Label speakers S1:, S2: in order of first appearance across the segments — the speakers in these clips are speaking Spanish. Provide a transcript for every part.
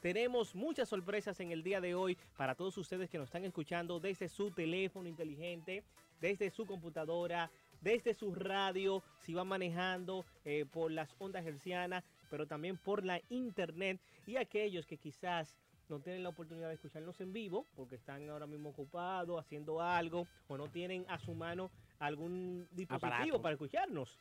S1: tenemos muchas sorpresas en el día de hoy para todos ustedes que nos están escuchando desde su teléfono inteligente, desde su computadora, desde su radio, si van manejando eh, por las ondas hercianas, pero también por la internet y aquellos que quizás no tienen la oportunidad de escucharnos en vivo porque están ahora mismo ocupados haciendo algo o no tienen a su mano algún dispositivo
S2: Aparato.
S1: para escucharnos.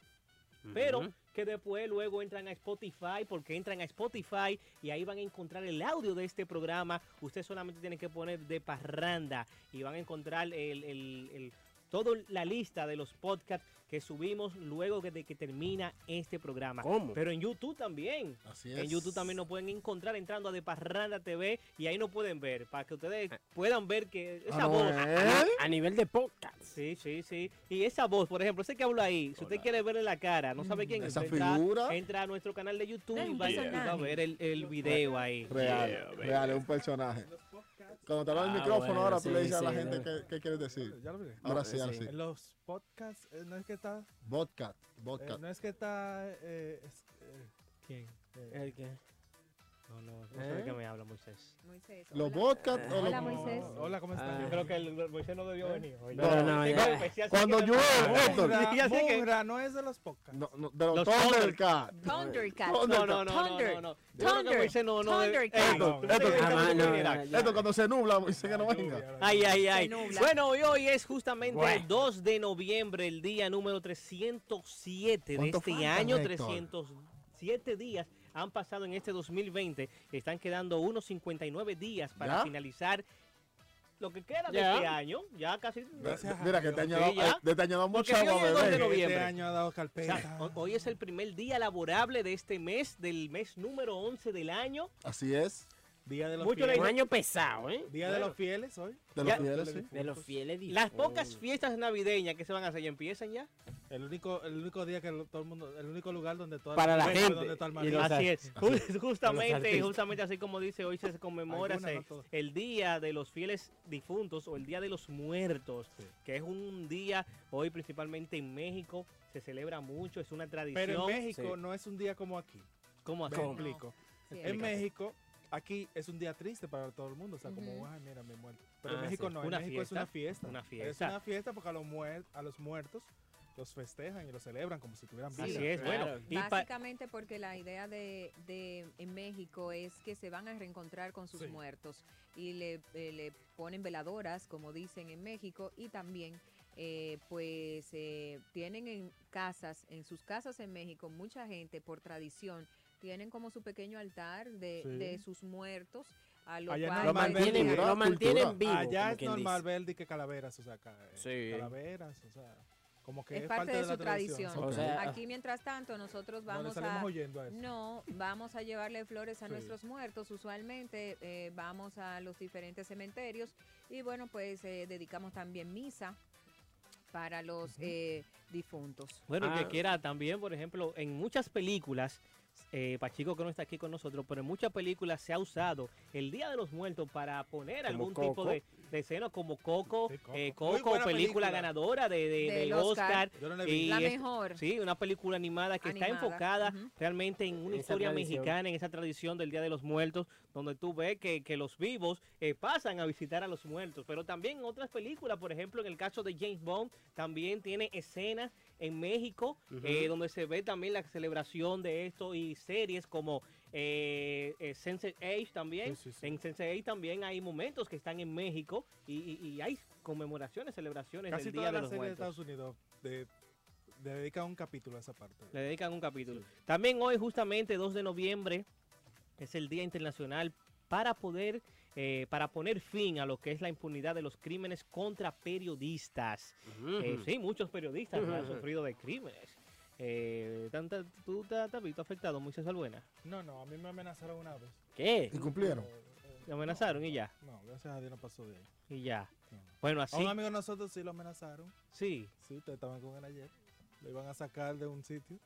S1: Pero que después luego entran a Spotify porque entran a Spotify y ahí van a encontrar el audio de este programa. Usted solamente tiene que poner de parranda y van a encontrar el, el, el- toda la lista de los podcasts que subimos luego que- de que termina este programa.
S2: ¿Cómo?
S1: Pero en YouTube también.
S3: Así
S1: En
S3: es.
S1: YouTube también nos pueden encontrar entrando a De Parranda TV y ahí nos pueden ver para que ustedes puedan ver que esa
S3: Ah,
S1: voz.
S3: ¿eh?
S2: A nivel de podcast.
S1: Sí, sí, sí. Y esa voz, por ejemplo, ese que hablo ahí, si usted quiere verle la cara, no sabe quién es,
S3: Esa
S1: entra,
S3: figura.
S1: entra a nuestro canal de YouTube
S4: Es
S1: y va, y va a ver el, el video ahí.
S3: Real, real, es un personaje. Cuando te habla el
S2: Ah,
S3: micrófono
S2: bueno,
S3: ahora, tú le
S2: sí,
S3: dices a la
S2: sí,
S3: gente qué, qué quieres decir.
S5: Ya lo vi.
S3: Ahora
S2: No,
S3: sí, ahora
S2: sí.
S3: sí.
S5: En los podcasts, eh, no es que está.
S3: Vodka,
S5: eh,
S3: vodka.
S5: no es que está. eh, es- eh,
S1: ¿Quién?
S5: eh,
S2: ¿El qué?
S1: No, no, no sé de
S2: ¿Eh?
S1: qué me habla Moisés.
S4: Moisés,
S3: ¿Los o
S4: Hola,
S3: los
S4: Moisés.
S5: Hola, ¿cómo estás?
S2: Ah.
S1: Yo creo que el Moisés no debió venir. hoy.
S3: No,
S2: no, ya.
S1: especial,
S3: Cuando llueve, Héctor.
S5: Mungra,
S1: Ya sé que-
S5: Mungra no es de los podcasts.
S3: No, no, de los,
S1: Los
S3: Thundercats.
S4: Thundercat.
S1: No, no, no, no,
S4: Thunder.
S1: no, no. Moisés no, no. Héctor,
S5: No, no,
S2: no, no, no,
S3: cuando se nubla, dice que no venga.
S1: Ay, ay, ay. Bueno, hoy, hoy es justamente
S2: Bueno.
S1: el 2 de noviembre, el día número 307 de
S3: ¿Cuánto
S1: este año.
S3: Héctor?
S1: 307 días han pasado en este 2020. Están quedando unos 59 días para
S3: ¿Ya?
S1: finalizar lo que queda de
S2: Ya.
S1: este año. Ya casi.
S5: Gracias
S3: Mira que
S5: Dios.
S3: te ha
S1: Sí,
S3: de
S1: hoy
S3: agua,
S1: es el 2 de
S3: bebé.
S1: noviembre.
S5: Este año ha dado
S1: O
S5: carpeta.
S1: sea, ho- hoy es el primer día laborable de este mes, del mes número 11 del año.
S3: Así es.
S5: Día de los
S1: Mucho
S5: fieles.
S2: Un año pesado, ¿eh?
S5: Día de los fieles hoy.
S3: De
S1: Ya.
S3: los fieles, sí.
S2: De los fieles
S1: Las pocas fiestas navideñas que se van a hacer ya empiezan ya.
S5: El único, el único día que lo- todo el mundo, el único lugar donde toda
S2: Para la
S5: gente,
S2: gente.
S5: donde está el
S1: Así es. Ju- Justamente, justamente así como dice, hoy se conmemora
S5: no
S1: el Día de los Fieles Difuntos o el Día de los Muertos,
S5: Sí.
S1: que es un día hoy principalmente en México, se celebra mucho, es una tradición.
S5: Pero en México
S2: Sí.
S5: no es un día como aquí.
S1: ¿Cómo así?
S5: Me explico.
S4: Sí,
S5: En México, aquí es un día triste para todo el mundo. O sea, como, ay, mira, me muerto. Pero en
S1: Ah,
S5: México
S1: sí.
S5: no. En
S1: Una
S5: México es
S1: fiesta.
S5: una fiesta.
S1: Una
S5: Es
S1: fiesta.
S5: una fiesta porque a los, muer- a los muertos los festejan y los celebran como si tuvieran vida.
S1: Así es,
S2: Claro.
S1: bueno. Y
S4: Básicamente porque la idea de, de en México es que se van a reencontrar con sus
S5: Sí.
S4: muertos y le, eh, le ponen veladoras, como dicen en México, y también eh, pues eh, tienen en casas, en sus casas en México, mucha gente por tradición tienen como su pequeño altar de,
S5: Sí.
S4: de sus muertos, a lo
S5: Allá
S4: cual
S5: no
S2: Lo mantienen,
S3: cultura,
S2: lo mantienen
S3: cultura.
S2: vivo.
S5: Allá es normal ver de que calaveras, o sea, eh,
S2: Sí.
S5: calaveras, o sea, como que
S4: es,
S5: es,
S4: parte de, su tradición.
S2: O sea,
S4: Aquí, mientras tanto, nosotros
S5: No
S4: vamos
S5: salimos
S4: a...
S5: oyendo a eso.
S4: No, vamos a llevarle flores a
S5: Sí.
S4: nuestros muertos. Usualmente eh, vamos a los diferentes cementerios y bueno, pues eh, dedicamos también misa para los eh, difuntos.
S1: Bueno, el que
S2: Ah.
S1: quiera también, por ejemplo, en muchas películas, eh, Pachico que no está aquí con nosotros, pero en muchas películas se ha usado el Día de los Muertos para poner
S2: Como
S1: algún tipo de, de escena como Coco,
S5: Sí, Coco.
S1: eh, Coco, película,
S5: película.
S1: ganadora de, de-
S4: Del
S1: del
S4: Oscar.
S1: Oscar.
S5: Yo no
S1: y.
S4: La
S1: es-
S4: mejor.
S1: Sí, una película animada que está enfocada realmente en una
S2: Esa
S1: historia
S2: tradición.
S1: mexicana, en esa tradición del Día de los Muertos, donde tú ves que, que los vivos eh, pasan a visitar a los muertos. Pero también en otras películas, por ejemplo, en el caso de James Bond, también tiene escenas en México, eh, donde se ve también la celebración de esto y series como eh, eh, Sense Age también.
S5: Sí, sí, sí.
S1: En Sense Age también hay momentos que están en México y, y- y hay conmemoraciones, celebraciones
S5: Casi
S1: del Día
S5: todas
S1: de
S5: las
S1: los
S5: series de. Estados Unidos de, le dedican un capítulo a esa parte.
S1: Le dedican un capítulo.
S5: Sí.
S1: También hoy, justamente 2 de noviembre, es el Día Internacional para poder, eh, para poner fin a lo que es la impunidad de los crímenes contra periodistas. Eh, sí, muchos periodistas han sufrido de crímenes. Eh, ¿Tú te, has visto afectado, Moisés Albuena?
S5: No, no, a mí me amenazaron una vez.
S2: ¿Qué?
S3: ¿Y cumplieron?
S5: Eh, eh,
S1: amenazaron y ya,
S5: No, gracias a Dios no pasó de ahí.
S1: y ya.
S5: No.
S1: Bueno,
S5: A
S1: así,
S5: un amigo de nosotros sí lo amenazaron.
S1: sí.
S5: Sí, ustedes estaban con él ayer. Lo iban a sacar de un sitio.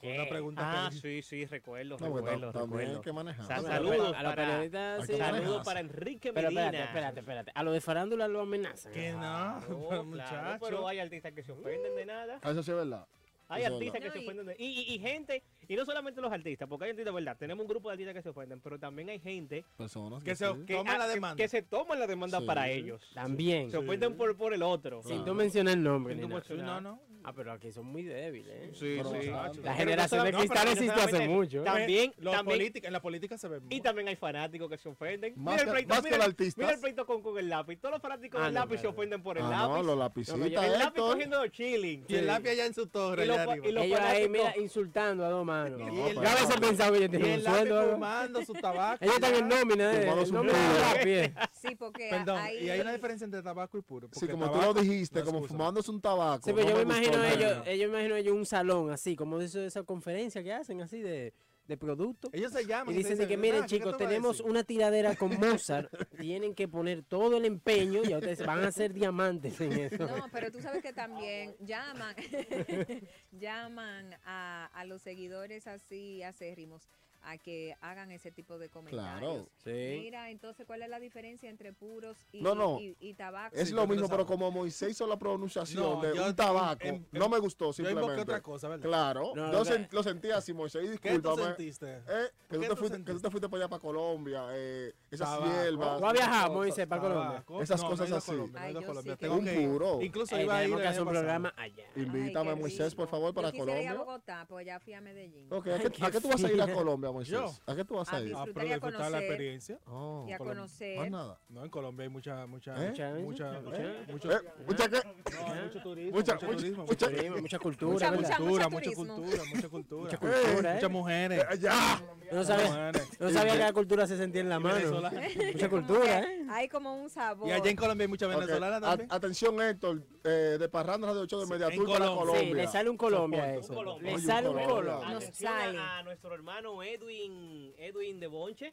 S5: Con
S1: ¿Qué?
S5: una pregunta
S1: Ah,
S5: que
S1: sí, sí, recuerdo,
S3: No,
S1: recuerdo,
S3: también hay
S1: recuerdo.
S3: que manejar.
S1: Saludos
S2: a los
S1: para-
S2: periodistas,
S3: Hay
S2: sí.
S3: que manejar.
S1: Saludos para Enrique
S2: Pero
S1: Medina.
S2: espérate, espérate, espérate. A los de farándula lo amenazan.
S5: Que no,
S1: Claro,
S5: pero
S1: claro, pero hay artistas que se ofenden de nada.
S3: Ah, Eso sí es verdad.
S1: Hay
S3: Eso
S1: artistas que
S4: verdad.
S1: se
S4: No,
S1: ofenden. de- Y, y, y gente, y no solamente los artistas, porque hay artistas, ¿verdad? Tenemos un grupo de artistas que se ofenden, pero también hay gente
S3: Personas
S5: Que se-
S3: sí.
S1: que,
S5: Toman la
S1: que-
S5: demanda.
S1: que se toman la demanda
S3: Sí.
S1: para ellos.
S2: También.
S1: Se ofenden por, por el otro.
S2: Sin tú mencionar el nombre.
S5: No, no.
S2: Ah, pero aquí son muy débiles, ¿eh?
S1: Sí,
S3: Pero
S1: sí.
S3: bastante.
S2: La generación de cristal
S1: no
S2: existe hace mucho. ¿eh?
S1: También,
S5: Los
S1: también,
S5: política- en la política se ve
S1: y también hay fanáticos que se ofenden.
S3: Más
S1: mira el
S3: que-
S1: pleito,
S3: más que
S1: mira,
S3: los
S1: el-
S3: artistas.
S1: mira el pleito con, con el lápiz. Todos los fanáticos
S2: Ah,
S1: del
S2: no,
S1: lápiz se ofenden por el
S3: Ah,
S1: lápiz.
S3: no, los lapicitas,
S2: yo-
S1: el lápiz cogiendo chilling.
S5: Y el lápiz allá en su torre,
S1: Y lo
S5: allá
S1: po-
S5: arriba.
S1: y lo-
S2: Ellos ahí, mira, insultando a dos manos.
S3: No,
S5: Y el
S2: Yo a veces he pensado que tienen un
S5: el lápiz
S2: sueldo.
S5: fumando su tabaco.
S2: Ellos están en nómina, ¿eh?
S3: Fumando
S2: El
S3: su
S2: nómina de.
S4: Sí, porque
S5: Perdón, y hay una diferencia entre tabaco y puro.
S3: Sí, como tú lo dijiste, como fumándose un tabaco.
S2: Sí, pero yo me
S3: gustó
S2: imagino
S3: el
S2: ellos, ellos imagino ellos un salón así, como de eso- esa conferencia que hacen así de, de productos.
S5: Ellos se llaman.
S2: Y dicen de que miren chicos, tenemos una tiradera con Mozart, tienen que poner todo el empeño y a ustedes van a ser diamantes en eso.
S4: No, pero tú sabes que también llaman, llaman a, a los seguidores así acérrimos a que hagan ese tipo de comentarios.
S2: Sí.
S4: Mira, entonces, ¿cuál es la diferencia entre puros y,
S3: No, no.
S4: y, y tabaco?
S3: Es
S5: Sí,
S3: lo mismo, pero como Moisés hizo la pronunciación
S5: No,
S3: de
S5: yo-
S3: un tabaco,
S5: en- en-
S3: no me gustó
S5: Yo
S3: simplemente.
S5: otra cosa, ¿verdad?
S3: Claro,
S2: No,
S3: yo sen- lo sentí así, Moisés, y
S5: ¿Qué tú
S3: discúlpame.
S5: sentiste?
S3: Eh, que,
S5: ¿Por
S3: tú te
S5: tú
S3: fuiste, que tú
S5: sentiste?
S3: te fuiste para allá, para Colombia, eh, esas
S5: Tabaco.
S3: hierbas.
S2: ¿Tú has viajado, Moisés, para Colombia?
S3: Esas
S5: No,
S3: cosas
S5: a
S3: así.
S5: Colombia, a
S4: yo
S5: Colombia.
S3: Un puro.
S5: Incluso iba a ir año
S2: un programa allá.
S3: Invítame a Moisés, por favor, para
S4: Yo quisiera ir a
S3: Colombia.
S4: Bogotá, pues ya fui a Medellín.
S3: Ok, ¿a qué, a tú vas a ir a
S2: fina.
S3: Colombia, Moisés?
S5: Yo.
S3: ¿A qué tú vas a
S4: A
S3: ir?
S4: Disfrutaría
S5: disfrutar la experiencia.
S3: Oh,
S4: y a
S5: Colombia.
S4: conocer.
S3: más nada.
S5: No, en Colombia hay mucha, mucha,
S3: ¿Eh?
S5: mucha, mucha,
S2: ¿Eh?
S5: mucho,
S3: Eh, mucha qué?
S5: no, mucho turismo,
S3: Mucha-
S5: mucho
S3: mucha-
S5: turismo,
S3: mucha-
S5: turismo,
S2: mucha cultura,
S4: Mucha, mucha-
S5: cultura, mucha cultura, mucha cultura,
S2: Mucha cultura, ¿eh?
S5: muchas mujeres.
S3: Eh, ¡Ya!
S2: No sabía, no sabía que la cultura se sentía en la mano. Mucha cultura, ¿eh?
S4: Hay como un sabor.
S5: Y allá en Colombia hay muchas
S3: Ok,
S5: venezolanas
S3: a-
S5: también.
S3: Atención, Héctor, eh, de Parrandas de 8 de
S5: Sí,
S3: Media
S5: en
S3: Tour para
S5: Colombia.
S2: Sí, le sale un Colombia a eso.
S1: Un Colombia.
S2: Le sale
S3: un Colombia.
S4: Nos sale.
S1: a, a nuestro hermano Edwin, Edwin de Bonche.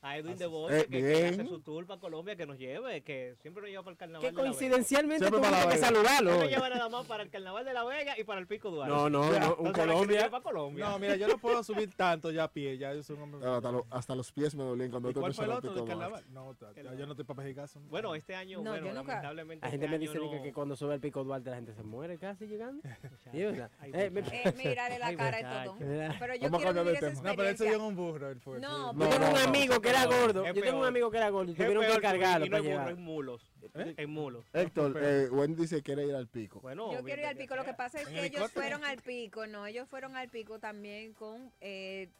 S1: A Edwin de. Bonche,
S3: Eh,
S1: que, que hace su tour para Colombia, que nos lleve, que siempre nos lleva para el carnaval.
S2: Que
S1: de La
S2: coincidencialmente tuviste que
S3: la Vega.
S2: saludarlo. Hoy.
S1: lleva nada más para el carnaval de La Vega y para el Pico Duarte.
S2: No, no, no, un
S1: Entonces, ¿para qué nos
S2: Colombia.
S1: Colombia?
S5: No, mira, yo no puedo subir tanto ya a pie, ya yo soy un hombre.
S3: Claro, hasta, lo- hasta los pies me dolían cuando
S5: ¿Y
S3: tú
S5: cuál fue el otro del carnaval? No, yo no estoy para Pejigazo.
S1: Bueno, este año,
S4: No,
S1: bueno, lamentablemente.
S2: La gente
S1: este
S2: me dice que,
S1: no-
S2: que cuando sube el pico Duarte la gente se muere casi llegando. Eh.
S4: Eh, mírale la cara
S1: muchacho.
S4: todo. Pero yo quiero
S3: de
S4: vivir esa
S3: tema.
S5: No, pero él se dio un burro, él fue.
S4: No,
S3: No, no,
S2: un
S3: no,
S2: amigo que era gordo. Yo tengo un amigo que era gordo tuvieron que cargarlo
S1: y no
S2: para llevar.
S1: es mulos.
S5: ¿Eh?
S1: Es mulos.
S3: Héctor, eh, Wendy dice que quiere ir al pico.
S1: Bueno,
S4: Yo quiero ir al pico. Lo que pasa es
S5: ¿En
S4: que ellos fueron al pico, no, ellos fueron al pico también con eh,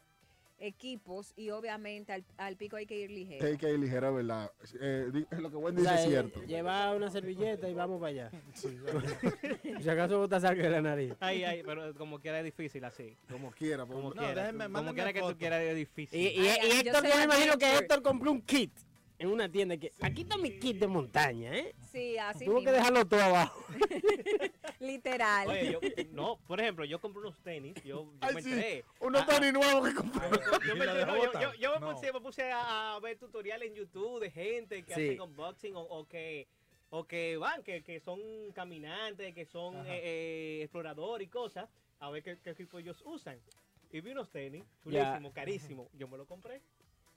S4: equipos y obviamente al, al pico hay que ir ligero.
S3: Hay que ir ligera, ¿verdad? Eh, lo que Wendy
S2: O sea,
S3: dice es
S2: eh,
S3: cierto.
S2: Lleva una servilleta y vamos para allá.
S5: Sí,
S2: si acaso bota sangre de la nariz.
S1: Ay, ay, pero como quiera es difícil así.
S3: Como quiera. pues,
S1: Como
S5: No,
S1: quiera.
S5: déjenme-
S1: como quiera que tú quieras es difícil.
S2: Y, y-
S4: Ay,
S2: y
S4: ay, yo
S2: Héctor, yo me imagino que. Héctor compró un kit en una tienda que aquí está mi kit de montaña, ¿eh?
S4: Sí, así
S2: Tuvo que dejarlo todo abajo.
S4: literal.
S1: Oye, yo, no, por ejemplo, yo compré unos tenis, yo, yo
S3: Ay,
S1: me
S3: sí,
S1: enteré.
S3: Unos
S1: Ah,
S3: tenis nuevos que compré.
S1: Yo, me,
S5: lo
S1: enteré,
S5: dejó
S1: no, yo,
S5: botar.
S1: yo- yo me,
S5: No.
S1: puse, me puse a, a ver tutoriales en YouTube de gente que
S2: Sí.
S1: hacen unboxing o, o que o que van, que, que son caminantes, que son eh, eh, exploradores y cosas, a ver qué, qué equipo ellos usan. Y vi unos tenis, chulísimos, carísimos. Yo me los compré.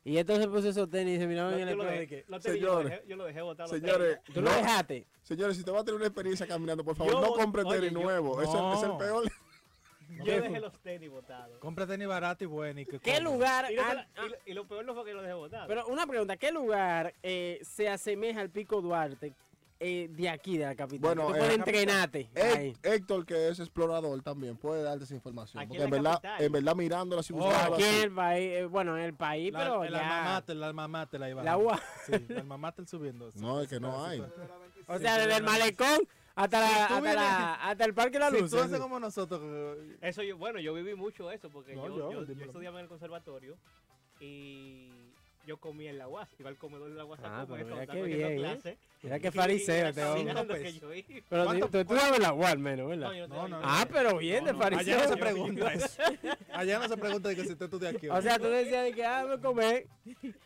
S2: Y se puso esos tenis y se miraban
S1: Lo-
S2: en el
S1: lo dejé,
S2: de que...
S1: los tenis yo, lo
S3: Señores,
S1: dejé, yo lo dejé botar los
S3: Señores,
S1: tenis.
S2: Tú
S3: no,
S2: lo dejaste.
S3: señores, si te va a tener una experiencia caminando, por favor,
S1: Yo-
S3: no compre
S1: oye,
S3: tenis
S1: yo-.
S3: Eso es el peor.
S1: Yo dejé los tenis botados.
S5: Compra tenis barato y bueno. Y que
S2: ¿Qué lugar...
S1: Y lo, y lo- y lo peor no fue que lo dejé botado.
S2: Pero una pregunta, ¿qué lugar eh, se asemeja al Pico Duarte eh, de aquí, de la capital?
S3: Bueno,
S2: Tú
S3: eh,
S2: entrenarte ahí.
S3: Héctor, que es explorador también, puede darte esa información.
S1: Aquí
S3: Porque
S1: en
S3: en
S1: la
S3: verdad,
S1: capital.
S3: en verdad mirándola si
S5: Oh,
S3: buscaba
S2: Aquí en el país, eh, bueno, en el país,
S5: La-
S2: pero
S5: el
S2: ya...
S5: alma mater, el alma mater ahí va.
S2: La UA.
S5: Sí, el alma mater subiendo.
S3: No, es que no hay.
S2: O sea, desde el malecón hasta, la,
S5: Si tú
S2: hasta,
S5: vienes-
S2: la- hasta el Parque La
S5: Si
S2: Luz.
S5: tú haces como nosotros,
S1: Eso yo, bueno, yo viví mucho eso porque
S5: No,
S1: yo,
S5: yo,
S1: yo, estudiaba en el conservatorio y yo comía en la UAS, iba al comedor de la UAS
S2: Ah,
S1: a comer
S2: pero
S1: cuando
S2: mira
S1: estaba
S2: qué bien, ¿eh?
S1: clase.
S2: Mira qué fariseo
S1: y era
S2: hombre.
S1: caminando
S5: pues.
S2: Pero
S5: ¿Cuánto-
S2: tú, tú estudiabas en la UAR menos, ¿verdad?
S1: No, yo
S5: No, no,
S2: Ah, pero bien, de
S1: no,
S5: allá
S2: fariseo.
S5: no se pregunta eso. Allá no se pregunta de que si tú estudias aquí.
S2: O sea, tú decías de que, ah, me comer.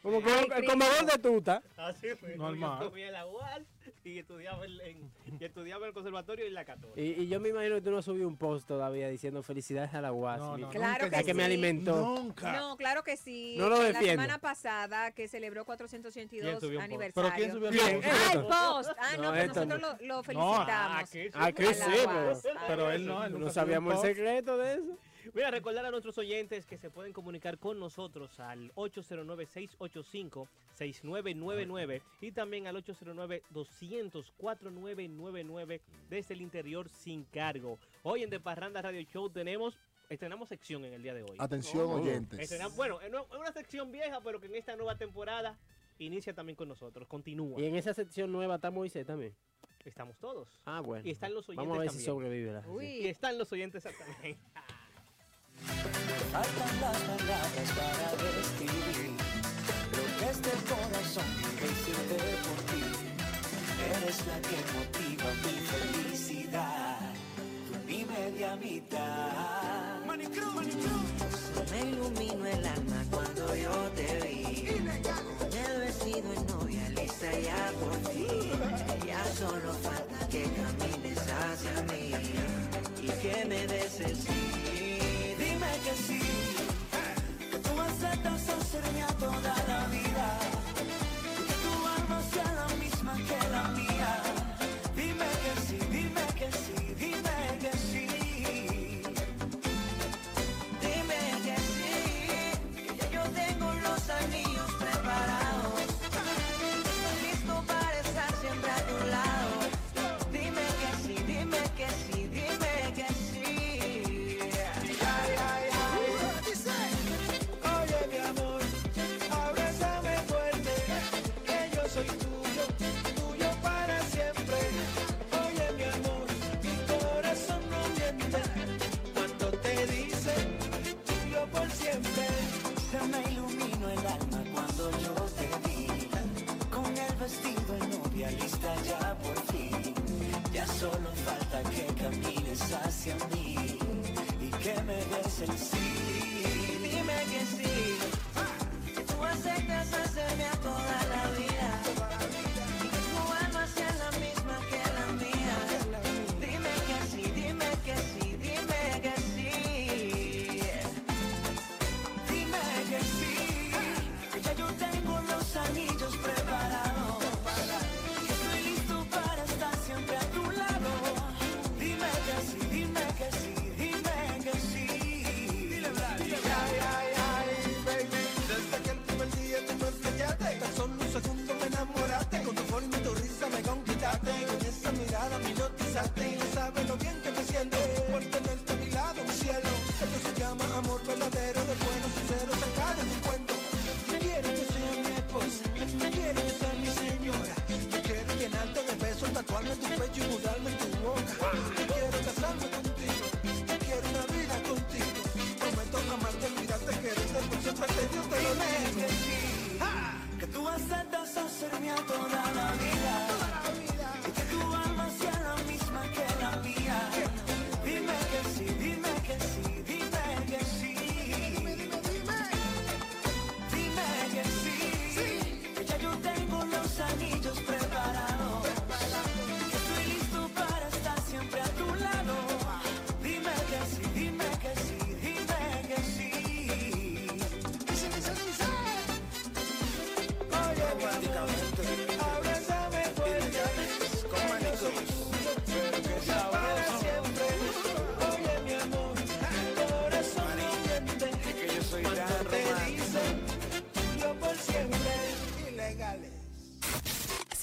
S2: Como el comedor de tuta.
S1: Así fue. ¿no?
S5: Normal.
S1: Yo comía en la UAS y estudiaba en, en- y estudiaba en el conservatorio y en la católica.
S2: Y, y yo me imagino que tú no subido un post todavía diciendo felicidades a la UAS.
S5: No, no,
S4: Claro
S5: nunca
S4: que
S2: la que me
S4: sí.
S2: alimentó.
S5: Nunca.
S4: No, claro que sí.
S2: No lo
S4: la semana pasada que celebró 482
S1: subió un post?
S4: aniversario.
S5: ¿Pero quién subió el post?
S4: Ah, el post. Ah, no,
S2: No,
S4: pues nosotros lo, lo felicitamos.
S2: Ah, que
S4: a
S2: sí, pero,
S5: Pero él no, él
S2: no sabíamos el secreto de eso.
S1: Mira, recordar a nuestros oyentes que se pueden comunicar con nosotros al 809-685-6999 y también al 809-200-4999 desde el interior sin cargo. Hoy en De Parranda Radio Show tenemos, estrenamos sección en el día de hoy.
S3: Atención,
S2: Oh.
S3: oyentes.
S1: Estrenamos- bueno, es una sección vieja, pero que en esta nueva temporada inicia también con nosotros, continúa.
S2: Y en esa sección nueva está Moisés también.
S1: Estamos todos.
S2: Ah, bueno.
S1: Y están los oyentes
S2: Vamos a ver si sobrevive la
S4: Uy.
S1: Y están los oyentes también.
S6: Faltan las palabras para describir lo que es del corazón y decirte por ti. Eres la que motiva mi felicidad, mi media mitad. Tú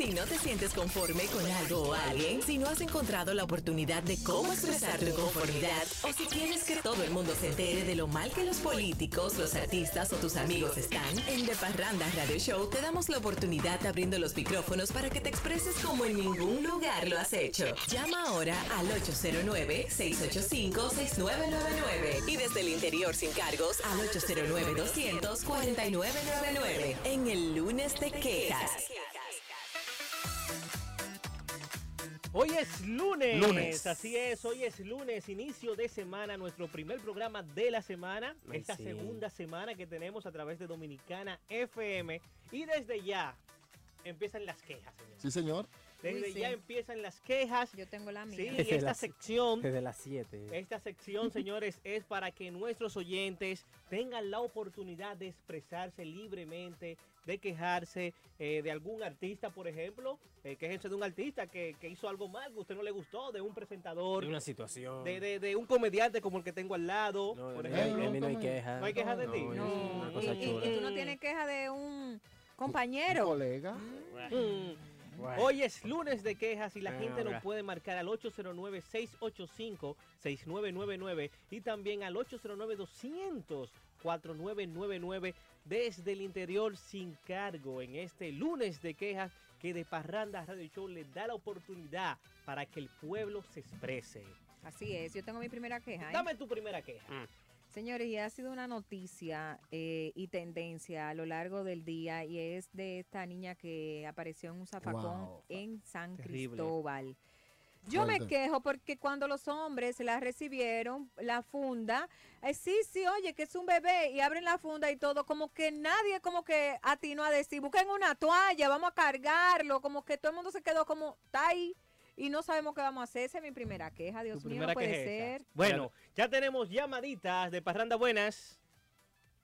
S7: Si no te sientes conforme con algo o alguien, si no has encontrado la oportunidad de cómo expresar tu inconformidad, o si quieres que todo el mundo se entere de lo mal que los políticos, los artistas o tus amigos están, en The Parranda Radio Show te damos la oportunidad abriendo los micrófonos para que te expreses como en ningún lugar lo has hecho. Llama ahora al 809-685-6999 y desde el interior sin cargos al 809-200-4999 en el lunes de quejas.
S1: Hoy es lunes.
S3: Lunes.
S1: Así es, hoy es lunes, inicio de semana, nuestro primer programa de la semana.
S2: Ay,
S1: esta
S2: sí.
S1: segunda semana que tenemos a través de Dominicana FM. Y desde ya empiezan las quejas, señor.
S3: Sí, señor.
S1: Desde
S4: Uy, sí.
S1: ya empiezan las quejas.
S4: Yo tengo la mía.
S1: Sí, y
S2: Desde
S1: esta
S2: las-
S1: sección
S2: Desde las 7.
S1: Esta sección, señores, es para que nuestros oyentes tengan la oportunidad de expresarse libremente, de quejarse eh, de algún artista, por ejemplo, eh, quéjense de un artista que, que hizo algo mal, que a usted no le gustó, de un presentador,
S2: De una situación.
S1: de, de- de un comediante como el que tengo al lado,
S2: No,
S1: por ejemplo.
S2: de mí no hay queja.
S1: ¿No hay quejas de ti?
S2: es
S4: No,
S2: una
S4: y,
S2: cosa
S4: y-
S2: chula.
S4: y tú no tienes queja de un
S3: Un
S4: compañero.
S3: colega.
S1: Mm.
S2: Bueno.
S1: Hoy es lunes de quejas y la gente nos puede marcar al 809-685-6999 y también al 809-200-4999 desde el interior sin cargo en este lunes de quejas que de Parranda Radio Show le da la oportunidad para que el pueblo se exprese.
S4: Así es, yo tengo mi primera queja. ¿eh?
S1: Dame tu primera queja.
S4: Señores, y ha sido una noticia eh, y tendencia a lo largo del día y es de esta niña que apareció en un zafacón
S3: Wow.
S4: en San
S1: Terrible.
S4: Cristóbal. Yo me quejo porque cuando los hombres la recibieron, la funda, eh, sí, sí, oye, que es un bebé y abren la funda y todo, como que nadie como que atinó a decir, busquen una toalla, vamos a cargarlo, como que todo el mundo se quedó como, está ahí y no sabemos qué vamos a hacer. Esa es mi primera queja,
S1: Tu
S4: Dios mío, no puede ser.
S1: Bueno, ya tenemos llamaditas de Parranda Buenas.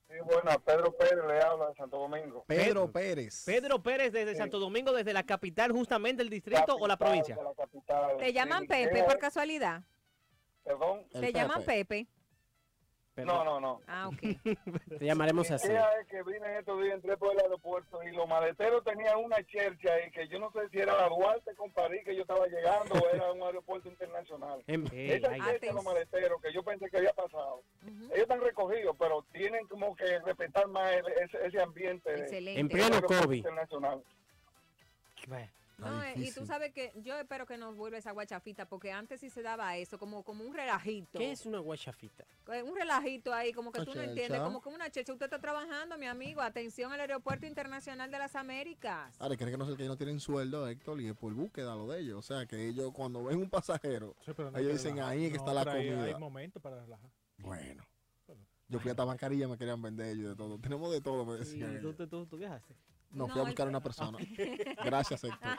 S8: Sí, bueno, Pedro Pérez le habla de Santo Domingo.
S3: Pedro Pérez.
S1: Pedro Pérez desde
S8: Sí.
S1: Santo Domingo, desde la capital, justamente el distrito o la
S8: Capital
S1: provincia.
S8: de la capital.
S4: ¿Te llaman Pepe
S8: queja-
S4: por casualidad?
S8: Perdón.
S4: ¿Te llaman Pepe?
S8: No, no, no.
S4: Ah, ok.
S2: Te llamaremos así.
S8: queja es que vine estos días, entré por el aeropuerto y los maleteros tenían una chercha ahí que yo no sé si era la Duarte con París que yo estaba llegando o era un aeropuerto internacional.
S2: Em-
S8: Esa chercha de los maleteros que yo pensé que había pasado. Ellos están recogidos, pero tienen como que respetar más el- ese, ese ambiente de,
S4: Excelente.
S2: En
S8: del
S2: pleno
S8: aeropuerto
S2: COVID.
S8: internacional.
S1: bueno.
S4: No, eh, y tú sabes que yo espero que nos vuelva esa guachafita, porque antes sí se daba eso, como, como un relajito.
S2: ¿Qué es una guachafita?
S4: Eh, Un relajito ahí, como que tú no entiendes, como que una checha. Usted está trabajando, mi amigo. Atención al Aeropuerto Internacional de las Américas.
S3: Ahora, creen que no sé que ellos no tienen sueldo, Héctor, y es por búsqueda lo de ellos. O sea, que ellos cuando ven un pasajero,
S5: Sí, no
S3: ellos dicen
S5: relajar.
S3: ahí es que
S5: No,
S3: está la
S5: hay-
S3: comida.
S5: Hay momento para relajar.
S3: Bueno. Yo fui a Tabacarilla, me querían vender ellos de todo. Tenemos de todo, me
S1: ¿Y
S3: decían.
S1: tú,
S3: ellos.
S1: tú, tú, tú viajaste?
S3: No, fui
S4: No,
S3: a buscar
S4: el-
S3: una persona. Gracias, Héctor.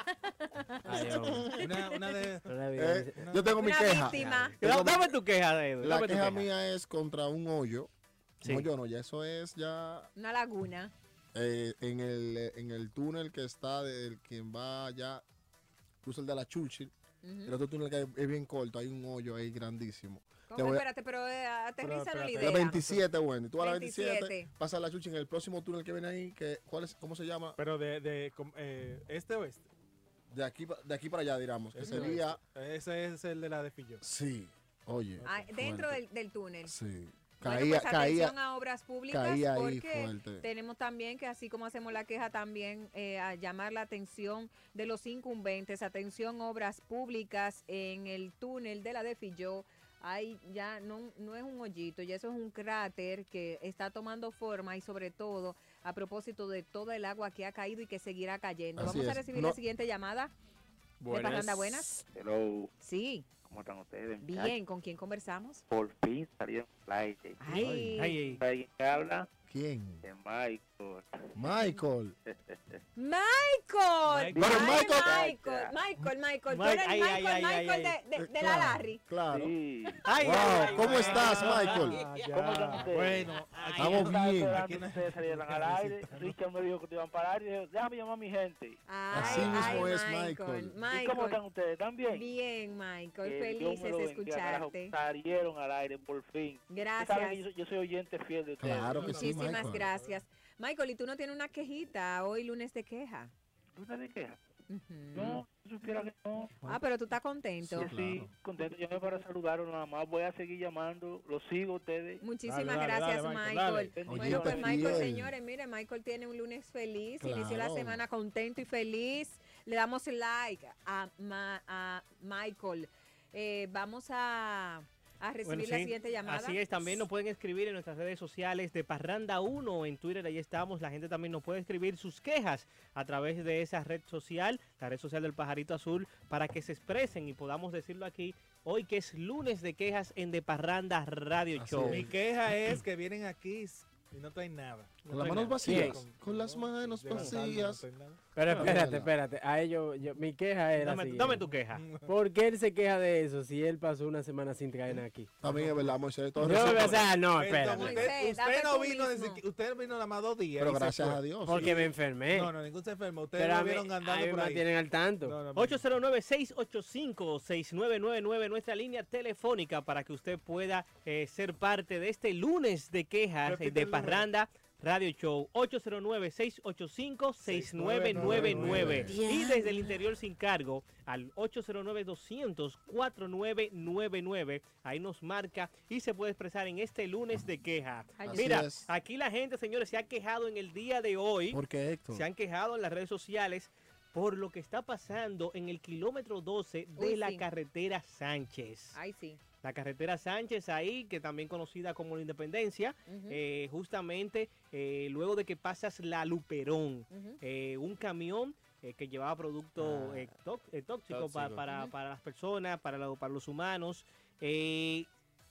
S5: Una, una de...
S3: Eh, yo tengo mi queja. Tengo mi-
S1: Dame tu queja, Edu.
S3: La queja mía es contra un hoyo.
S1: Sí.
S3: Un hoyo no, ya eso es ya
S4: Una laguna.
S3: eh, en, el, en el túnel que está del quien va allá, cruza el de la Churchill.
S4: Ujú.
S3: El otro túnel que es bien corto, hay un hoyo ahí grandísimo.
S4: ¿Cómo?
S3: voy a-
S4: Espérate, pero eh, aterrízanos la idea.
S3: La 27, Wendy. Tú a la 27,
S4: 27.
S3: pasa la Churchill en el próximo túnel que viene ahí, que, ¿cuál es, ¿cómo se llama?
S5: Pero de, de com- eh, este o este.
S3: De aquí, pa- de aquí para allá, digamos, que
S5: Este
S3: sería...
S5: este. Ese es el de la de Filló.
S3: Sí, oye.
S4: Ah, dentro del, del túnel.
S3: Sí.
S4: Bueno,
S3: Caía,
S4: pues
S3: caía,
S4: atención a obras públicas
S3: caía ahí
S4: porque
S3: fuerte.
S4: tenemos también que así como hacemos la queja también eh, a llamar la atención de los incumbentes, atención obras públicas en el túnel de la de Filló. Hay ya no, no es un hoyito, ya eso es un cráter que está tomando forma y sobre todo a propósito de todo el agua que ha caído y que seguirá cayendo.
S3: Así
S4: Vamos a recibir
S3: No-
S4: la siguiente llamada. ¿De Parranda Buenas?
S9: Hello,
S4: Sí,
S9: ¿cómo están ustedes?
S4: bien. ¿Con quién conversamos?
S9: Por fin salieron al aire.
S4: Ay,
S1: Ay, ay.
S9: ¿Alguien que habla?
S3: ¿Quién?
S9: De Michael.
S3: Michael.
S4: Michael.
S3: Michael-
S4: Michael, Michael, Michael. Tú eres
S1: ay,
S4: Michael,
S1: ay,
S4: Michael
S1: ay.
S4: de,
S3: Eh,
S4: la Larry.
S3: Claro.
S9: Sí.
S1: Ay,
S3: Wow, ¿cómo
S1: ay.
S3: estás, Michael?
S9: ¿Cómo están ustedes?
S5: Bueno,
S1: Ay,
S3: Estamos bien.
S5: Aquí
S9: ustedes salieran al aire. Richard me dijo que te iban a parar y dije, déjame llamar a mi gente.
S4: Ay,
S3: Así mismo
S4: ay,
S3: es,
S4: Michael.
S3: Michael.
S9: ¿Y cómo están ustedes? ¿Están bien?
S4: Bien, Michael.
S9: Dios
S4: Felices de escucharte.
S9: Salieron al aire, por fin.
S4: Gracias.
S9: yo, yo soy oyente fiel de ustedes.
S3: Claro que sí,
S4: Muchísimas
S3: Michael.
S4: gracias. Michael, ¿y tú no tienes una quejita hoy lunes de queja?
S9: ¿Tú te quejas?
S4: Ujú.
S9: No, si supiera que no.
S4: Ah, pero tú estás contento.
S3: Sí,
S9: Yo sí,
S3: claro.
S9: contento. Yo me para saludarlos nada más. Voy a seguir llamando. Los sigo a ustedes.
S4: Muchísimas
S5: Dale,
S4: gracias,
S5: dale,
S4: Michael.
S5: Michael.
S4: Bueno, pues Michael,
S3: fiel.
S4: señores, mire, Michael tiene un lunes feliz, inició la semana contento y feliz. Le damos like a, Ma- a Michael. Eh, vamos a, a recibir
S1: Bueno,
S4: la
S1: sí,
S4: siguiente llamada.
S1: Así es, también nos pueden escribir en nuestras redes sociales de Parranda1 en Twitter, ahí estamos. La gente también nos puede escribir sus quejas a través de esa red social, la red social del Pajarito Azul, para que se expresen y podamos decirlo aquí hoy que es lunes de quejas en De Parranda Radio
S3: Así
S1: Show.
S3: es.
S5: Mi queja es que vienen aquí y no traen nada.
S3: Con las manos vacías.
S5: Con-
S3: Con las manos vacías.
S1: Pero
S2: espérate, espérate. A ello, yo, mi queja era.
S1: Dame, dame tu queja.
S2: ¿Por qué él se queja de eso si él pasó una semana sin traer aquí?
S3: También es verdad, Moisés. todo
S2: No, o sea, no, espérate.
S5: usted, no vino desde que- usted vino nada más dos días.
S3: Pero gracias a Dios.
S2: Porque me enfermé.
S5: No, no, ningún se enfermó. Ustedes
S2: Pero mí,
S5: vieron andando por
S2: me
S5: ahí.
S2: tienen al tanto.
S5: No, no,
S1: 809-685-6999, nuestra línea telefónica para que usted pueda eh, ser parte de este lunes de quejas eh, de. Parranda Radio Show. 809-685-6999. Y desde el interior sin cargo al 809-200-4999. Ahí nos marca y se puede expresar en este lunes de queja.
S4: Así
S1: Mira,
S3: es.
S1: aquí la gente, señores, se ha quejado en el día de hoy
S3: ¿Por qué, Héctor?
S1: se han quejado en las redes sociales por lo que está pasando en el kilómetro 12 de
S4: Uy,
S1: la
S4: sí.
S1: carretera Sánchez.
S4: Ay, sí.
S1: La carretera Sánchez ahí, que también conocida como la Independencia, eh, justamente eh, luego de que pasas la Luperón, eh, un camión que llevaba producto
S2: Ah,
S1: tó- tóxico, pa-
S2: tóxico.
S1: para,
S4: Ujú.
S1: para las personas, para, lo- para los humanos,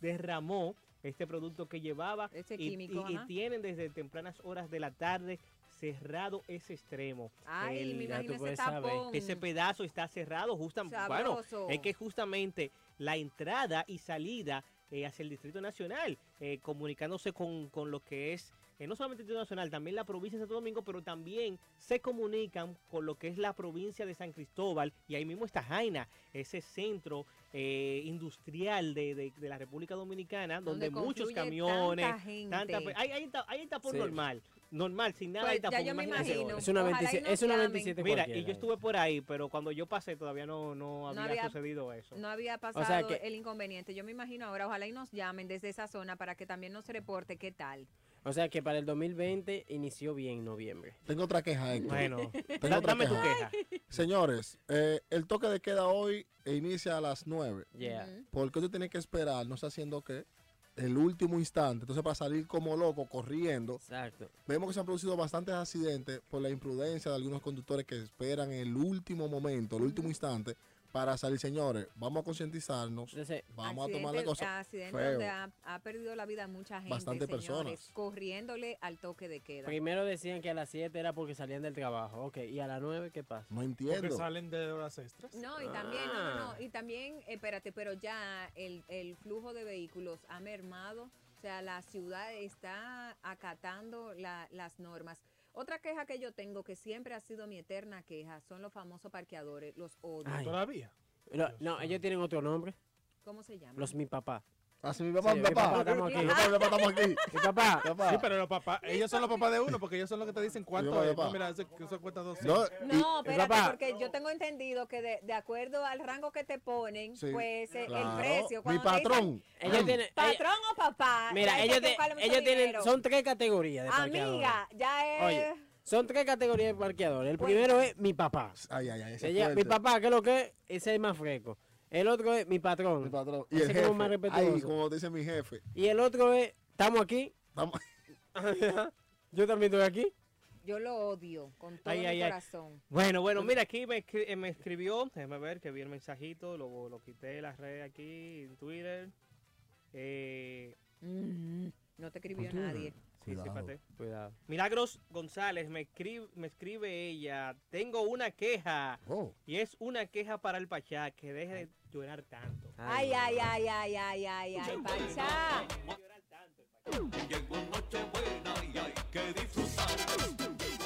S1: derramó este producto que llevaba
S4: Ese
S1: y-
S4: químico,
S1: y- tienen desde tempranas horas de la tarde cerrado ese extremo.
S4: Ay,
S1: El-
S4: me
S2: ya tú
S4: imagino ese tapón.
S1: ese pedazo está cerrado justamente. Bueno, es que justamente la entrada y salida eh, hacia el Distrito Nacional, eh, comunicándose con, con lo que es, eh, no solamente el Distrito Nacional, también la provincia de Santo Domingo, pero también se comunican con lo que es la provincia de San Cristóbal y ahí mismo está Jaina, ese centro eh, industrial de, de- de la República Dominicana, donde, muchos camiones,
S4: tanta gente.
S1: tanta hay, hay, hay tapón
S2: Sí.
S1: normal, normal, sin nada
S4: Pues ya yo me imagino.
S1: ahora.
S2: Es una
S4: Ojalá y
S2: 27,
S4: nos
S2: es una
S4: llamen.
S2: 27
S1: Mira, y yo estuve por ahí, pero cuando yo pasé todavía no, no había,
S4: había-
S1: sucedido eso.
S4: No había pasado
S2: sea que-
S4: el inconveniente. Yo me imagino ahora, ojalá y nos llamen desde esa zona para que también nos reporte qué tal.
S2: O sea que para el 2020 inició bien noviembre.
S3: Tengo otra queja, Héctor.
S1: Bueno,
S3: Tengo otra
S1: dame tu
S3: queja.
S1: queja.
S3: Señores, eh, el toque de queda hoy inicia a las 9.
S2: Yeah.
S4: Ujú.
S3: ¿Por qué tú tienes que esperar? No está haciendo qué? El último instante. Entonces, para salir como loco, corriendo.
S2: Exacto.
S3: Vemos que se han producido bastantes accidentes por la imprudencia de algunos conductores que esperan el último momento, el último instante, para salir. Señores, vamos a concientizarnos. Vamos a tomar la cosa.
S4: accidentes donde ha, ha perdido la vida mucha gente,
S3: Bastantes
S4: señores,
S3: personas.
S4: corriéndole al toque de queda.
S2: primero decían que a las 7 era porque salían del trabajo. Ok, ¿y a las 9 qué pasa?
S3: No
S5: Porque
S3: entiendo.
S5: salen de horas extras.
S4: No, y también, no, no, no,
S2: Ah.
S4: y también, espérate, pero ya el, el flujo de vehículos ha mermado, o sea, la ciudad está acatando la- las normas. Otra queja que yo tengo, que siempre ha sido mi eterna queja, son los famosos parqueadores, los odio.
S2: Ay.
S5: Todavía.
S2: No, ellos tienen otro nombre.
S4: ¿Cómo se llama?
S2: Los mi papá.
S3: Así mi papá,
S2: Sí,
S3: mi
S2: mi
S3: papá.
S2: papá, estamos aquí.
S3: Mi papá, mi papá, estamos aquí.
S2: Mi papá.
S3: Papá.
S5: Sí, pero los papás, ellos son los papás de uno, porque ellos son los que te dicen cuánto
S3: papá,
S5: es. mira, eso, eso cuesta dos.
S3: No,
S4: No, espérate, porque yo tengo entendido que de, de acuerdo al rango que te ponen,
S3: Sí,
S4: pues
S3: claro.
S4: el precio.
S3: Mi
S4: dicen,
S3: patrón.
S2: Ellos tienen. ellos-
S4: ¿Patrón o papá?
S2: mira, ellos, de- ellos tienen. Son tres categorías de parqueadores.
S4: Amiga, ya es...
S2: Oye, son tres categorías de parqueadores. El
S4: Pues-
S2: primero es mi papá.
S3: Ay, ay, ay.
S2: llama- mi papá, ¿qué es lo que es? Ese es el más fresco. El otro es mi patrón.
S3: Mi patrón. Y
S2: Ese
S3: el
S2: como
S3: jefe.
S2: más
S3: Ay, como dice mi jefe.
S2: Y el otro es, estamos aquí.
S3: Estamos-
S2: Yo también estoy aquí.
S4: Yo lo odio con todo
S1: Ay,
S4: mi
S1: ay, ay.
S4: corazón.
S1: Bueno, bueno, mira, aquí me, escri- eh, me escribió, déjame ver que vi el mensajito, lo, lo quité de las redes aquí en Twitter. Eh,
S4: Mm, no te escribió nadie.
S3: Cuidado.
S2: Cuidado.
S1: Milagros González me escribe, me escribe ella, tengo una queja
S3: Oh,
S1: y es una queja para el Pachá, que deje de llorar tanto.
S4: Ay, ay, ay, ay, ay, ay, ay, Pachá.
S1: Llorar tanto el Pachá.
S10: Llegó Nochebuena y hay que disfrutar.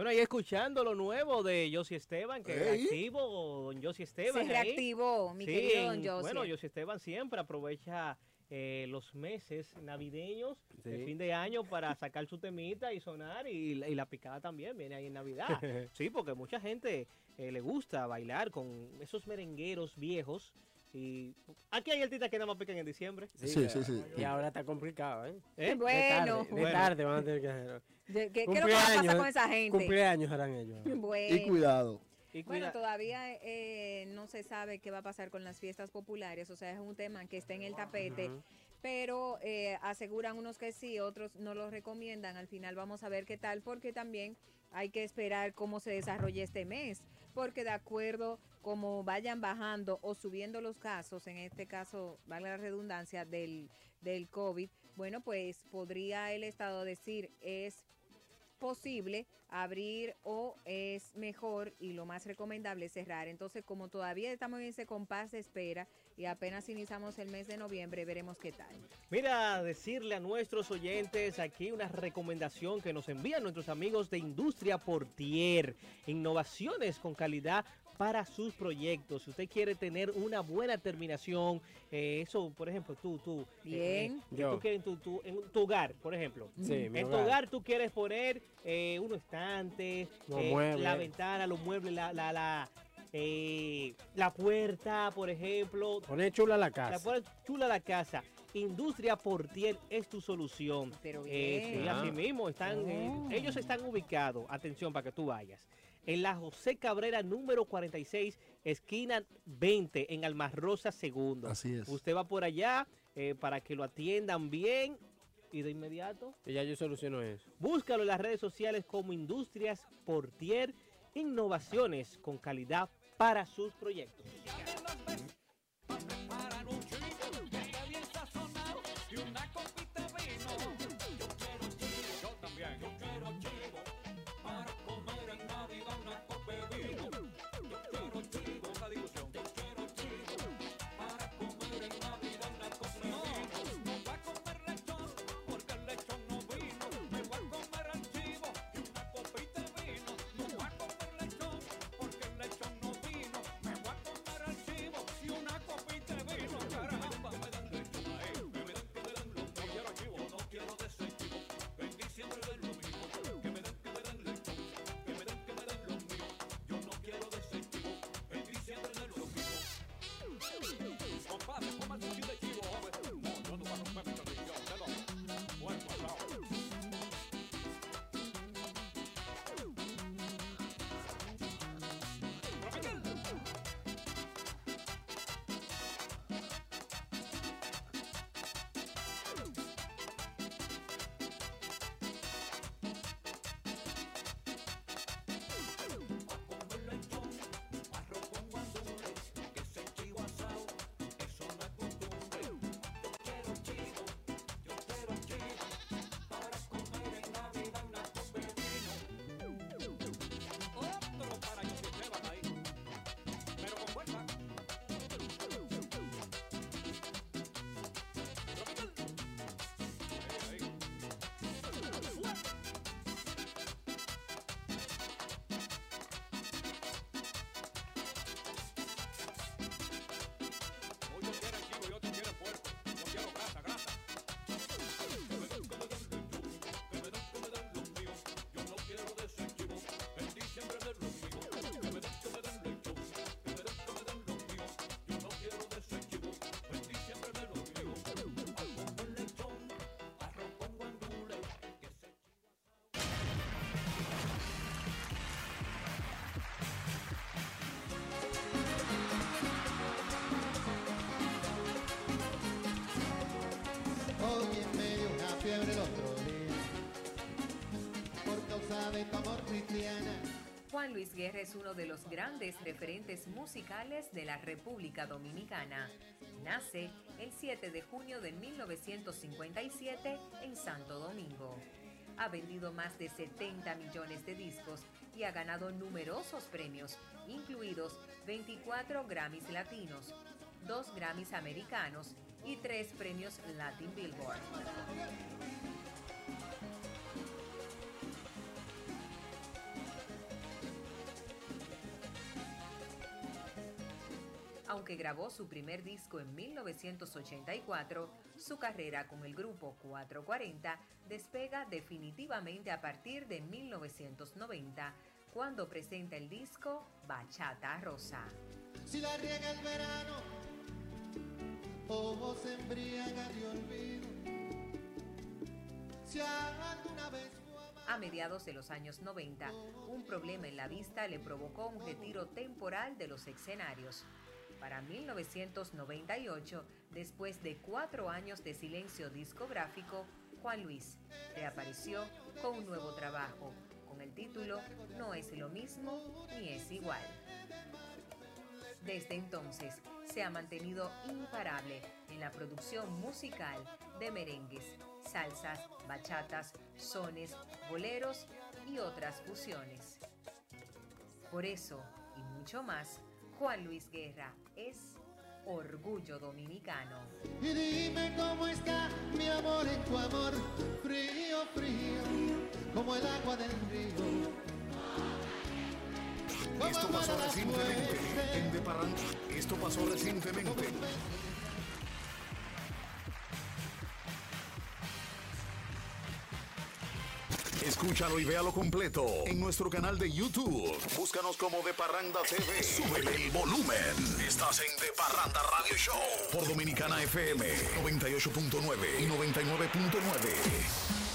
S1: Bueno, ahí escuchando lo nuevo de Josie Esteban, que
S3: Ey.
S1: reactivo, don Josie Esteban.
S4: Se
S1: ahí.
S4: reactivó, mi
S1: Sí,
S4: querido don Josie.
S1: Bueno, Josie Esteban siempre aprovecha eh, los meses navideños, el
S2: Sí.
S1: fin de año, para sacar su temita y sonar, y, la- y la picada también viene ahí en Navidad. sí, porque mucha gente eh, le gusta bailar con esos merengueros viejos. Y aquí hay artistas que nada más pican en diciembre.
S3: Sí, sí, sí.
S2: Y ahora está complicado, ¿eh?
S1: ¿Eh?
S4: Bueno.
S2: De tarde, de
S1: Bueno.
S2: tarde van a tener que hacer.
S4: ¿Qué, qué, es lo que va a pasar con esa gente?
S2: Cumpleaños harán ellos.
S4: Bueno.
S3: Y cuidado.
S1: Y
S4: Bueno, todavía eh, no se sabe qué va a pasar con las fiestas populares, o sea, es un tema que está en el tapete, pero eh, aseguran unos que sí, otros no lo recomiendan. Al final vamos a ver qué tal, porque también hay que esperar cómo se desarrolle este mes, porque de acuerdo como vayan bajando o subiendo los casos, en este caso, valga la redundancia, del, del COVID, bueno, pues podría el Estado decir es posible abrir o es mejor y lo más recomendable cerrar. Entonces, como todavía estamos en ese compás de espera y apenas iniciamos el mes de noviembre, veremos qué tal.
S1: Mira, decirle a nuestros oyentes aquí una recomendación que nos envían nuestros amigos de Industria Portier. Innovaciones con calidad para sus proyectos. Si usted quiere tener una buena terminación, eh, eso, por ejemplo, tú, tú. eh,
S4: Bien.
S1: eh, tú quieres en tu, tu- en tu hogar, por ejemplo.
S2: Sí, mi
S1: en tu
S2: hogar.
S1: hogar tú quieres poner eh, un estante, eh, la ventana, los muebles, la, la, la, eh, la puerta, por ejemplo.
S2: Poner chula la
S1: La
S2: casa.
S1: pone chula la casa. Industria Portier es tu solución.
S4: Pero
S1: Eh, sí,
S4: bien.
S2: Ah.
S1: así mismo. Están, eh,
S4: Oh.
S1: ellos están ubicados, atención para que tú vayas, en la José Cabrera número 46, esquina 20, en Almarrosa Segundo.
S3: Así es.
S1: Usted va por allá eh, para que lo atiendan bien y de inmediato.
S2: Y ya yo soluciono eso.
S1: Búscalo en las redes sociales como Industrias Portier, innovaciones con calidad para sus proyectos.
S7: Juan Luis Guerra es uno de los grandes referentes musicales de la República Dominicana. Nace el 7 de junio de 1957 en Santo Domingo. Ha vendido más de 70 millones de discos y ha ganado numerosos premios, incluidos 24 Grammys latinos, 2 Grammys americanos y 3 premios Latin Billboard.
S4: Aunque grabó su primer disco en 1984, su carrera con el grupo 440 despega definitivamente a partir de 1990, cuando presenta el disco Bachata Rosa.
S11: Si la riega el verano, o se embriaga de olvido. Si alguna vez
S4: A mediados de los años 90, un problema en la vista le provocó un retiro temporal de los escenarios. Para 1998, después de cuatro años de silencio discográfico, Juan Luis reapareció con un nuevo trabajo, con el título No es lo mismo ni es igual. Desde entonces se ha mantenido imparable en la producción musical de merengues, salsas, bachatas, sones, boleros y otras fusiones. Por eso y mucho más, Juan Luis Guerra es orgullo dominicano.
S11: Y dime cómo está mi amor en tu amor, frío, frío, como el agua del río.
S12: Esto pasó recientemente en De Parranda. Esto pasó recientemente. Escúchalo y véalo completo en nuestro canal de YouTube. Búscanos como De Parranda TV. Súbele el volumen. Estás en De Parranda Radio Show por Dominicana FM 98.9 y 99.9.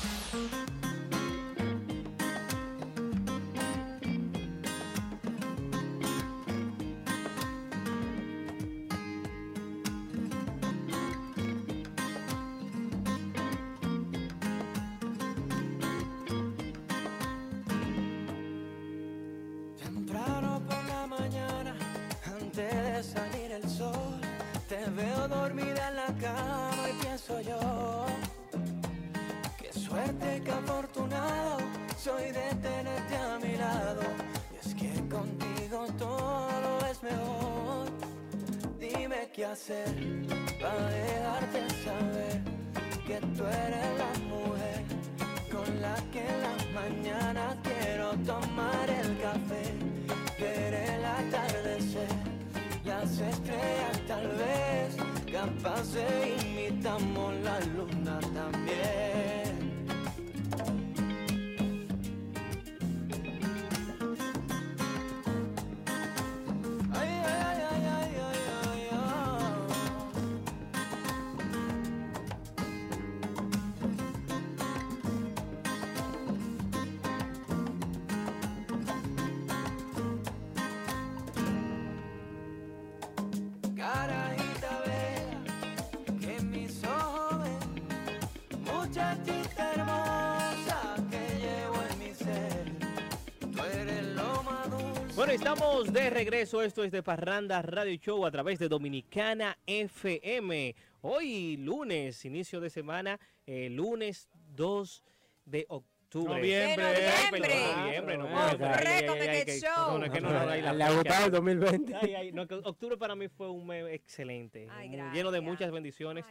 S1: Bueno, estamos de regreso. Esto es de Parranda Radio Show a través de Dominicana FM. Hoy lunes, inicio de semana, eh, lunes 2 de octubre.
S5: Noviembre.
S1: Ay,
S5: ¡De
S1: perdón,
S5: noviembre!
S1: noviembre, no,
S5: Hombre,
S1: ay, ay, ay,
S5: cómete
S1: ay,
S5: el
S1: que-
S5: show.
S1: no, no, es que no nos da ahí la
S5: Le ha
S1: fecha.
S5: gustado el 2020.
S1: Ay, ay, no, que octubre para mí fue un mes excelente,
S2: Ay,
S1: lleno de muchas bendiciones.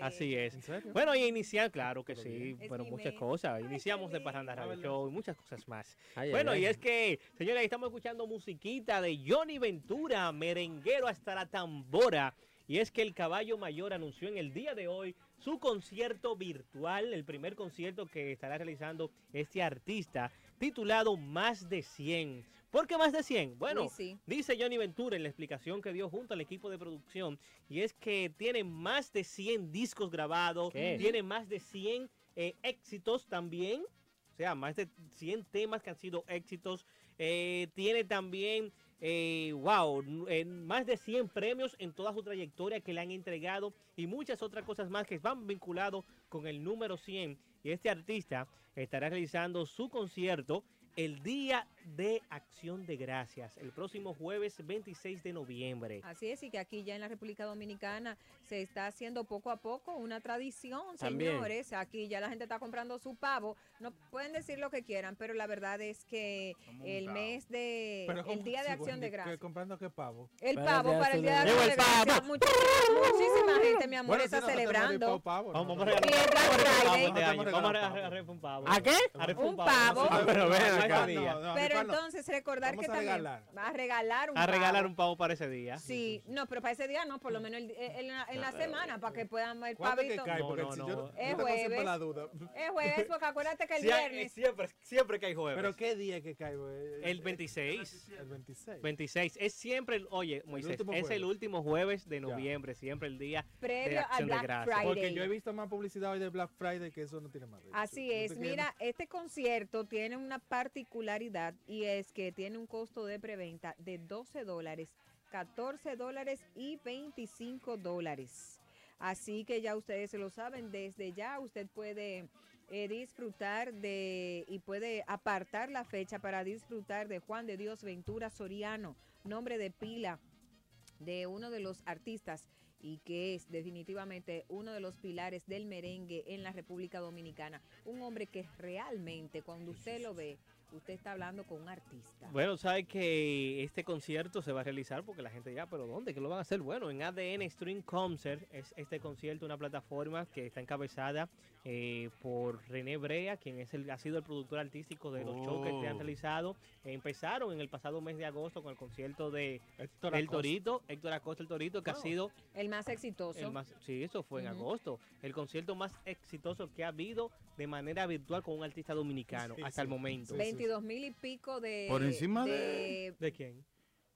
S1: Así es. Bueno, y iniciar, claro que sí, pero muchas cosas. Iniciamos de Parranda Radio Show y muchas cosas más. Bueno, y es que, señores, estamos escuchando musiquita de Johnny Ventura, merenguero hasta la tambora. Y es que el Caballo Mayor anunció en el día de hoy su concierto virtual, el primer concierto que estará realizando este artista, titulado Más de 100. ¿Por qué más de 100? Bueno,
S2: Uy, sí.
S1: dice Johnny Ventura en la explicación que dio junto al equipo de producción, y es que tiene más de 100 discos grabados,
S5: ¿Qué?
S1: tiene más de 100 eh, éxitos también, o sea, más de 100 temas que han sido éxitos, eh, tiene también, eh, wow, eh, más de 100 premios en toda su trayectoria que le han entregado y muchas otras cosas más que van vinculados con el número 100. Y este artista estará realizando su concierto el Día de Acción de Gracias, el próximo jueves 26 de noviembre.
S2: Así es, y que aquí ya en la República Dominicana se está haciendo poco a poco una tradición,
S1: También.
S2: señores. Aquí ya la gente está comprando su pavo. No pueden decir lo que quieran, pero la verdad es que el mes de,
S13: Pero
S2: el
S13: ¿cómo
S2: Día de Acción de
S13: ¿Qué-
S2: Gracias.
S13: ¿Comprando qué pavo?
S2: El
S13: Para
S2: pavo para el Día de Acción de Gracias. Muchísima gente, mi amor,
S13: Bueno,
S2: está
S13: si no,
S2: celebrando.
S13: pavo,
S1: Vamos,
S13: no,
S1: vamos a regalar un pavo este
S13: a
S1: Vamos a
S13: regalar
S1: regalar un pavo.
S5: ¿A qué?
S2: Un pavo.
S1: Ah, pero ven
S5: acá.
S2: Pero
S5: Carlos,
S4: entonces recordar
S5: vamos
S4: que
S5: a
S4: también
S5: regalar.
S4: va a regalar un
S1: A regalar
S4: pavo.
S1: un pavo para ese día.
S4: Sí, no, pero para ese día no, por lo menos el- en, la, en la semana, para que puedan ver
S5: ¿Cuándo es que
S4: pavito.
S5: cae?
S1: No, no,
S5: si
S1: no.
S5: yo
S4: Es
S5: yo
S4: jueves.
S5: la duda.
S4: Es jueves, porque acuérdate que el
S1: Sí, hay-
S4: viernes.
S1: siempre, siempre que hay jueves.
S5: Pero ¿qué día que cae? güey?
S1: El 26.
S5: El 26.
S1: 26. Es siempre, el, oye, Moisés,
S5: último
S1: es el
S5: jueves.
S1: último jueves de noviembre, siempre el día de
S4: Previo al
S1: acción de
S4: Black
S1: gracias.
S4: Friday.
S5: Porque yo he visto más publicidad hoy de Black Friday que eso no tiene más.
S4: Así es, mira, este concierto tiene una particularidad y es que tiene un costo de preventa de 12 dólares, 14 dólares y 25 dólares. Así que ya ustedes se lo saben, desde ya usted puede eh, disfrutar de y puede apartar la fecha para disfrutar de Juan de Dios Ventura Soriano, nombre de pila de uno de los artistas y que es definitivamente uno de los pilares del merengue en la República Dominicana. Un hombre que realmente cuando usted lo ve, usted está hablando con un artista.
S1: Bueno, sabe que este concierto se va a realizar porque la gente dirá, pero ¿dónde? ¿Qué lo van a hacer? Bueno, en ADN Stream Concert es este concierto, una plataforma que está encabezada eh, por René Brea, quien es el, ha sido el productor artístico de los shows que se han
S5: Oh.
S1: realizado. Empezaron en el pasado mes de agosto con el concierto de
S5: Héctor
S1: El
S5: Acosta.
S1: Torito, Héctor Acosta el Torito, que ha
S4: Oh.
S1: sido
S4: El más exitoso.
S1: el más, sí, eso fue en agosto. El concierto más exitoso que ha habido de manera virtual con un artista dominicano
S5: Sí,
S1: hasta el
S5: sí.
S1: Momento.
S4: 22 mil y pico de,
S14: Por encima de-
S1: ¿De quién?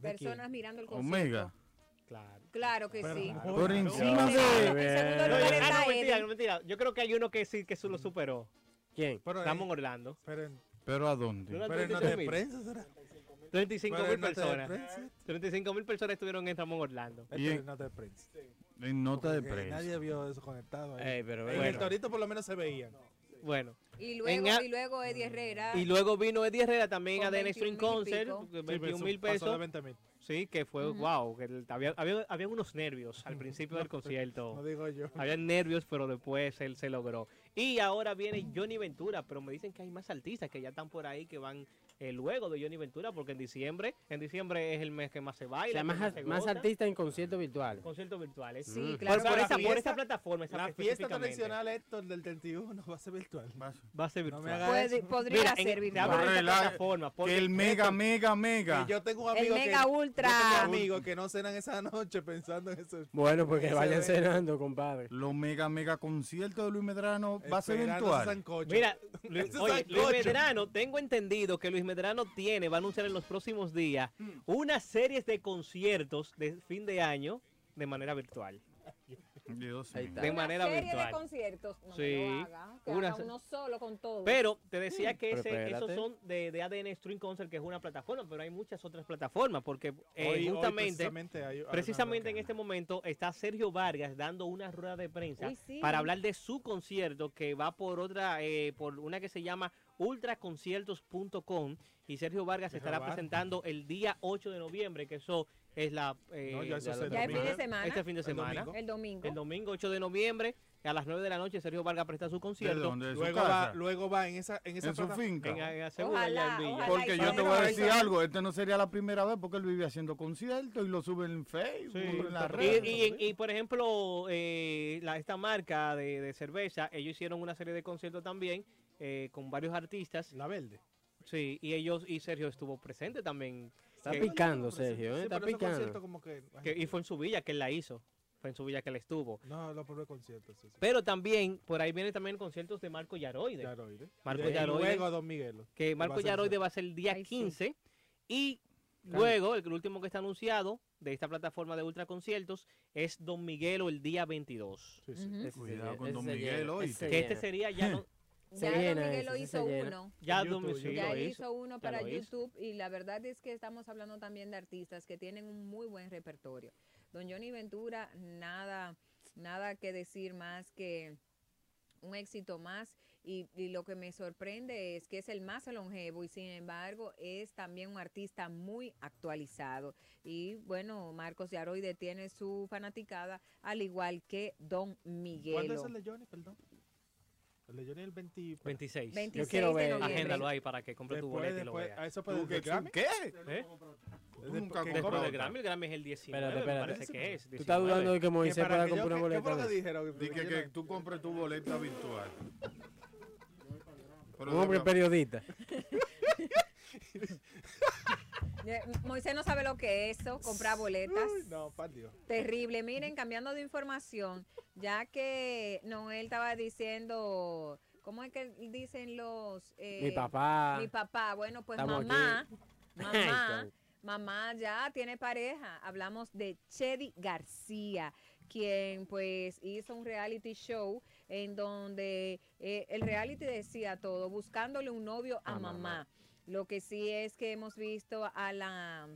S4: personas mirando el concierto.
S14: Omega.
S1: Claro.
S4: Claro que
S5: Pero
S4: sí.
S5: claro.
S14: Por encima
S4: sí,
S14: de.
S1: No, ah, no, mentira, no, mentira. Yo creo que hay uno que sí que lo superó.
S2: ¿Quién?
S5: Pero,
S1: Estamos en Orlando.
S5: pero,
S14: ¿Pero a dónde?
S1: Pero-
S5: pero en nota de prensa será.
S1: 35
S5: Pero
S1: mil
S5: de
S1: personas.
S5: prensa.
S1: 35 mil personas estuvieron en Ramón Orlando.
S14: Y en-
S5: nota de prensa.
S14: En nota de prensa.
S5: Nadie vio eso conectado ahí.
S2: Ey, pero
S5: en
S1: bueno.
S5: el torito por lo menos se veían.
S1: Bueno.
S4: Y luego,
S1: En
S4: y luego Eddie Herrera.
S1: Y luego vino Eddie Herrera también a DN
S4: 21
S1: Stream
S4: mil y
S1: Concert,
S4: pico.
S1: 21 mil
S5: Pasó de
S1: pesos.
S5: 20 mil.
S1: Sí, que fue
S4: Ujú.
S1: wow. Que el- había, había, había unos nervios al principio del concierto.
S5: No digo yo.
S1: Había nervios, pero después él se logró. Y ahora viene Johnny Ventura, pero me dicen que hay más artistas que ya están por ahí que van eh, luego de Johnny Ventura, porque en diciembre, en diciembre es el mes que más se
S2: O
S1: baila,
S2: sea,
S1: que
S2: más,
S1: más se
S2: más artistas en conciertos virtuales.
S1: conciertos virtuales.
S4: Sí,
S2: Mm.
S4: claro
S1: por,
S4: sí.
S1: por esta plataforma esa-
S5: La fiesta tradicional Héctor del 31 va a ser virtual.
S1: va a ser
S5: No
S1: virtual.
S5: me hagas
S4: Puede-
S5: eso.
S4: podría
S1: Mira,
S4: ser virtual.
S14: Relaja,
S1: plataforma, porque
S14: Que el mega, mega, mega.
S5: Yo tengo un
S4: El Mega
S5: que,
S4: Ultra.
S5: Yo tengo amigos que no cenan esa noche pensando en eso.
S2: Bueno, pues que
S5: Ese
S2: vayan
S5: ve-
S2: cenando, compadre.
S14: Los mega, mega conciertos de Luis Medrano va a ser virtual.
S1: Mira, Luis, oye. Medrano, tengo entendido que Luis Medrano tiene, va a anunciar en los próximos días,
S5: Mm.
S1: una serie de conciertos de fin de año de manera virtual.
S14: Dios
S2: Ahí
S14: mío.
S2: está.
S1: De
S4: Una
S1: manera
S4: serie
S1: virtual.
S4: de conciertos. No
S1: Sí,
S4: me lo haga, que
S1: una
S4: haga uno solo con todo.
S1: Pero te decía que ese- esos son de, de ADN Stream Concert, que es una plataforma, pero hay muchas otras plataformas, porque eh,
S5: Hoy- hoy
S1: justamente,
S5: precisamente hay- hay una
S1: precisamente en este momento está Sergio Vargas dando una rueda de prensa
S4: Uy, sí.
S1: para hablar de su concierto que va por otra, eh, por una que se llama ultraconciertos.com y Sergio Vargas estará
S5: Vargas.
S1: presentando el día 8 de noviembre, que eso es la... eh,
S5: No, ya eso
S1: la-
S5: es el
S4: ya el fin de semana.
S1: Este fin de
S5: El
S1: semana.
S5: domingo.
S4: El domingo.
S1: El domingo 8 de noviembre a las 9 de la noche Sergio Vargas presta su
S14: ¿De
S1: concierto.
S14: dónde? ¿De su
S5: Luego va, luego va en esa, en esa
S14: En su finca.
S1: En, en Asegura,
S4: Ojalá,
S1: allá en Villa.
S4: ojalá.
S14: Porque
S4: y
S14: yo te voy a decir
S4: eso.
S14: algo, este no sería la primera vez porque él vivía haciendo conciertos y lo sube en Facebook,
S1: Sí.
S14: en la
S1: Y,
S14: red.
S1: y- y, por ejemplo, eh, la, esta marca de, de cerveza, ellos hicieron una serie de conciertos también eh, con varios artistas.
S5: La verde.
S1: Sí, y ellos y Sergio estuvo presente también.
S2: Está
S1: que-
S2: picando, Sergio, ¿eh?
S5: Sí,
S2: Está picando.
S5: como que...
S1: que- y fue en su villa que él la hizo. Fue en su villa que él estuvo.
S5: No, los primeros conciertos. Sí, sí.
S1: Pero también, por ahí vienen también conciertos de Marco Yaroide.
S5: Yaroide.
S1: Marco
S5: Y
S1: Yaroide.
S5: luego Don Miguelo.
S1: que Marco
S5: va
S1: Yaroide va a ser el día
S4: Ay, sí.
S1: 15 y luego el último que está anunciado de esta plataforma de ultra conciertos es Don Miguelo el día 22.
S5: Sí, sí.
S4: Ujú.
S2: Ese
S14: Cuidado con Don
S2: se
S14: Miguel,
S2: llena,
S14: oíste.
S2: ese se
S1: Que este sería ya no,
S4: Ya Don Miguel lo hizo uno.
S1: ya Don
S4: él
S1: hizo.
S4: hizo uno
S1: ya
S4: para. YouTube y la verdad es que estamos hablando también de artistas que tienen un muy buen repertorio. Don Johnny Ventura, nada, nada que decir más que un éxito más y, y lo que me sorprende es que es el más longevo y sin embargo es también un artista muy actualizado y bueno Marcos Yaroide tiene su fanaticada al igual que Don
S5: ¿Cuándo es
S4: Miguelo
S5: el de Johnny, perdón? El de Johnny es el 20...
S1: 26.
S4: 26
S2: quiero ver.
S1: Agéndalo ahí para que compre tu boleto y lo
S5: después,
S1: veas.
S5: ¿a eso
S14: ¿Tú
S5: puede
S14: qué?
S5: el Grammy?
S14: ¿Qué?
S1: ¿Eh?
S14: Nunca.
S1: Grammy, el Grammy es el 19,
S2: Espérate,
S1: me
S2: espérate.
S1: parece que es.
S2: Tú estás dudando
S1: 19.
S2: de que Moisés
S5: para
S2: pueda
S5: yo-
S2: comprar una
S5: ¿qué- qué fue
S2: boleta.
S5: lo que dijeron?
S14: Di que, que tú compres tu boleta virtual.
S2: Un hombre periodista.
S4: Moisés no sabe lo que es eso, comprar boletas.
S5: Uy, no, pa' Dios.
S4: Terrible. Miren, cambiando de información, ya que Noel estaba diciendo, ¿cómo es que dicen los... eh,
S2: Mi papá.
S4: Mi papá. Bueno, pues
S2: Estamos
S4: mamá,
S2: aquí.
S4: mamá, mamá ya tiene pareja. Hablamos de Chedi García, quien pues hizo un reality show en donde eh, el reality decía todo, buscándole un novio a,
S2: A
S4: mamá.
S2: mamá.
S4: Lo que sí es que hemos visto a la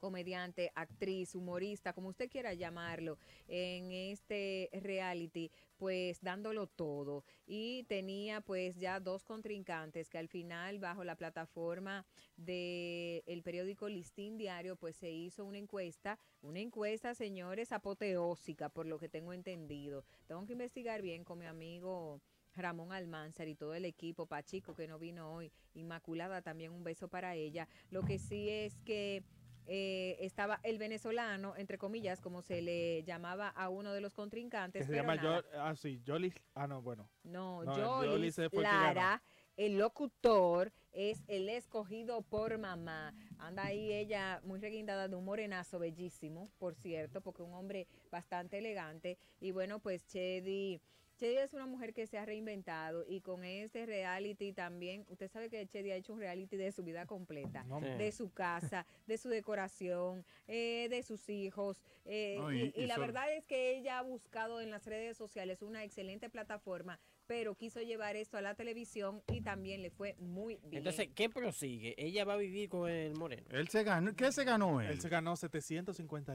S4: comediante, actriz, humorista, como usted quiera llamarlo, en este reality, pues dándolo todo. Y tenía pues ya dos contrincantes que al final bajo la plataforma del el periódico Listín Diario, pues se hizo una encuesta, una encuesta, señores, apoteósica, por lo que tengo entendido. Tengo que investigar bien con mi amigo Ramón Almanzar y todo el equipo, Pachico que no vino hoy, Inmaculada también un beso para ella. Lo que sí es que eh, estaba el venezolano, entre comillas, como se le llamaba a uno de los contrincantes.
S5: Que se
S4: pero
S5: llama
S4: nada.
S5: Yo, ah, sí, Jolis. Ah, no, bueno.
S4: No,
S5: No, que ganó.
S4: Lara, el locutor, es el escogido por mamá. Anda ahí ella muy reguindada de un morenazo bellísimo, por cierto, porque un hombre bastante elegante. Y bueno, pues Chedi, Chedi es una mujer que se ha reinventado y con este reality también, usted sabe que Chedi ha hecho un reality de su vida completa,
S15: No.
S4: De su casa, de su decoración, eh, de sus hijos. eh,
S15: No,
S4: y,
S15: y-
S4: y
S15: y
S4: la
S15: sobre-
S4: verdad es que ella ha buscado en las redes sociales una excelente plataforma, pero quiso llevar esto a la televisión y también le fue muy bien.
S2: Entonces, ¿qué prosigue? Ella va a vivir con el moreno.
S14: Él se ganó, ¿qué se ganó él?
S5: Él se ganó 750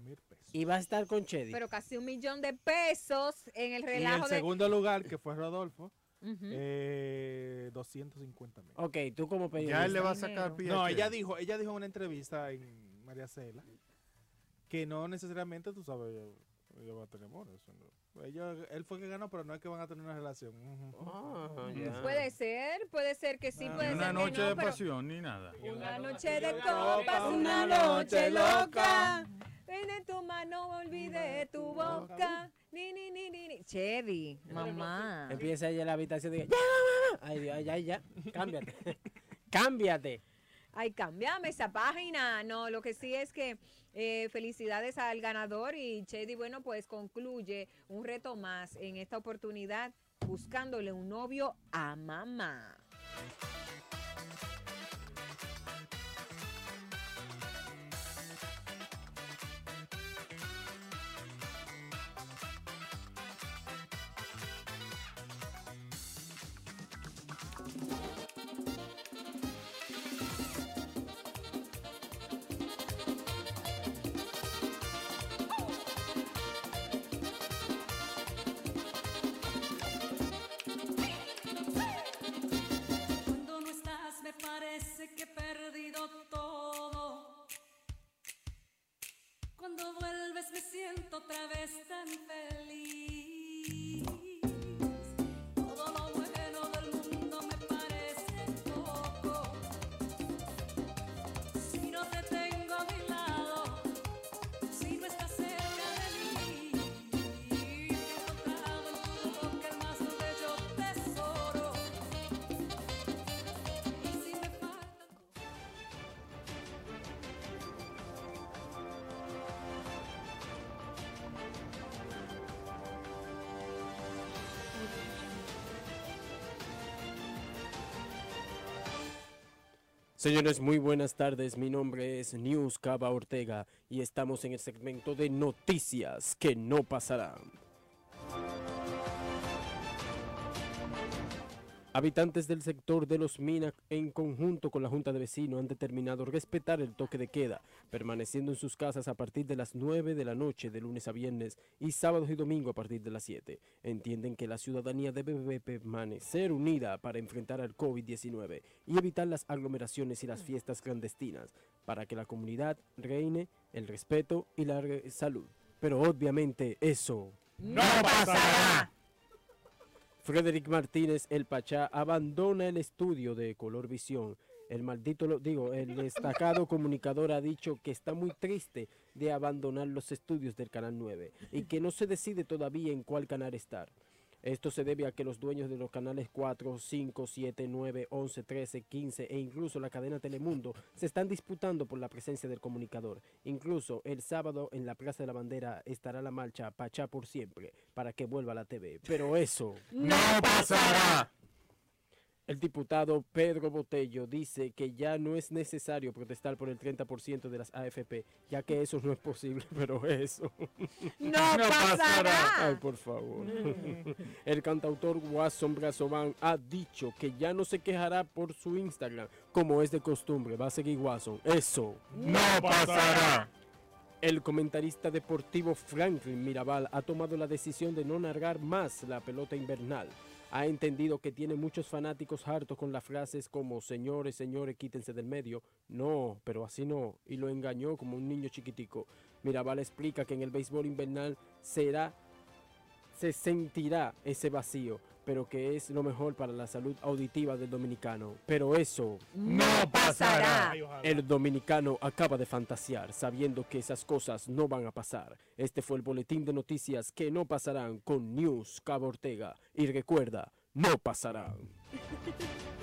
S5: mil pesos.
S2: Y va a estar con Chedi.
S4: pero casi un millón de pesos en el
S5: Y
S4: relajo
S5: el
S4: de...
S5: segundo lugar, que fue Rodolfo,
S4: Ujú.
S5: eh, 250 mil.
S2: Ok, tú como periodista.
S14: Ya él le va a sacar pie.
S5: No, ella dijo, ella dijo en una entrevista en María Cela que no necesariamente, tú sabes, ella, va a tener amor. eso no. Él fue el que ganó, pero no es que van a tener una relación.
S2: Ah.
S4: Puede ser, puede ser que sí,
S5: Ah,
S4: puede
S14: una
S4: ser
S14: noche
S4: que no,
S14: de pasión, ni nada.
S4: una noche de copas, una noche loca. Ven en tu mano, olvide tu boca. Ni, ni, ni, ni, ni. Chedi, mamá.
S2: Empieza ella en la habitación y dice, ya, mamá. Ay, Dios, ya, ya, cámbiate. cámbiate.
S4: Ay, cambiame esa página. No, lo que sí es que eh, felicidades al ganador y Chedi, bueno, pues concluye un reto más en esta oportunidad buscándole un novio a mamá.
S2: Señores, muy buenas tardes. Mi nombre es News Cava Ortega y estamos en el segmento de noticias que no pasarán. Habitantes del sector de Los Minas, en conjunto con la Junta de Vecinos, han determinado respetar el toque de queda, permaneciendo en sus casas a partir de las 9 de la noche de lunes a viernes y sábados y domingo a partir de las 7. Entienden que la ciudadanía debe permanecer unida para enfrentar al COVID-19 y evitar las aglomeraciones y las fiestas clandestinas, para que la comunidad reine el respeto y la salud. Pero obviamente eso
S4: ¡No pasará!
S2: Frederick Martínez, el Pachá, abandona el estudio de Color Visión. El maldito, lo digo, el destacado comunicador ha dicho que está muy triste de abandonar los estudios del Canal 9 y que no se decide todavía en cuál canal estar. Esto se debe a que los dueños de los canales 4, 5, 7, 9, 11, 13, 15 e incluso la cadena Telemundo se están disputando por la presencia del comunicador. Incluso el sábado en la Plaza de la Bandera estará la marcha Pachá por siempre para que vuelva a la TV. Pero eso
S15: ¡No pasará!
S2: El diputado Pedro Botello dice que ya no es necesario protestar por el 30% de las AFP, ya que eso no es posible, pero eso.
S15: ¡No pasará!
S2: Ay, por favor. El cantautor Watson Brazovan ha dicho que ya no se quejará por su Instagram, como es de costumbre. Va a seguir Watson. Eso.
S15: ¡No pasará!
S2: El comentarista deportivo Franklin Mirabal ha tomado la decisión de no narrar más la pelota invernal. Ha entendido que tiene muchos fanáticos hartos con las frases como señores, señores, quítense del medio. No, pero así no. Y lo engañó como un niño chiquitico. Mirabal explica que en el béisbol invernal será, se sentirá ese vacío, pero que es lo mejor para la salud auditiva del dominicano. Pero eso
S15: ¡No pasará!
S2: el dominicano acaba de fantasear sabiendo que esas cosas no van a pasar. Este fue el boletín de noticias que no pasarán con News Cabo Ortega. Y recuerda, no pasarán.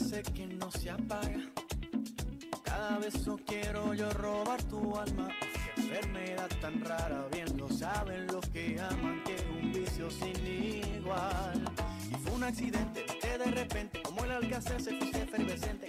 S12: sed que no se apaga. Cada beso quiero yo robar tu alma. Qué enfermedad tan rara, bien lo saben los que aman que es un vicio sin igual. Y fue un accidente, de repente, como el alcázar se fuiste efervescente.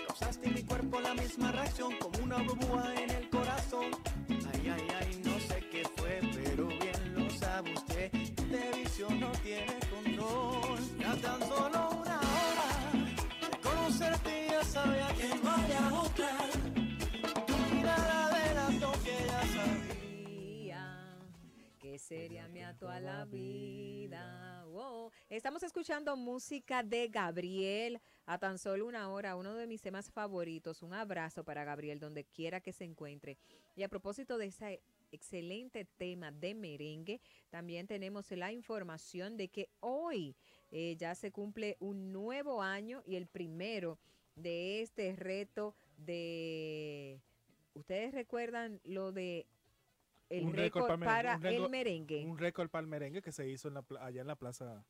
S4: A la vida. Wow. Estamos escuchando música de Gabriel a tan solo una hora, uno de mis temas favoritos. Un abrazo para Gabriel donde quiera que se encuentre. Y a propósito de ese excelente tema de merengue, también tenemos la información de que hoy eh, ya se cumple un nuevo año y el primero de este reto de... ¿Ustedes recuerdan lo de el
S5: Un
S4: récord
S5: mer-
S4: para
S5: un
S4: el
S5: récord-
S4: merengue?
S5: Un récord para el merengue que se hizo en la, pla- allá en la Plaza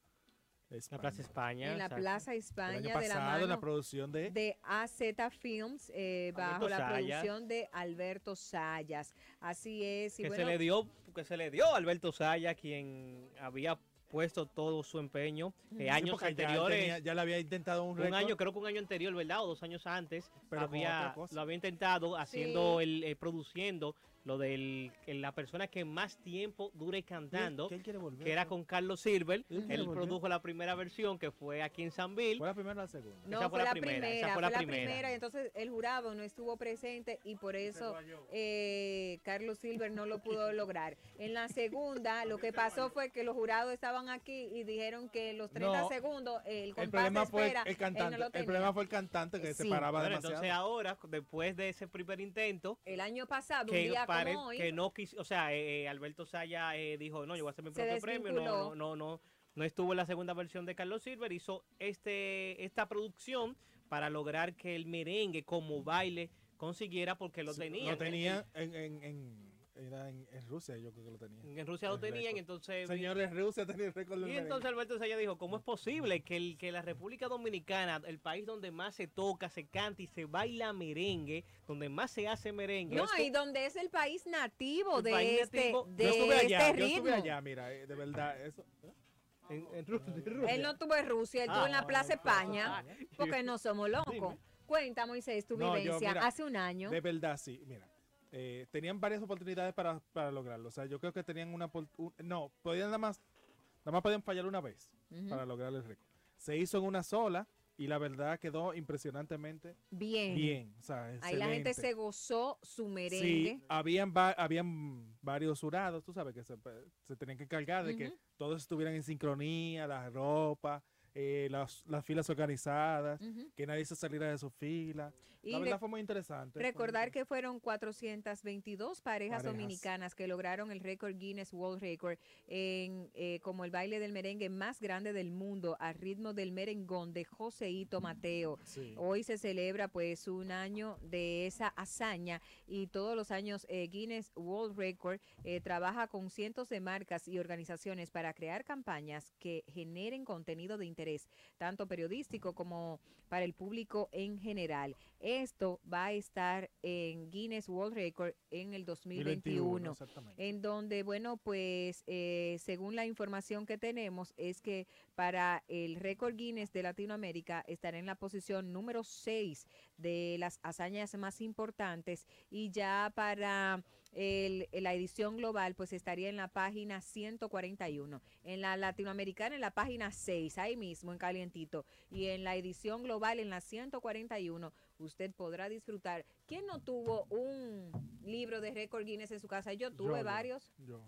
S5: España.
S1: La Plaza España.
S4: en la
S1: exacto.
S4: Plaza
S5: El
S4: España
S5: año
S4: de la
S5: pasado,
S4: mano
S5: en la producción de...
S4: de AZ Films eh, bajo
S1: Alberto
S4: la
S1: Sayas.
S4: producción de Alberto Sayas. Así es. Y
S1: que
S4: bueno,
S1: se le dio que se le dio a Alberto Saya quien había puesto todo su empeño eh,
S4: Sí,
S1: años
S5: ya
S1: anteriores
S5: tenía- ya le había intentado un
S1: un
S5: récord.
S1: año creo que un año anterior verdad o dos años antes
S5: Pero con
S1: había
S5: otra cosa.
S1: lo había intentado haciendo
S4: Sí.
S1: el eh, produciendo lo del que la persona que más tiempo dure cantando
S5: ¿Quién quiere volver?
S1: que era con Carlos Silver
S5: ¿Quién quiere
S1: él
S5: volver?
S1: produjo la primera versión que fue aquí en Sanville
S5: ¿Fue la primera o la segunda?
S4: no,
S1: esa
S4: fue, la primera,
S1: esa
S4: fue la primera. y entonces el jurado no estuvo presente y por eso eh, Carlos Silver no lo pudo lograr. En la segunda, lo que pasó fue que los jurados estaban aquí y dijeron que los 30
S5: No,
S4: segundos, el
S5: El
S4: compás
S5: problema
S4: de
S5: fue
S4: espera,
S5: el
S4: no
S5: cantante. el problema fue el cantante que se
S4: Sí.
S5: paraba
S1: Bueno,
S5: demasiado.
S1: entonces ahora después de ese primer intento
S4: El año pasado, un día
S1: pare-
S4: como hoy,
S1: que no quiso, o sea, eh, eh, Alberto Saya eh, dijo, no, yo voy a hacer mi propio premio, no, no, no, no, no estuvo en la segunda versión de Carlos Silver, hizo este, esta producción para lograr que el merengue como baile consiguiera porque lo
S5: Sí,
S1: tenían.
S5: Lo tenían en, en, en, era en, en Rusia, yo creo que lo tenían.
S1: En, en Rusia lo
S5: El
S1: tenían,
S5: récord.
S1: entonces...
S5: Señores, Rusia tenía el récord
S1: Y entonces Alberto Saya dijo, ¿cómo es posible que, el, que la República Dominicana, el país donde más se toca, se canta y se baila merengue, donde más se hace merengue,
S4: No,
S1: esto-
S4: y donde es el país nativo
S1: El
S4: de
S1: país
S4: este,
S1: nativo.
S4: de
S5: yo estuve allá,
S4: este
S5: yo
S4: ritmo.
S5: estuve allá, mira, eh, de verdad, eso.
S1: en, en Ru- de
S4: Él
S1: Rusia.
S4: no estuvo en Rusia, él
S1: Ah,
S4: estuvo en la
S1: no,
S4: Plaza
S1: en la Plaza
S4: España, porque no somos locos.
S1: Dime.
S4: Cuenta, Moisés, tu
S5: No, yo,
S4: vivencia
S5: mira,
S4: hace un año.
S5: De verdad, sí, mira. Eh, tenían varias oportunidades para, para lograrlo. O sea, yo creo que tenían una... un- no, podían nada más... Nada más podían fallar una vez para lograr el récord. Se hizo en una sola y la verdad quedó impresionantemente
S4: Bien.
S5: bien. O sea,
S4: Ahí la gente se gozó su merengue.
S5: Sí, habían, va- habían varios jurados, tú sabes, que se, se tenían que encargar de que todos estuvieran en sincronía, la ropa, eh, las, las filas organizadas,
S4: Ujú.
S5: que nadie se saliera de su fila.
S4: Y
S5: la verdad fue muy interesante. fue muy
S4: Recordar que fueron 422 parejas,
S5: Parejas.
S4: dominicanas que lograron el récord Guinness World Record en, eh, como el baile del merengue más grande del mundo al ritmo del merengón de Joseito Mateo.
S5: Sí.
S4: Hoy se celebra pues un año de esa hazaña y todos los años eh, Guinness World Record eh, trabaja con cientos de marcas y organizaciones para crear campañas que generen contenido de interés, tanto periodístico como para el público en general. Esto va a estar en Guinness World Record en el 2021
S5: exactamente.
S4: en donde, bueno, pues eh, según la información que tenemos, es que para el récord Guinness de Latinoamérica estará en la posición número 6 de las hazañas más importantes y ya para el- la edición global, pues estaría en la página 141. En la latinoamericana, en la página 6, ahí mismo, en calientito. Y en la edición global, en la 141, usted podrá disfrutar. ¿Quién no tuvo un libro de récord Guinness en su casa? Yo tuve
S5: Yo,
S4: varios.
S5: yo.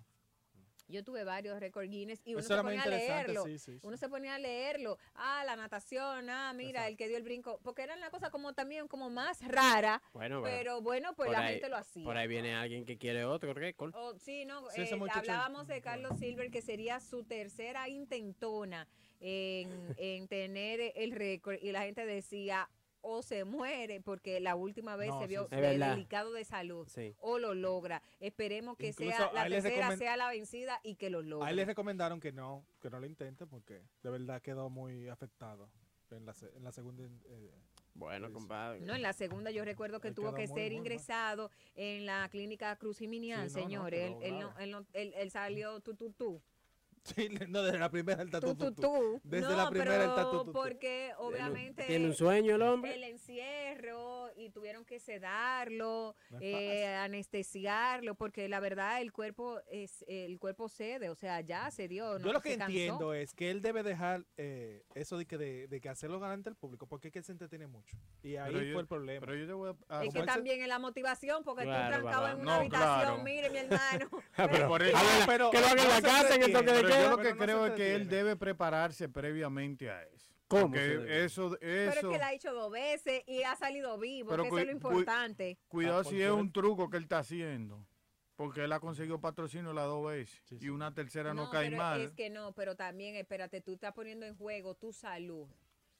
S4: Yo tuve varios récord Guinness y uno
S5: Eso
S4: se ponía a leerlo.
S5: sí, sí, sí.
S4: Uno se ponía a leerlo. Ah, la natación, ah, mira, el que dio el brinco. Porque era una cosa como también como más rara.
S2: Bueno,
S4: pero bueno, pues la
S2: ahí-
S4: gente lo hacía.
S2: Por ahí viene alguien que quiere otro récord.
S4: Oh, sí, no, eh, hablábamos de Carlos Silver, que sería su tercera intentona en, en tener el récord, y la gente decía, o se muere, porque la última vez
S5: No,
S4: se vio
S5: sí.
S4: De- delicado de salud,
S2: Sí.
S4: o lo logra. Esperemos que
S5: Incluso
S4: sea la
S5: a
S4: tercera sea la vencida y que lo
S5: A
S4: logre.
S5: él le recomendaron que no, que no lo intente porque de verdad quedó muy afectado en la, se- en la segunda. eh,
S2: Bueno, compadre.
S4: No, en la segunda yo recuerdo que
S5: Él
S4: tuvo que
S5: muy,
S4: ser
S5: muy mal.
S4: ingresado en la clínica Cruz Jiminián,
S5: Sí, no, no,
S4: señores. él, él, no-
S5: grave.
S4: él no- él- él salió tú, tú, tú.
S5: Sí, no, desde la primera el tatu,
S4: tú, tú,
S5: tú. Desde
S4: no,
S5: la primera el
S4: pero
S5: tatu, tú, tú.
S4: porque obviamente
S2: Tiene un sueño el hombre.
S4: el encierro y tuvieron que sedarlo,
S2: No
S4: eh, anestesiarlo, porque la verdad el cuerpo es el cuerpo cede, o sea, ya se dio.
S5: Yo lo que
S4: se cansó.
S5: entiendo es que él debe dejar eh, eso de que, de, de que hacerlo delante del público, porque es que él se entretiene mucho. Y ahí
S14: Pero yo-
S5: fue el problema.
S14: Pero yo te voy a...
S4: Es que también es la motivación, porque
S14: Claro,
S4: tú trancado en una
S14: No,
S4: habitación,
S14: claro.
S4: mire mi hermano.
S14: Pero por eso-
S2: Hágala-
S14: pero-
S2: que lo haga en la casa, en el toque de.
S14: Yo lo que
S2: no
S14: creo es que él debe prepararse previamente a eso.
S2: ¿Cómo debe?
S14: eso,
S4: Pero es
S14: eso,
S4: que la ha hecho dos veces y ha salido vivo,
S14: Pero
S4: que eso es lo
S14: cu-
S4: importante.
S14: cuidado
S5: Ah,
S14: si es un truco que él está haciendo. Porque él ha conseguido patrocinio las dos veces. Y una tercera no, cae
S4: pero
S14: mal.
S4: es que no, pero también, espérate, tú estás poniendo en juego tu salud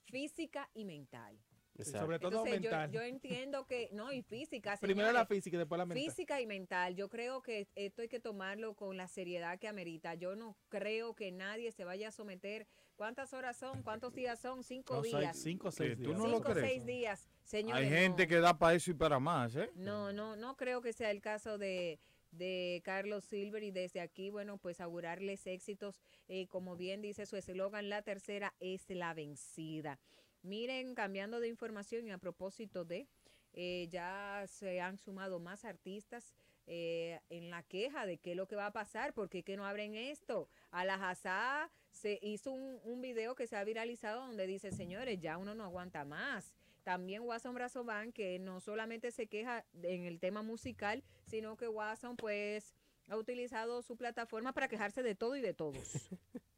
S4: física y mental.
S5: Sobre todo
S4: Entonces,
S5: mental.
S4: Yo, entiendo que, no, y física.
S5: Primero la física y después la mental.
S4: Física y mental. Yo creo que esto hay que tomarlo con la seriedad que amerita. Yo no creo que nadie se vaya a someter. ¿Cuántas horas son? ¿Cuántos días son? Cinco
S5: No, seis-
S4: días.
S5: cinco o seis
S14: tú
S5: días.
S14: no lo
S4: Cinco o
S14: crees.
S4: seis días. Señores,
S14: Hay
S4: no.
S14: gente que da para eso y para más, ¿eh?
S4: No, no, no creo que sea el caso de, de Carlos Silver y desde aquí, bueno, pues augurarles éxitos. Eh, como bien dice su eslogan, la tercera es la vencida. Miren, cambiando de información y a propósito de, eh, ya se han sumado más artistas eh, en la queja de qué es lo que va a pasar, porque que no abren esto. A la se hizo un, un video que se ha viralizado donde dice, señores, ya uno no aguanta más. También Watson Brazoban, que no solamente se queja en el tema musical, sino que Watson pues ha utilizado su plataforma para quejarse de todo y de todos.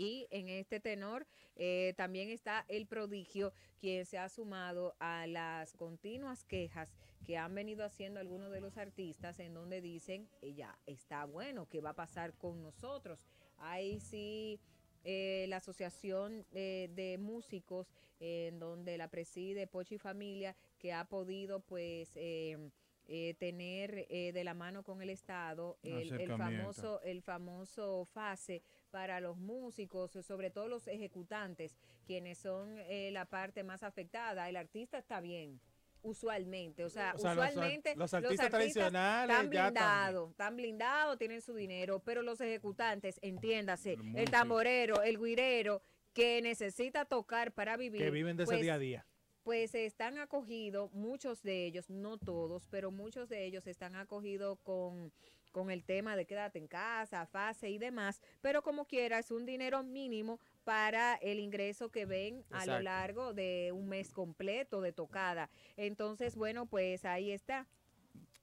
S4: Y en este tenor eh, también está el prodigio, quien se ha sumado a las continuas quejas que han venido haciendo algunos de los artistas en donde dicen, "Eh, ya está bueno, ¿qué va a pasar con nosotros? Ahí sí, eh, la Asociación eh, de Músicos, en donde la preside Pochi Familia, que ha podido pues... eh, eh, tener eh, de la mano con el Estado el, famoso el famoso fase para los músicos, sobre todo los ejecutantes, quienes son eh, la parte más afectada. El artista está bien, usualmente. O sea,
S5: O sea, los ar-
S4: usualmente
S5: los artistas tradicionales
S4: están blindados, están blindados, tienen su dinero, pero los ejecutantes, entiéndase, el, tamborero, el guirero, que necesita tocar para vivir.
S5: Que viven de ese
S4: pues,
S5: día a día.
S4: pues están acogidos, muchos de ellos, no todos, pero muchos de ellos están acogidos con, con el tema de quédate en casa, fase y demás, pero como quiera es un dinero mínimo para el ingreso que ven a lo largo de un mes completo de tocada. Entonces, bueno, pues ahí está.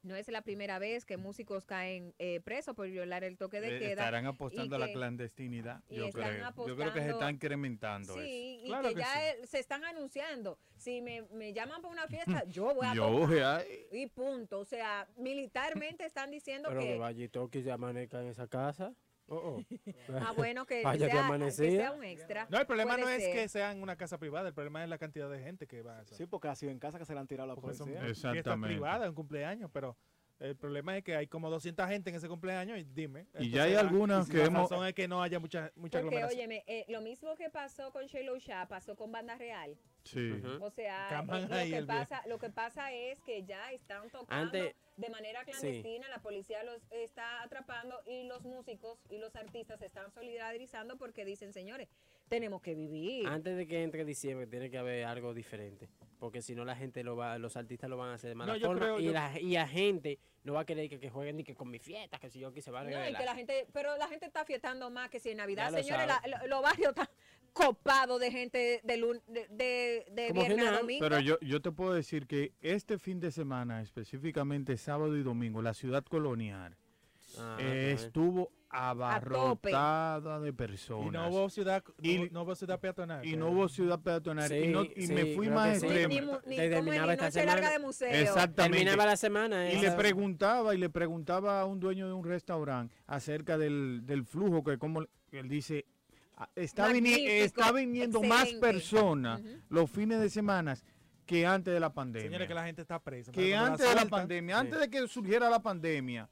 S4: No es la primera vez que músicos caen eh, presos por violar el toque de
S14: Eh,
S4: queda.
S14: Estarán apostando a la clandestinidad. Yo creo. Yo creo que se está incrementando eso.
S4: Sí, y
S14: Claro
S4: que,
S14: que
S4: ya
S14: sí.
S4: se están anunciando. Si me, me llaman para una fiesta, yo voy a
S14: Yo voy a-
S4: Y punto. O sea, militarmente están diciendo
S2: Pero que
S4: que...
S2: vaya y toque y se amanezca en esa casa. Oh, oh.
S4: Ah, bueno, que,
S2: Vaya
S4: sea, que sea un extra.
S5: No, el problema
S4: Puede
S5: no es
S4: ser.
S5: que sea en una casa privada, el problema es la cantidad de gente que va a
S16: Sí, porque ha sido en casa que se le han tirado a la
S5: Porque
S16: policía.
S14: Exactamente.
S5: privadas, un cumpleaños, pero el problema es que hay como 200 gente en ese cumpleaños y dime.
S14: Y ya hay algunas que
S5: la
S14: hemos-
S5: razón es que no haya mucha, mucha
S4: Porque,
S5: aglomeración.
S4: óyeme, eh, lo mismo que pasó con Shelo Shah pasó con Banda Real.
S14: Sí.
S4: O sea, eh, lo, que pasa, lo que pasa es que ya están tocando
S2: Antes-
S4: de manera
S2: Sí.
S4: clandestina, la policía los está atrapando y los músicos y los artistas se están solidarizando porque dicen, señores, tenemos que vivir.
S2: Antes de que entre diciembre tiene que haber algo diferente. Porque si no la gente lo va, los artistas lo van a hacer de mala
S5: No, yo
S2: forma.
S5: creo-
S2: y,
S5: yo-
S2: la, y la gente no va a querer que, que jueguen ni que con mi fiesta, que si yo que se va a
S4: No, y
S2: regalar.
S4: que la gente, pero la gente está fiestando más que si en Navidad,
S2: Ya lo
S4: señores, la- lo- los barrios están copados de gente de, de, de, de
S14: Como
S4: viernes a domingo.
S14: Pero yo, yo te puedo decir que este fin de semana, específicamente sábado y domingo, la ciudad colonial
S2: Ah,
S14: eh, estuvo abarrotada de personas.
S5: Y no hubo ciudad,
S14: Y-
S5: no hubo ciudad peatonal.
S14: y no hubo ciudad peatonal. y no- y
S2: Sí,
S14: me fui más
S2: sí.
S14: extremo.
S2: Terminaba esta
S4: noche larga
S2: semana.
S4: de museo.
S14: Exactamente.
S2: Terminaba la semana.
S14: Y le preguntaba y le preguntaba a un dueño de un restaurante acerca del, del flujo que como él dice "Ah, está, vini-
S4: Magnífico,
S14: está viniendo más
S4: excelente".
S14: personas
S4: Ujú.
S14: los fines de semana que antes de la pandemia.
S5: Señores, que la gente está presa.
S14: que antes de la pandemia, antes de que surgiera la pandemia,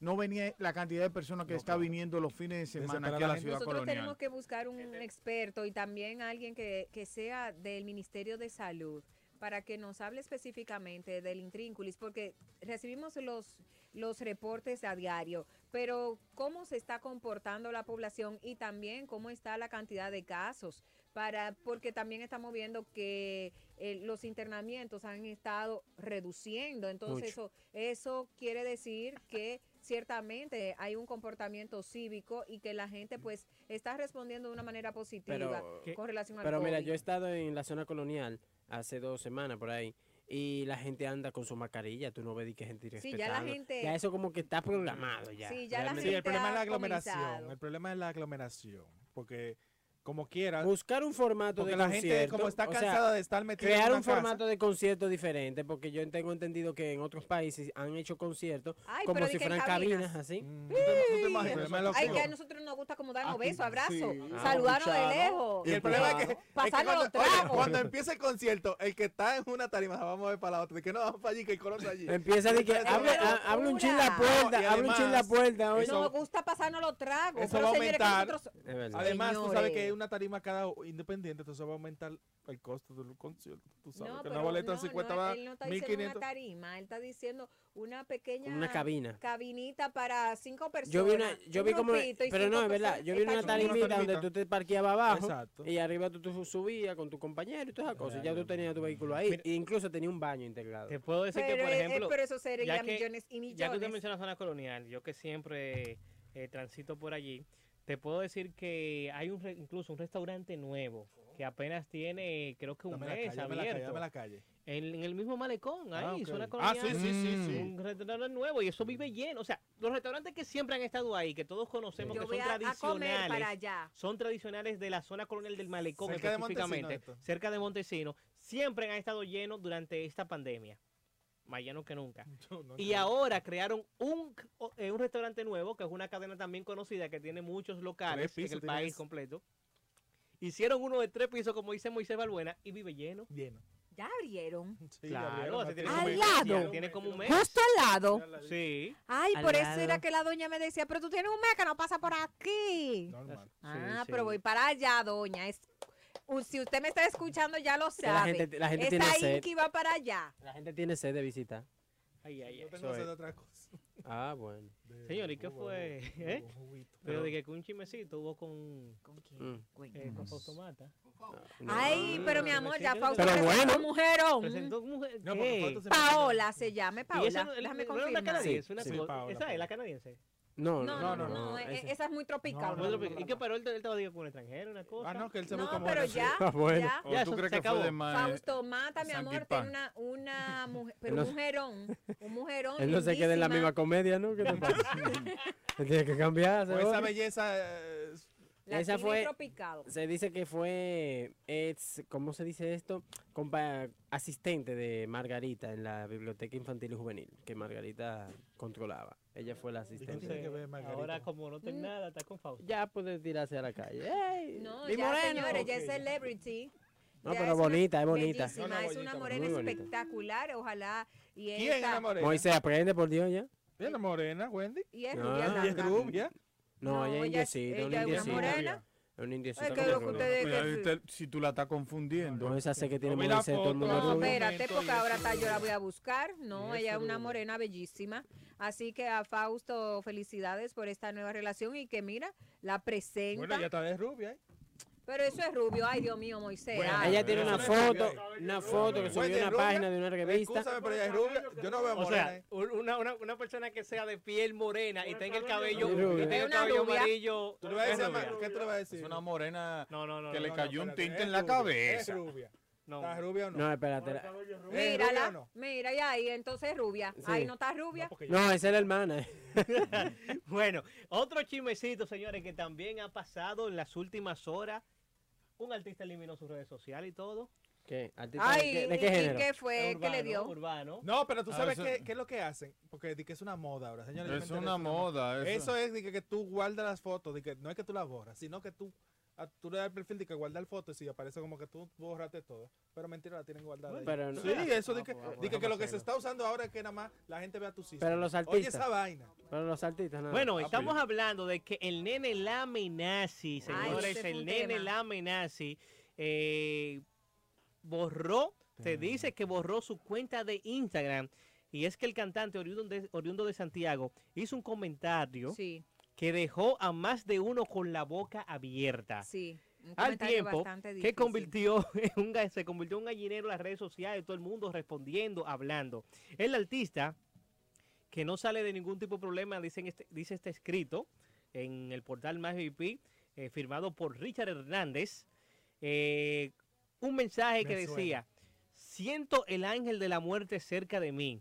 S14: no venía la cantidad de personas que está viniendo los fines de semana aquí a la ciudad
S4: Nosotros
S14: colonial.
S4: tenemos que buscar un experto y también alguien que, que sea del Ministerio de Salud para que nos hable específicamente del intrínculis, porque recibimos los, los reportes a diario, pero cómo se está comportando la población y también cómo está la cantidad de casos, para porque también estamos viendo que eh, los internamientos han estado reduciendo, entonces
S2: Mucho.
S4: eso, eso quiere decir que ciertamente hay un comportamiento cívico y que la gente pues está respondiendo de una manera positiva
S2: Pero-
S4: con relación al
S2: Pero mira, yo he estado en la zona colonial hace dos semanas por ahí. Y la gente anda con su mascarilla, tú no ves que gente
S4: Sí, ya la gente-
S2: Ya eso como que está programado ya.
S4: Sí, ya la
S2: Realmente.
S5: Sí, el problema es la aglomeración.
S4: comenzado.
S5: El problema es la aglomeración. Porque, como quiera.
S2: Buscar un formato
S5: porque
S2: de
S5: la
S2: concierto.
S5: gente, como está
S2: o sea,
S5: cansada de estar metida en
S2: Crear
S5: una
S2: un
S5: casa,
S2: formato de concierto diferente, porque yo tengo entendido que en otros países han hecho conciertos
S4: Ay,
S2: como si
S4: en
S2: fueran
S4: cabinas.
S2: cabinas así.
S5: Mm,
S4: Sí.
S5: problema es
S4: Ay,
S5: loco.
S4: que a nosotros nos gusta como darnos
S5: Aquí,
S4: besos, abrazos,
S5: sí.
S2: Ah,
S4: saludarnos de lejos.
S5: Y el problema es que, es que
S4: pasarnos
S5: cuando,
S4: los tragos.
S5: oye, cuando empieza el concierto, el que está en una tarima, vamos a ver para la otra. De que no, vamos para allí, que el coro está allí.
S2: Empieza de que
S5: Eso
S2: hable,
S5: va-
S2: ha- hable un chin la puerta, hable un chin la puerta.
S4: Nos gusta pasarnos los tragos.
S5: Eso va a aumentar. Además, tú sabes que una tarima cada independiente, entonces va a aumentar el costo del concierto. Tú sabes
S4: No,
S5: que una boleta de
S4: no,
S5: 50
S4: no,
S5: va
S4: él no está diciendo una
S5: 1500.
S4: tarima, él está diciendo una pequeña
S2: Una cabina.
S4: cabinita para cinco personas.
S2: Yo vi una, yo
S4: un
S2: vi como, pero no, es verdad, yo vi una tarimita donde tú te parqueabas abajo
S5: Exacto.
S2: y arriba tú, tú subías con tu compañero y todas esas cosas. Ya tú tenías tu vehículo ahí
S1: Mira-
S2: e incluso tenía un baño integrado.
S1: Te puedo decir
S4: Pero,
S1: que, por
S4: eh,
S1: ejemplo,
S4: pero eso sería
S1: ya que-
S4: millones y millones.
S1: ya que usted menciona zona colonial, yo que siempre eh, transito por allí, te puedo decir que hay un re- incluso un restaurante nuevo que apenas tiene, creo que un
S5: Dame la
S1: mes
S5: calle, dame la calle, dame la calle.
S1: En, en el mismo malecón, ahí,
S5: Ah,
S1: zona
S5: Ah,
S1: colonial.
S5: sí, sí, sí, sí.
S1: Un restaurante nuevo y eso vive lleno. O sea, los restaurantes que siempre han estado ahí, que todos conocemos que son
S4: a, a comer
S1: tradicionales,
S4: para allá.
S1: son tradicionales de la zona colonial del malecón
S5: Cerca de
S1: específicamente,
S5: esto.
S1: cerca de Montesino, siempre han estado llenos durante esta pandemia. Más llenos que nunca.
S5: No
S1: Y ahora crearon un, eh, un restaurante nuevo, que es una cadena también conocida, que tiene muchos locales en el país
S5: eso.
S1: completo. Hicieron uno de tres pisos, como dice Moisés Balbuena, y vive lleno.
S5: Lleno.
S4: Ya abrieron.
S5: Sí,
S1: Claro,
S5: abrieron,
S1: tiene
S5: abrieron.
S1: como
S4: Al lado.
S1: ya Tiene como un mes.
S4: Justo al lado.
S1: Sí.
S4: Ay,
S2: Al
S4: por eso era que la doña me decía, pero tú tienes un mes que no pasa por aquí.
S5: Normal.
S4: Ah,
S1: Sí,
S4: pero
S1: sí.
S4: voy para allá, doña. Es, si usted me está escuchando, ya lo
S2: Que la
S4: sabe.
S2: gente- la gente
S4: Esa
S2: tiene sed.
S4: Inky va para allá.
S2: La gente tiene sed de visitar.
S1: Ay, ay, ay.
S5: Yo tengo
S2: Eso
S5: sed
S2: es.
S5: de otra cosa.
S2: Ah, bueno.
S1: Señor, ¿y qué fue? ¿Eh? Pero de que un chimecito hubo con...
S4: ¿Con
S2: Mm.
S4: quién?
S1: Eh, con Fausto Mata.
S4: Ay, pero mi amor, ya Fausto
S2: Pero
S4: presentó
S2: bueno.
S4: mujerón.
S1: Presentó mujer...
S4: Paola se llama,
S1: Y
S4: Paola.
S1: esa no-
S4: Déjame confirmar.
S1: canadiense, una
S2: Sí,
S5: Paola,
S1: ¿Esa es la canadiense?
S2: No,
S4: No, no, no, no, e-
S2: ese-
S4: esa es muy tropical.
S5: No, no, no,
S1: ¿Y qué? Pero él, él estaba digo, con un extranjero, una cosa.
S5: Ah, no, que él se
S4: No,
S5: busca
S4: pero
S5: mujeres.
S4: ya,
S2: Ah, bueno.
S4: ya.
S14: ¿O
S1: Ya,
S14: tú crees
S1: se
S14: que fue
S1: acabó.
S14: de más?
S4: Fausto Mata, mi amor, tiene una, una mujer, pero
S2: Él no-
S4: un mujerón, un mujerón
S2: Él no se queda en la misma comedia, ¿no? ¿Qué te pasa? Él tiene que cambiarse.
S5: Con esa belleza. eh,
S4: Latina
S2: Esa fue-
S4: tropical.
S2: Se dice que fue, ex, ¿cómo se dice esto? Compa- asistente de Margarita en la biblioteca infantil y juvenil, que Margarita controlaba. Ella fue la asistente.
S5: Que
S1: ahora como no tiene
S4: Mm.
S1: nada, está con Fausto.
S2: Ya puede tirarse a la calle. ¡Ey!
S4: No,
S2: mi
S4: ya,
S2: moreno!
S4: señores, ya es celebrity.
S2: No,
S4: Ya
S2: pero
S4: una
S2: bonita, es bonita.
S5: No, no,
S4: es una morena espectacular, ojalá. Y
S5: ¿Quién es la morena?
S2: Moisés, aprende por Dios ya.
S5: Es morena, Wendy.
S4: Y es
S2: No,
S4: rubia
S2: Ella
S5: es rubia.
S2: No,
S4: No,
S2: ella es
S4: ella es-
S2: una
S4: ella es una
S2: indiecita.
S4: morena.
S2: Es indiecita.
S4: Es que lo que ustedes-
S14: Cuidado,
S4: que-
S14: usted- si tú la estás confundiendo.
S2: No, esa sé que tiene
S5: No la
S2: Moisés, todo el
S5: foto.
S2: mundo
S4: No,
S2: rubio.
S4: espérate, porque ahora está, yo la voy a buscar. No, ella es una morena bellísima. Así que a Fausto, felicidades por esta nueva relación y que mira, la presenta.
S5: Bueno, ya está de rubia. ¿eh?
S4: Pero eso es rubio, ay Dios mío, Moisés.
S5: Bueno.
S2: Ella tiene una foto, una foto que subió a una página de una revista.
S5: Escúchame, pero ella es rubia. Yo no veo
S1: O sea, un- una, una, una persona que sea de piel morena y tenga el cabello, y tenga el
S4: Una
S1: cabello amarillo.
S5: ¿Tú le vas a
S1: es
S5: decir, ¿Qué tú le vas a decir?
S14: Es una morena
S1: No, no, no.
S14: que le
S1: no,
S14: cayó un tinte en la cabeza.
S5: Es rubia.
S1: no.
S5: ¿Está rubia o no?
S2: No, espérate. la-
S5: ¿Es rubia
S4: Mírala,
S5: o no?
S4: mira, y ahí, entonces rubia.
S2: Sí.
S4: Ahí no está rubia.
S5: yo-
S2: No, esa es la hermana.
S1: Bueno, otro chismecito, señores, que también ha pasado en las últimas horas. Un artista eliminó sus redes sociales y todo.
S2: ¿Qué? ¿Artista
S4: Ay,
S2: de qué, de
S4: ¿y-
S2: qué
S4: y
S2: género?
S4: qué fue? ¿Qué
S1: Urbano,
S4: le dio?
S1: Urbano.
S5: No, pero tú
S14: Ah,
S5: sabes
S14: eso-
S5: qué, qué es lo que hacen. Porque di que es una moda ahora, señores.
S14: Es una moda.
S5: Eso es de que, que tú guardas las fotos, de que no es que tú las borras, sino que tú, tú le das el perfil de que guardar fotos y aparece como que tú borraste todo. Pero mentira, la tienen guardada. ahí.
S2: Pero no-
S5: sí, eso de que,
S2: Ah, pues,
S5: di que, que lo que se está usando ahora es que nada más la gente vea tus hijos.
S2: Pero los
S5: Oye
S2: artistas.
S5: esa vaina.
S2: Pero los artistas, no.
S1: Bueno,
S2: Ah,
S1: estamos
S2: pues.
S1: hablando de que el nene Lamenazi, señores,
S4: ese fue
S1: el nene
S4: tema.
S1: Lamenazi eh, borró, se dice que borró su cuenta de Instagram. Y es que el cantante oriundo de, oriundo de Santiago hizo un comentario
S4: Sí,
S1: que dejó a más de uno con la boca abierta.
S4: sí. Un
S1: Al tiempo
S4: bastante
S1: que
S4: difícil.
S1: convirtió en un, se convirtió en un gallinero en las redes sociales, todo el mundo respondiendo, hablando. El artista, que no sale de ningún tipo de problema, dicen este, dice este escrito en el portal Más VIP, eh, firmado por Richard Hernández, eh, un mensaje
S5: Me
S1: que
S5: suena.
S1: decía, siento el ángel de la muerte cerca de mí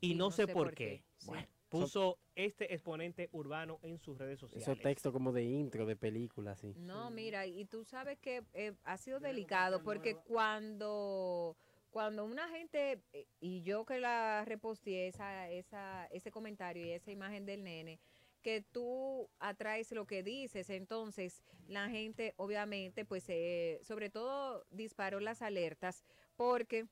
S1: y, no, sé, por qué.
S4: Sí.
S1: Bueno, puso este exponente urbano en sus redes sociales.
S2: Esos textos como de intro, de película, así.
S4: No, mira, y tú sabes que eh, ha sido delicado porque cuando cuando una gente eh, y yo que la reposteé esa esa ese comentario y esa imagen del nene que tú atraes lo que dices, entonces la gente obviamente pues eh, sobre todo disparó las alertas porque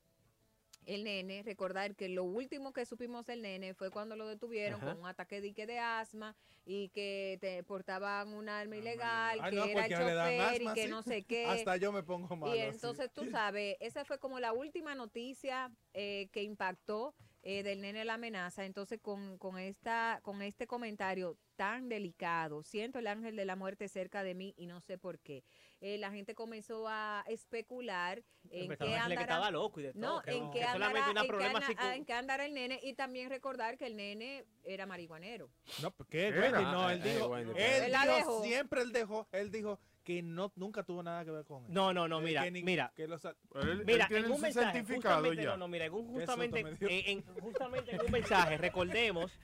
S4: el nene, recordar que lo último que supimos del nene fue cuando lo detuvieron
S2: Ajá.
S4: con un ataque dique de asma y que te portaban un arma ilegal,
S5: Ay,
S4: que
S5: no,
S4: era el chofer y que
S5: sí.
S4: no sé qué.
S5: Hasta yo me pongo malo.
S4: Y
S5: así.
S4: entonces tú sabes, esa fue como la última noticia eh, que impactó eh, del nene la amenaza. Entonces con, con, esta, con este comentario tan delicado, siento el ángel de la muerte cerca de mí y no sé por qué. Eh, la gente comenzó a especular en qué andará, no, en
S1: no,
S4: qué andará, el nene y también recordar que el nene era marihuanero.
S5: No, pues, ¿qué,
S14: Era.
S5: Wendy? No, él
S2: Eh,
S5: dijo,
S2: Wendy,
S5: él
S4: Él la
S5: dijo,
S4: dejó.
S5: siempre él dejó, él dijo que no, nunca tuvo nada que ver con él.
S1: No, no, no,
S5: Eh,
S1: mira,
S5: que ni-
S1: mira.
S5: que los
S14: Él,
S1: Mira,
S14: él tiene
S1: en un mensaje,
S14: certificado
S1: justamente,
S14: ya.
S1: no, no, mira, en un- justamente, eh, en, justamente en un mensaje, recordemos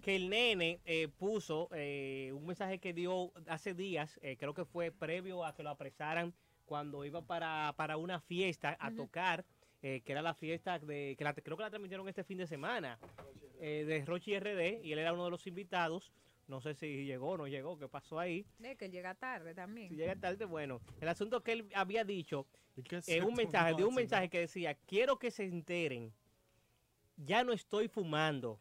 S1: que el nene eh, puso eh, un mensaje que dio hace días, eh, creo que fue previo a que lo apresaran cuando iba para, para una fiesta a tocar, eh, que era la fiesta de, que la- creo que la transmitieron este fin de semana, eh, de Rochi RD, y él era uno de los invitados. No sé si llegó o no llegó, qué pasó ahí.
S4: Eh, que llega tarde también.
S1: Si llega tarde, bueno. El asunto que él había dicho
S5: ¿Y qué es
S1: eh, un mensaje, de un mensaje que decía, quiero que se enteren, ya no estoy fumando,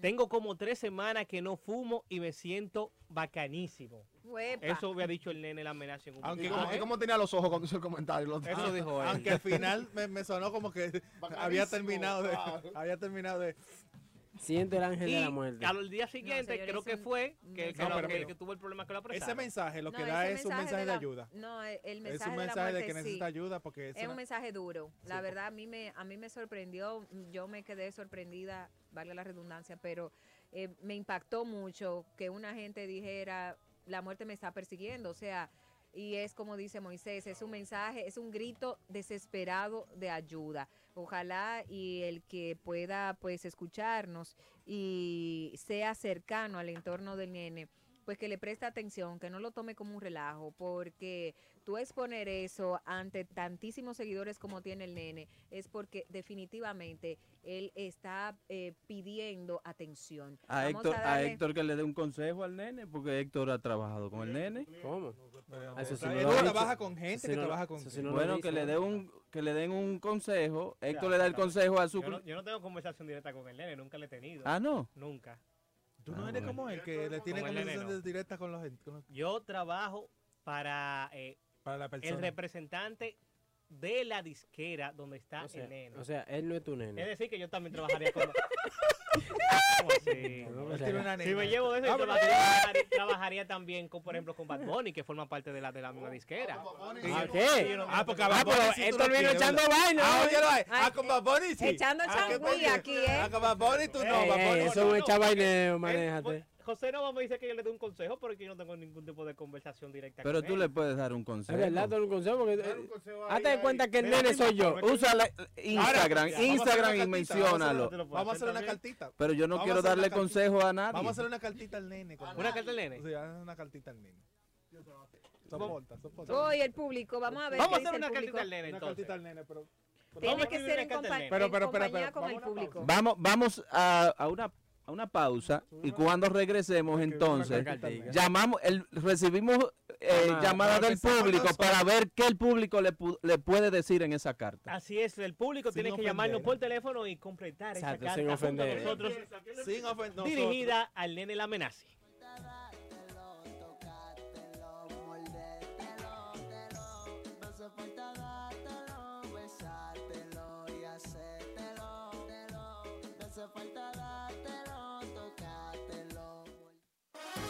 S1: Tengo como tres semanas que no fumo y me siento bacanísimo.
S4: Uepa.
S1: Eso había dicho el nene la amenaza en un
S3: Aunque como, como tenía los ojos cuando hizo el comentario. los-
S1: Eso dijo él.
S5: Aunque al final me, me sonó como que había terminado de, había terminado de
S2: Siente el ángel de la muerte.
S1: al día siguiente, creo que fue que, que
S5: No,
S1: lo-
S5: pero
S1: que-
S5: mira,
S1: que tuvo el problema con la presa.
S5: ese mensaje lo
S4: No,
S5: que da es un mensaje de
S4: la-
S5: ayuda.
S4: No, el el
S5: Es
S4: mensaje,
S5: un
S4: de,
S5: mensaje
S4: la
S5: de que
S4: muerte,
S5: necesita
S4: sí.
S5: ayuda porque es
S4: Es un mensaje duro. La
S5: Sí.
S4: verdad, a mí, me, a mí me sorprendió, yo me quedé sorprendida, vale la redundancia, pero eh, me impactó mucho que una gente dijera, la muerte me está persiguiendo. O sea, y es como dice Moisés, es un mensaje, es un grito desesperado de ayuda. Ojalá y el que pueda pues escucharnos y sea cercano al entorno del nene, pues que le preste atención, que no lo tome como un relajo, porque tú exponer eso ante tantísimos seguidores como tiene el nene es porque definitivamente él está eh, pidiendo atención.
S16: A
S4: Vamos
S16: Héctor, a
S4: darle-
S16: Héctor que le dé un consejo al nene, porque Héctor ha trabajado con el nene.
S2: ¿Cómo?
S5: Pero,
S2: Eso sí no
S5: trabaja con gente
S2: Eso
S5: que
S2: sí no lo-
S5: trabaja con
S2: eso sí no lo
S16: bueno, que le dé un que le den un consejo. Héctor le da el consejo a su
S1: Yo no,
S16: cl-
S1: yo no tengo conversación directa con el nene, nunca le he tenido.
S16: Ah, ¿no?
S1: Nunca.
S5: Tú no
S16: Ah,
S5: eres
S16: bueno.
S5: como él, que le tiene
S1: el
S5: conversaciones
S1: no.
S5: directas con los gente. con los-
S1: Yo trabajo para eh,
S5: para la
S1: el
S5: persona.
S1: representante de la disquera donde está
S2: O sea,
S1: el nene.
S2: o sea, él no es tu
S1: es
S2: nene.
S1: decir, que yo también trabajaría con... ¿Cómo así?
S2: No, o sea,
S1: Si me llevo de eso,
S5: Ah,
S1: yo
S5: pero-
S1: trabajaría, trabajaría también, con, por ejemplo, con Bad Bunny, que forma parte de la, de la misma disquera.
S2: ¿Ah, qué?
S5: Ah, porque
S2: Ah,
S5: Bad Bunny tú
S2: Héctor
S5: lo
S2: vino echando vaina.
S5: Ah.
S4: Ay,
S5: Ah, con Bad Bunny sí.
S4: echando
S5: Ah,
S4: changüí aquí, ¿eh?
S5: Ah, con Bad Bunny tú no. Bad
S2: Ey,
S5: Bunny
S2: eso es un
S1: no,
S2: echabaineo,
S1: Eh,
S2: manéjate.
S1: José no me dice que yo le dé un consejo porque yo no tengo ningún tipo de conversación directa
S16: Pero
S1: con
S16: tú
S1: él.
S16: le puedes dar un
S2: Es
S16: consejo.
S2: verdad, dale un consejo porque
S3: un
S2: eh,
S3: consejo ahí,
S2: hazte de
S3: ahí.
S2: cuenta que el nene soy yo.
S16: Usa la- Instagram,
S5: ya,
S16: Instagram y
S5: cartita,
S16: menciónalo.
S5: Vamos a hacer una cartita.
S16: Pero yo no
S5: Vamos
S16: quiero darle consejo a nadie.
S5: Vamos a hacer una cartita al nene.
S1: ¿Una carta al nene?
S5: Sí, una cartita al nene. Soporta, soporta.
S4: Hoy el público, vamos a ver
S1: Vamos a hacer una cartita al nene,
S5: Una cartita al nene, pero...
S4: Tiene que ser
S1: una
S4: en, compa-.
S5: Pero, pero, pero,
S4: compañía
S5: pero,
S4: con el
S5: vamos
S4: público.
S16: Vamos, vamos a, a una, a una pausa y cuando regresemos entonces llamamos, el, recibimos eh,
S2: Llamada.
S16: llamadas del público para ver qué el público le, pu- le puede decir en esa carta.
S1: Así es, el público
S5: Sin
S1: tiene que llamarnos por teléfono y completar esa carta
S2: sin
S1: junto a
S2: ofender.
S1: nosotros,
S5: Sin ofender.
S1: dirigida al nene la amenaza.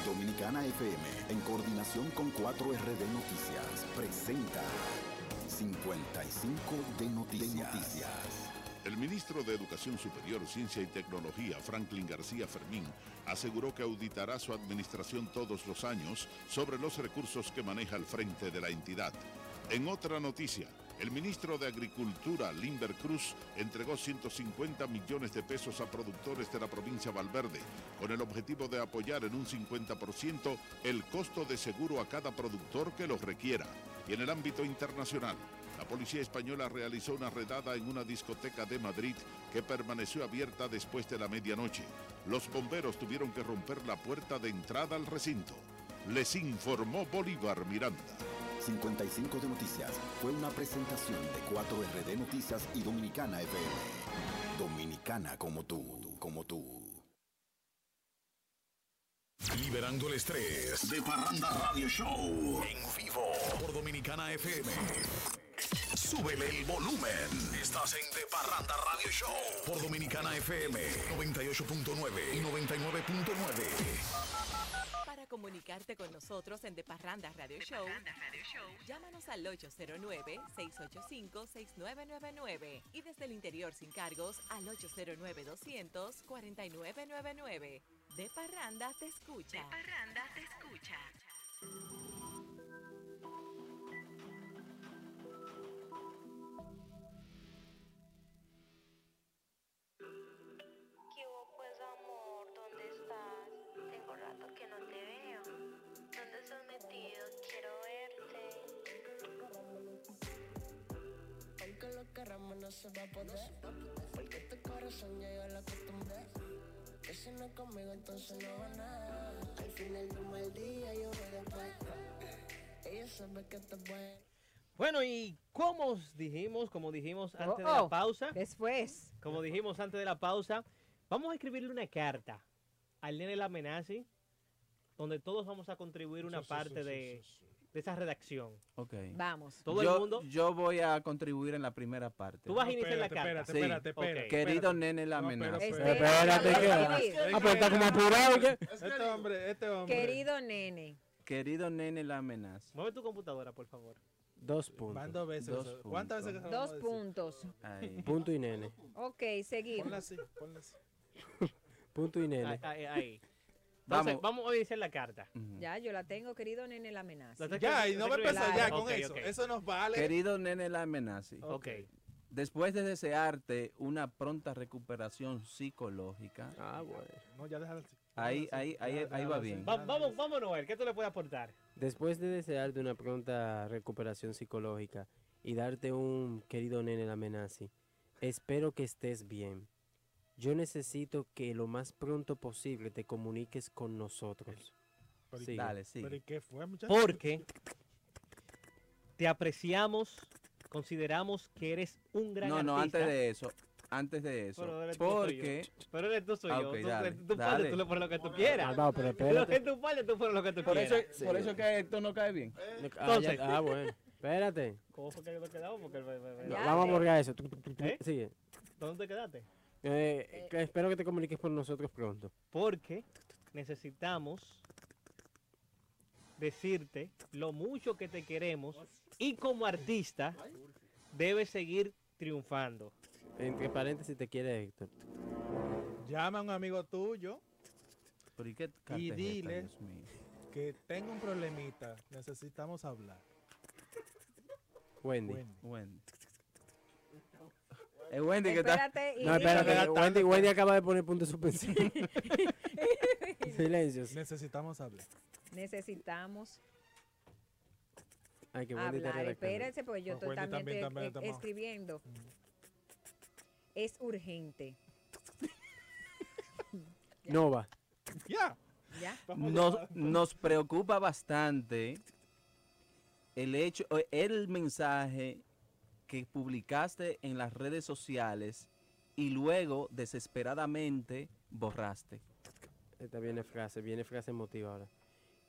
S17: Dominicana FM, en coordinación con 4RD Noticias, presenta 55 de noticias.
S18: El ministro de Educación Superior, Ciencia y Tecnología, Franklin García Fermín, aseguró que auditará su administración todos los años sobre los recursos que maneja al frente de la entidad. En otra noticia, el ministro de Agricultura, Limber Cruz, entregó 150 millones de pesos a productores de la provincia Valverde, con el objetivo de apoyar en un 50% el costo de seguro a cada productor que los requiera. Y en el ámbito internacional, la policía española realizó una redada en una discoteca de Madrid que permaneció abierta después de la medianoche. Los bomberos tuvieron que romper la puerta de entrada al recinto. Les informó Bolívar Miranda.
S17: 55 de noticias fue una presentación de 4RD Noticias y Dominicana FM. Dominicana como tú, como tú. Liberando el estrés de Parranda Radio Show en vivo por Dominicana FM. Súbele el volumen. Estás en De Parranda Radio Show por Dominicana FM 98.9 y 99.9.
S7: Comunicarte con nosotros en De Parranda Radio Show, llámanos al 809-685-6999 y desde el interior sin cargos al 809-200-4999. De Parranda te escucha. De Parranda te escucha.
S19: Queramos no se va a poder Porque tu corazón ya yo lo acostumbré. Que si no es conmigo entonces no va nada. Al final de un mal día yo voy después. Ella sabe que te bueno.
S1: Bueno, y como os dijimos, como dijimos antes de
S4: Oh,
S1: la
S4: oh.
S1: pausa,
S4: Después.
S1: como dijimos antes de la pausa, Vamos a escribirle una carta al nene la amenazi, donde todos vamos a contribuir una
S16: Sí, sí,
S1: parte
S16: sí,
S1: de, de esa redacción.
S16: Ok.
S4: Vamos.
S1: Todo
S16: yo,
S1: el mundo.
S16: Yo voy a contribuir en la primera parte.
S1: Tú vas a iniciar la carta.
S16: Sí.
S5: espérate, espérate,
S16: Ok. Querido nene la amenaza.
S14: Espérate, ¿qué? Ah, pero está como apurado, ¿qué?
S5: Este hombre, este hombre.
S4: Querido nene.
S16: Querido nene la amenaza.
S1: Mueve tu computadora, por favor.
S2: Dos puntos.
S5: Van dos veces.
S16: Dos.
S5: ¿Cuántas veces
S4: Dos puntos.
S16: Ahí.
S2: Punto y nene.
S4: Ok, seguimos.
S5: Ponla así, ponla así.
S2: Punto y nene.
S1: Ahí, ahí, ahí. Entonces,
S16: Vamos.
S1: vamos a iniciar la carta.
S4: Ya, yo la tengo, querido nene, la amenaza.
S5: Ya, y no me empezó ya con
S1: Ok,
S5: eso.
S1: ok.
S5: Eso nos vale.
S16: Querido nene la amenaza.
S1: Ok.
S16: Después de desearte una pronta recuperación psicológica.
S2: Ah, bueno.
S5: No, ya déjala así.
S16: Ahí, ahí, ahí, ahí va bien.
S1: Va- vamos, vamos, Noel, ¿qué tú le puedes aportar?
S2: Después de desearte una pronta recuperación psicológica y darte un querido nene la amenaza, espero que estés bien. Yo necesito que lo más pronto posible te comuniques con nosotros.
S5: Pero-
S2: Sigue.
S16: Dale, sí.
S5: ¿Pero y qué fue, muchachos?
S1: Porque te apreciamos, consideramos que eres un gran
S16: No, no,
S1: artista.
S16: antes de eso. Antes de eso.
S1: Pero eres tú.
S16: Porque.
S1: Pero eres tú, soy
S16: Ah,
S1: yo.
S16: ok,
S1: Tú,
S16: dale,
S1: tú,
S16: dale.
S1: tú le pones lo que tú quieras.
S2: Malvado, pero
S1: Lo
S2: espérate.
S1: que tú pones, tú pones lo que tú
S16: Por eso,
S1: quieras.
S16: por eso que esto no cae bien.
S2: Ah, ya-
S1: Entonces-
S2: ah, bueno. Espérate.
S1: ¿Cómo fue que nos quedamos? Porque, me- me- me-
S2: No, vamos a borrar eso.
S1: ¿Eh?
S2: Sigue.
S1: ¿Dónde te quedaste?
S2: Eh, espero que te comuniques con nosotros pronto.
S1: Porque necesitamos decirte lo mucho que te queremos y como artista debes seguir triunfando.
S2: Entre paréntesis te quiere Héctor.
S5: Llama a un amigo tuyo
S16: ¿Pero y qué carta
S5: y
S16: es esta,
S5: dile que tengo un problemita. Necesitamos hablar.
S2: Wendy.
S5: Wendy.
S16: Wendy. Es Wendy que está.
S4: Espérate y
S2: No, espérate.
S5: Espérate.
S2: Wendy, Wendy acaba de poner punto de suspensión. Silencio.
S5: Necesitamos hablar.
S4: necesitamos
S2: Ay, que Wendy
S4: hablar. Espérense, porque yo
S5: Pues
S4: estoy también, eh, escribiendo. Es urgente.
S2: Nova.
S5: Ya.
S4: ¿Ya?
S16: Nos, nos preocupa bastante el hecho, o el mensaje que publicaste en las redes sociales y luego desesperadamente borraste.
S2: Esta viene frase, viene frase emotiva ahora.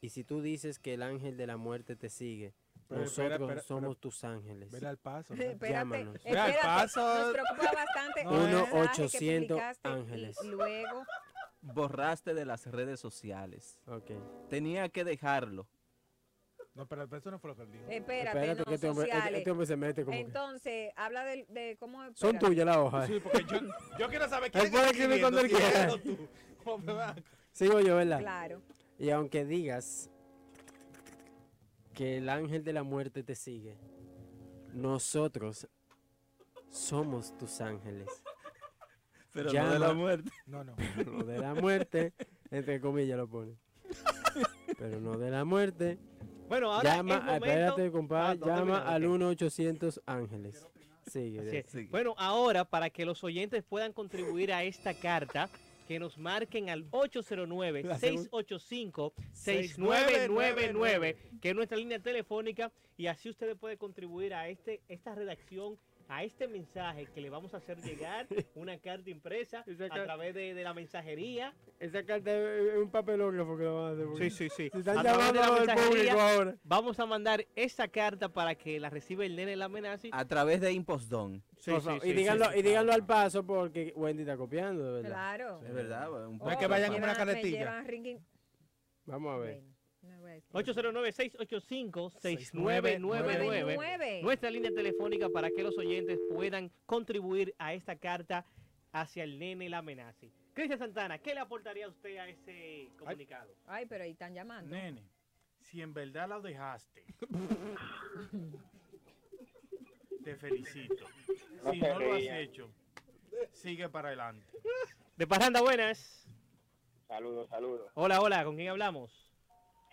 S2: Y si tú dices que el ángel de la muerte te sigue,
S5: Pero
S2: nosotros
S5: espera, espera,
S2: somos
S5: pero-
S2: tus ángeles.
S5: Vele al paso. ¿no?
S4: Espérate,
S2: Llámanos.
S5: Ve al
S4: espérate.
S5: paso.
S4: Nos preocupa bastante
S5: No,
S4: un
S5: eh.
S4: mensaje que
S2: 1-800
S4: publicaste y
S2: ángeles.
S4: luego
S16: Borraste de las redes sociales. Tenía que dejarlo.
S5: No, pero pero eso no fue lo que él dijo.
S4: Espérate,
S2: Espérate
S4: no,
S2: que este hombre, este-
S4: sociales.
S2: este hombre se mete como que...
S4: Entonces, habla de, de cómo...
S2: Son tuyas las hojas.
S5: Sí, porque yo, yo quiero saber quién
S2: Él puede escribir cuando él quiera. Sigo yo, ¿verdad?
S4: Claro.
S2: Y aunque digas que el ángel de la muerte te sigue, nosotros somos tus ángeles.
S16: Pero
S2: Llama-
S16: no de la muerte.
S5: No, no.
S2: Lo de la muerte, entre comillas lo pone. Pero no de la muerte.
S1: Bueno, ahora
S2: llama,
S1: es momento...
S2: espérate, compadre,
S1: Ah,
S2: llama al
S1: ok.
S2: 1-800 ángeles. Sigue.
S1: Bueno, ahora para que los oyentes puedan contribuir a esta carta, que nos marquen al 809-685-6999, que es nuestra línea telefónica, y así ustedes pueden contribuir a este esta redacción, a este mensaje que le vamos a hacer llegar, una carta impresa
S2: Esa
S1: a través de, de la mensajería.
S2: Esa carta es un papelógrafo que lo van a hacer. porque-
S1: Sí, sí, sí.
S2: Si están
S1: A través de la
S2: público ahora.
S1: Vamos a mandar esa carta para que la reciba el nene de la amenaza.
S16: A través de Impostón.
S1: Sí, sí,
S2: y, díganlo,
S1: sí.
S2: y díganlo al paso porque Wendy está copiando, de verdad.
S4: Claro.
S16: Es verdad. un
S5: No es
S16: poco
S5: que vayan como una
S4: ringing-
S2: Vamos a ver.
S4: Bueno, no voy a decir.
S1: 809-685-6999. Nuestra línea telefónica para que los oyentes puedan contribuir a esta carta hacia el nene la amenaza. Cristian Santana, ¿qué le aportaría usted a ese comunicado?
S4: Ay, pero ahí están llamando.
S14: Nene, si en verdad lo dejaste, te felicito. Si no lo has hecho, sigue para adelante.
S1: De Parranda, buenas.
S8: Saludos, saludos.
S1: Hola, hola, ¿con quién hablamos?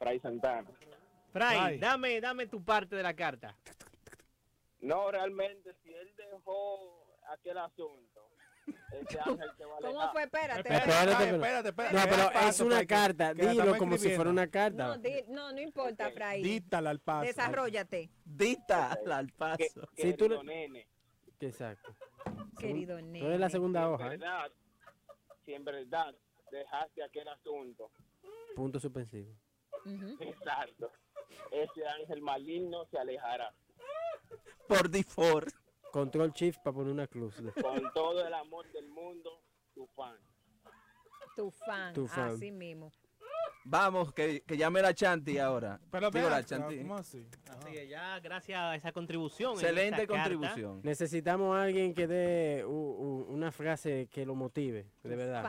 S8: Fray Santana.
S1: Fray,
S5: Fray.
S1: dame, dame tu parte de la carta.
S8: No, realmente, si él dejó aquel asunto, ese ángel te va a
S4: ¿Cómo fue? Espérate.
S2: Espérate,
S4: espérate.
S2: pero-
S5: espérate, espérate.
S2: No, pero es una
S5: que-
S2: carta.
S5: que
S2: Dilo como si fuera una carta.
S4: No, di- no, no importa, Fray.
S5: Dítala al paso.
S4: Desarrollate,
S16: Dita al
S8: Que-
S16: paso.
S2: Si tú
S8: querido
S2: le-
S8: nene,
S2: Exacto.
S4: querido
S2: Tú eres la
S4: nene.
S2: segunda
S8: en
S2: hoja. ¿eh?
S8: verdad,
S20: si en verdad dejaste aquel asunto.
S2: Punto suspensivo.
S20: Exacto. Ese ángel maligno se alejará.
S16: Por default.
S2: Control Shift para poner una cruz.
S20: Con todo el amor del mundo, tu fan.
S4: Tu fan,
S2: Tu fan.
S4: así mismo.
S16: Vamos, que, que llame la Chanti ahora.
S1: Pero
S16: Digo, la Chanti.
S1: ¿cómo así? Así es, ya gracias a esa contribución. en
S16: Excelente
S1: carta,
S16: contribución.
S2: Necesitamos a alguien que dé u- u- una frase que lo motive, de verdad.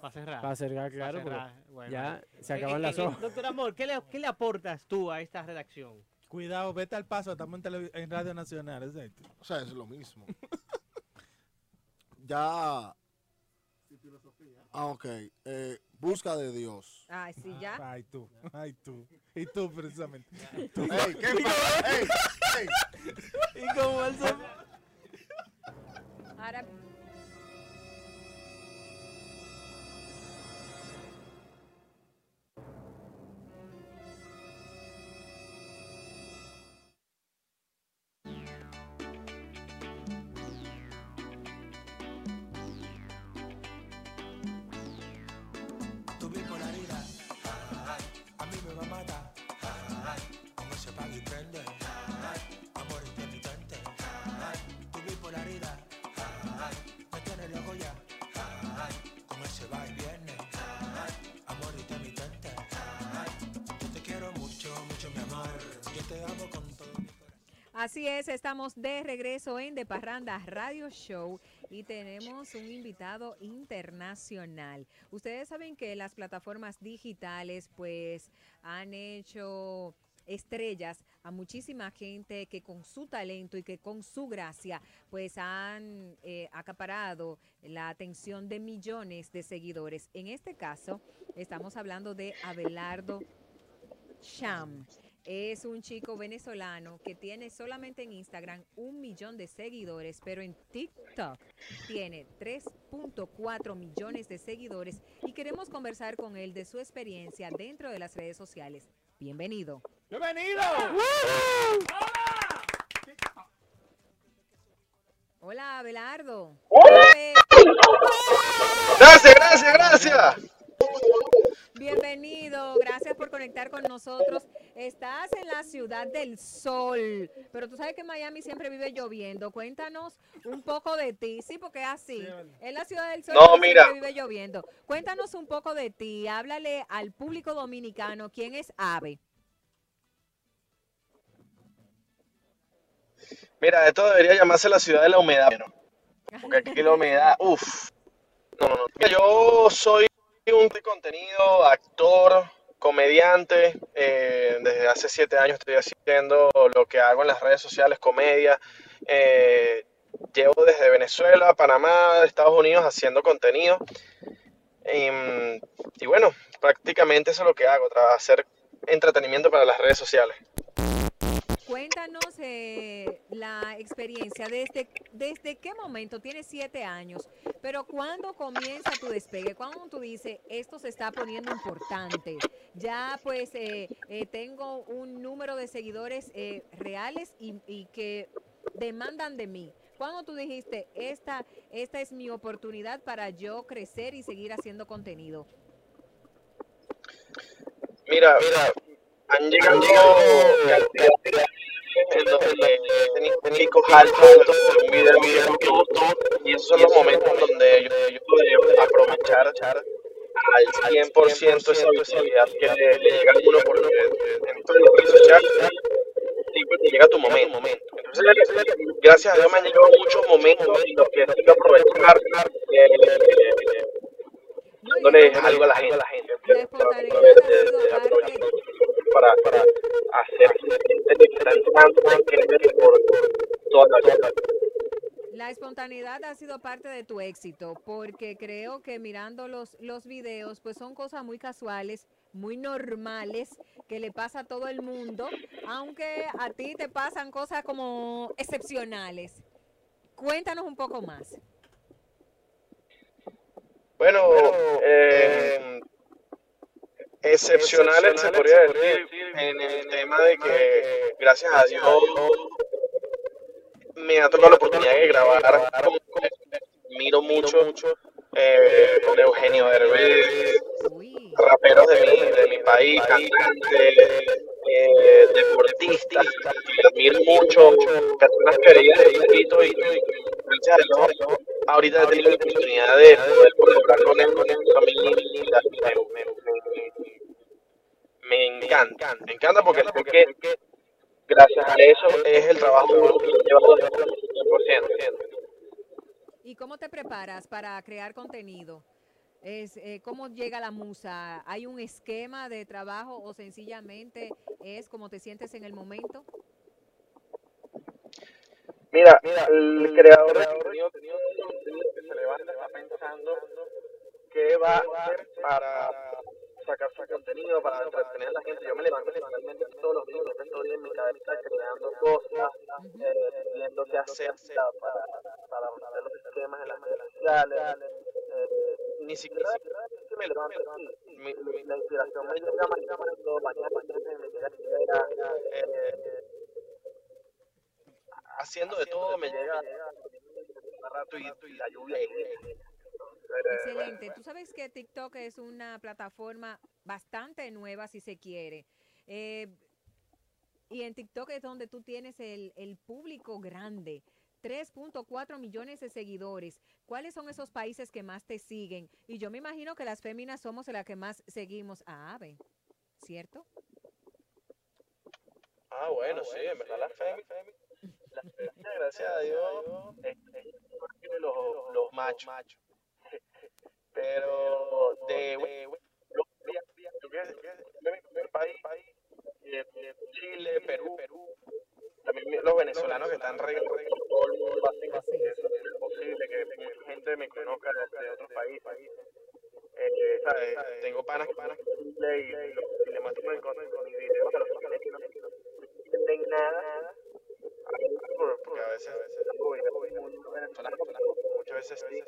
S1: Para cerrar.
S2: Para cerrar, claro, porque
S1: cerrar, bueno.
S2: ya se
S1: Eh,
S2: acaban
S1: eh,
S2: las
S1: eh,
S2: hojas.
S1: Doctor Amor, ¿qué le, ¿qué le aportas tú a esta redacción?
S5: Cuidado, vete al paso, estamos en, televi- en Radio Nacional, exacto.
S3: O sea, es lo mismo. ya. Ah, ok. Eh, busca de Dios.
S4: Ay, sí, ya.
S5: Ay, tú, ay, tú. Y tú, precisamente.
S3: Ey, ¿qué pasa? Ey, ey.
S16: Y como él se...
S4: Ahora, Así es, estamos de regreso en De Parranda Radio Show y tenemos un invitado internacional. Ustedes saben que las plataformas digitales pues han hecho estrellas a muchísima gente que con su talento y que con su gracia pues han eh, acaparado la atención de millones de seguidores. En este caso estamos hablando de Abelardo Sham. Es un chico venezolano que tiene solamente en Instagram un millón de seguidores, pero en TikTok tiene 3.4 millones de seguidores y queremos conversar con él de su experiencia dentro de las redes sociales. Bienvenido.
S1: ¡Bienvenido!
S4: Hola, Abelardo.
S21: Gracias, gracias, gracias.
S4: Bienvenido, gracias por conectar con nosotros. Estás en la ciudad del sol, pero tú sabes que Miami siempre vive lloviendo. Cuéntanos un poco de ti, sí, porque es así. Es la ciudad del sol,
S21: No, mira.
S4: siempre vive lloviendo. Cuéntanos un poco de ti, háblale al público dominicano quién es Ave.
S21: Mira, esto debería llamarse la ciudad de la humedad. Porque aquí la humedad, uff. No, no, no. Mira, yo soy un contenido, actor, comediante. eh, desde hace siete años estoy haciendo lo que hago en las redes sociales, comedia. Eh, llevo desde Venezuela, Panamá, Estados Unidos haciendo contenido. Em, y bueno, prácticamente eso es lo que hago, hacer entretenimiento para las redes sociales.
S4: Cuéntanos eh, la experiencia, desde, desde qué momento, tienes siete años, pero ¿cuándo comienza tu despegue? ¿Cuándo tú dices, esto se está poniendo importante? Ya pues eh, eh, tengo un número de seguidores eh, reales y, y que demandan de mí. ¿Cuándo tú dijiste, esta, esta es mi oportunidad para yo crecer y seguir haciendo contenido?
S21: Mira, han llegado en donde picos altos de un video, que gustó, y esos son los momentos donde yo, puedo aprovechar al 100% esa visibilidad que le, le llega a uno porque en de las sociales te llega tu momento. Entonces, gracias a Dios me han llegado muchos momentos y los que tengo que aprovechar eh, dándole algo a la gente. Para, para hacer gente que está entrando que es por toda la vida.
S4: La espontaneidad ha sido parte de tu éxito, porque creo que mirando los, los videos, pues son cosas muy casuales, muy normales, que le pasa a todo el mundo, aunque a ti te pasan cosas como excepcionales. Cuéntanos un poco más.
S21: Bueno, eh, excepcionales se podría decir en el tema de que gracias a Dios me ha tocado la oportunidad de grabar con miro mucho eh, con Eugenio Derbez, raperos de mi, de mi país, cantantes, eh, deportistas, que admiro mucho, personas queridas de chiquito y gracias a ahorita he tenido la oportunidad de poder colaborar con él, con él, me, encanta, me encanta porque sé que gracias a eso es el trabajo que llevado el 100%.
S4: ¿Y cómo te preparas para crear contenido? Es, eh, ¿Cómo llega la musa? ¿Hay un esquema de trabajo o sencillamente es como te sientes en el momento?
S21: Mira, el creador de contenido que se levanta está pensando qué va a hacer para sacar su contenido, para entretener a la gente. Yo me levanto literalmente todos los días, estoy en mi cabeza creando cosas, eh, viendo qué hacer para, para, para hacer los esquemas en las redes sociales. eh, ni siquiera me levanto así. Mi- mi- la inspiración me llega manejando, mañana, mañana, me llega eh, haciendo de todo me llega rato y, la lluvia
S4: Excelente. Tú sabes que TikTok es una plataforma bastante nueva, si se quiere. Eh, y en TikTok es donde tú tienes el, el público grande. 3.4 millones de seguidores. ¿Cuáles son esos países que más te siguen? Y yo me imagino que las féminas somos las que más seguimos a Ave, ¿cierto?
S21: Ah, bueno, sí, en verdad la femi, la femi, gracias a Dios, los, los machos. Pero de, país, Chile, Perú, también los venezolanos que están regando todo el mundo es imposible que gente me conozca de, otros países. Eh. Tengo panas panas y, le muestro con, con no nada. A veces, muchas veces sí.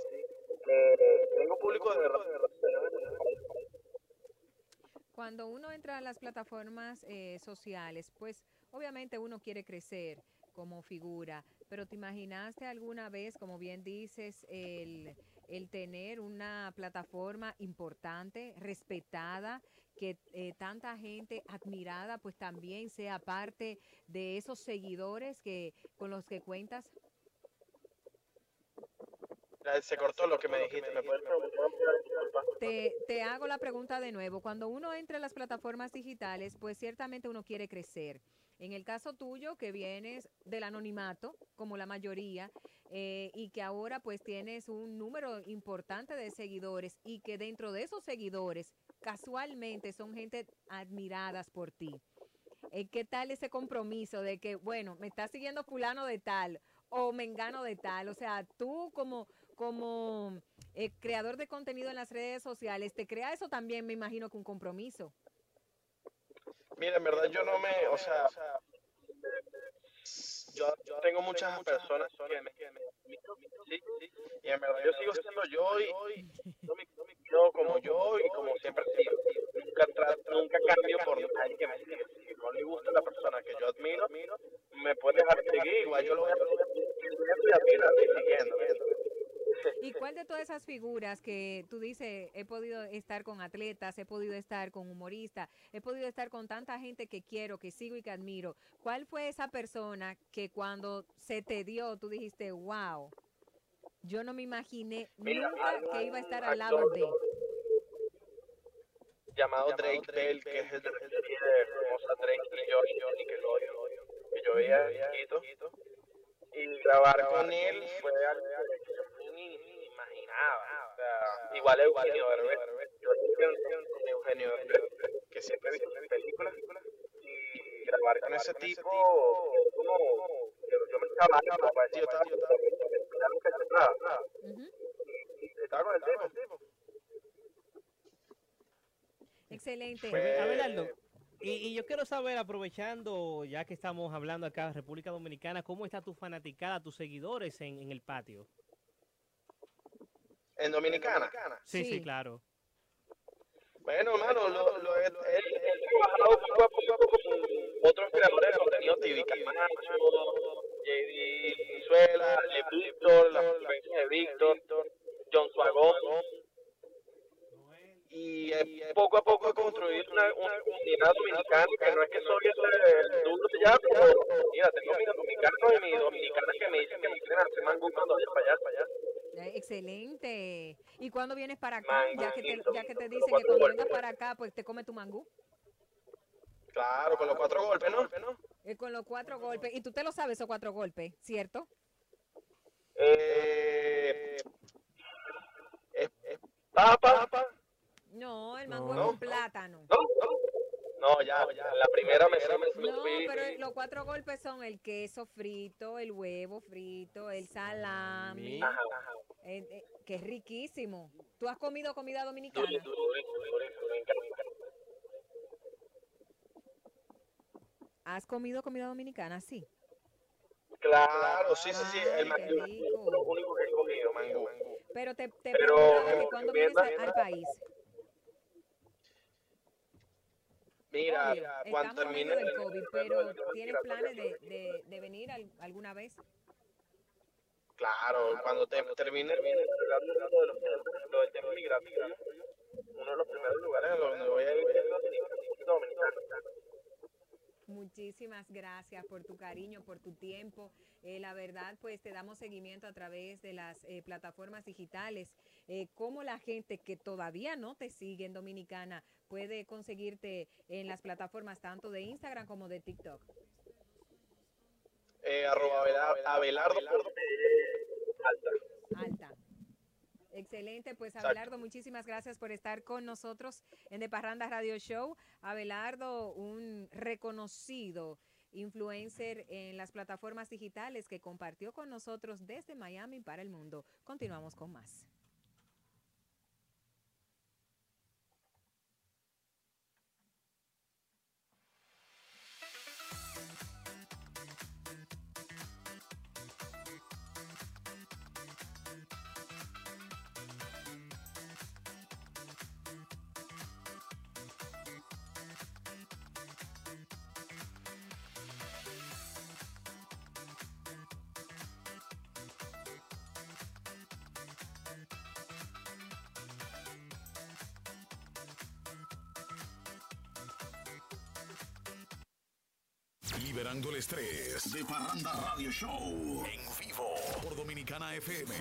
S21: Eh, tengo público.
S4: Cuando uno entra a las plataformas eh, sociales, pues obviamente uno quiere crecer como figura, pero ¿te imaginaste alguna vez, como bien dices, el, el tener una plataforma importante, respetada, que eh, tanta gente admirada, pues también sea parte de esos seguidores que con los que cuentas?
S21: Se cortó lo que me dijiste.
S4: Te, te hago la pregunta de nuevo. Cuando uno entra a las plataformas digitales, pues ciertamente uno quiere crecer. En el caso tuyo, que vienes del anonimato, como la mayoría, eh, y que ahora pues tienes un número importante de seguidores y que dentro de esos seguidores casualmente son gente admiradas por ti. Eh, ¿Qué tal ese compromiso de que, bueno, me está siguiendo fulano de tal o mengano de tal? O sea, tú como, como eh, creador de contenido en las redes sociales, ¿te crea eso también, me imagino, que un compromiso?
S21: Mira, en verdad yo no me, o sea, yo, yo tengo muchas personas que me, que me admiran, sí, y en verdad yo sigo siendo yo y yo me, como yo y como siempre he sido. Nunca, nunca cambio por nadie que me sigue. Si no le gusta la persona que yo admiro, me puede dejar de seguir, igual yo lo voy a y siguiendo.
S4: ¿Y cuál de todas esas figuras que tú dices, he podido estar con atletas, he podido estar con humoristas, he podido estar con tanta gente que quiero, que sigo y que admiro? ¿Cuál fue esa persona que cuando se te dio, tú dijiste, wow, yo no me imaginé
S21: Mira,
S4: nunca que iba a estar al lado
S21: actor
S4: de?
S21: llamado Drake Bell, que es el de la Drake y yo y yo Nickelodeon, que yo veía chiquito. Y grabar con él fue algo que yo ni, ni O sea, igual Eugenio Derbez. Yo Eugenio Derbez, que siempre he visto sus películas. Y grabar con ese tipo, como, yo, me estaba mal, papá, yo estaba, yo estaba, nada. Y estaba con el tipo.
S4: Excelente.
S1: Abe- Abelardo, y, y yo quiero saber, aprovechando, ya que estamos hablando acá en República Dominicana, ¿cómo está tu fanaticada, tus seguidores en, en el patio?
S21: En Dominicana.
S1: Sí, sí, claro.
S21: Bueno, hermano, lo, lo he- he trabajado poco a poco con otros creadores de contenido, TV Camacho, JD Venezuela, Víctor, la frecuencia de Víctor. John Suagoso. Y eh, poco a poco he construido una, comunidad dominicana que no es que soy el, duro de ya, pero mira, tengo mis dominicanos y mis dominicanas que me dicen que me quieren hacer mangú cuando vaya para allá, para allá.
S4: Eh, Excelente. ¿Y cuándo vienes para acá? Ya que te, ya que te dicen que cuando vengas para acá, pues te come tu mangú.
S21: Claro, con los cuatro golpes, ¿no?
S4: Eh, con los cuatro golpes. Y tú te lo sabes, esos cuatro golpes, ¿cierto?
S21: Eh, es papa.
S4: No, el mangú
S21: No.
S4: es un plátano.
S21: No, ya, ya, la primera me,
S4: No,
S21: subí.
S4: pero los cuatro golpes son el queso frito, el huevo frito, el salami,
S21: Ajá, ajá.
S4: eh, eh, que es riquísimo. ¿Tú has comido comida dominicana? ¿Has comido comida dominicana? Sí.
S21: Claro, sí, sí, sí, el es lo único que he comido, mangú.
S4: Pero te, te
S21: Pero,
S4: preguntaba que cuando vienes al país.
S21: Mira,
S4: Obvio,
S21: cuando termine
S4: del
S21: el-
S4: COVID,
S21: el-
S4: pero ¿tienes planes de, de, de venir al- alguna vez?
S21: Claro, cuando te, termine el relato de los lo del tema migratorio, uno de los primeros lugares donde voy a ir es Dominicana.
S4: Muchísimas gracias por tu cariño, por tu tiempo. Eh, la verdad, pues te damos seguimiento a través de las eh, plataformas digitales. Eh, ¿Cómo la gente que todavía no te sigue en Dominicana puede conseguirte en las plataformas tanto de Instagram como de TikTok?
S21: Abelardo. Alta.
S4: Alta. Excelente, pues. Abelardo, muchísimas gracias por estar con nosotros en De Parranda Radio Show. Abelardo, un reconocido influencer en las plataformas digitales que compartió con nosotros desde Miami para el mundo. Continuamos con más.
S17: De Parranda Radio Show. En vivo. Por Dominicana FM.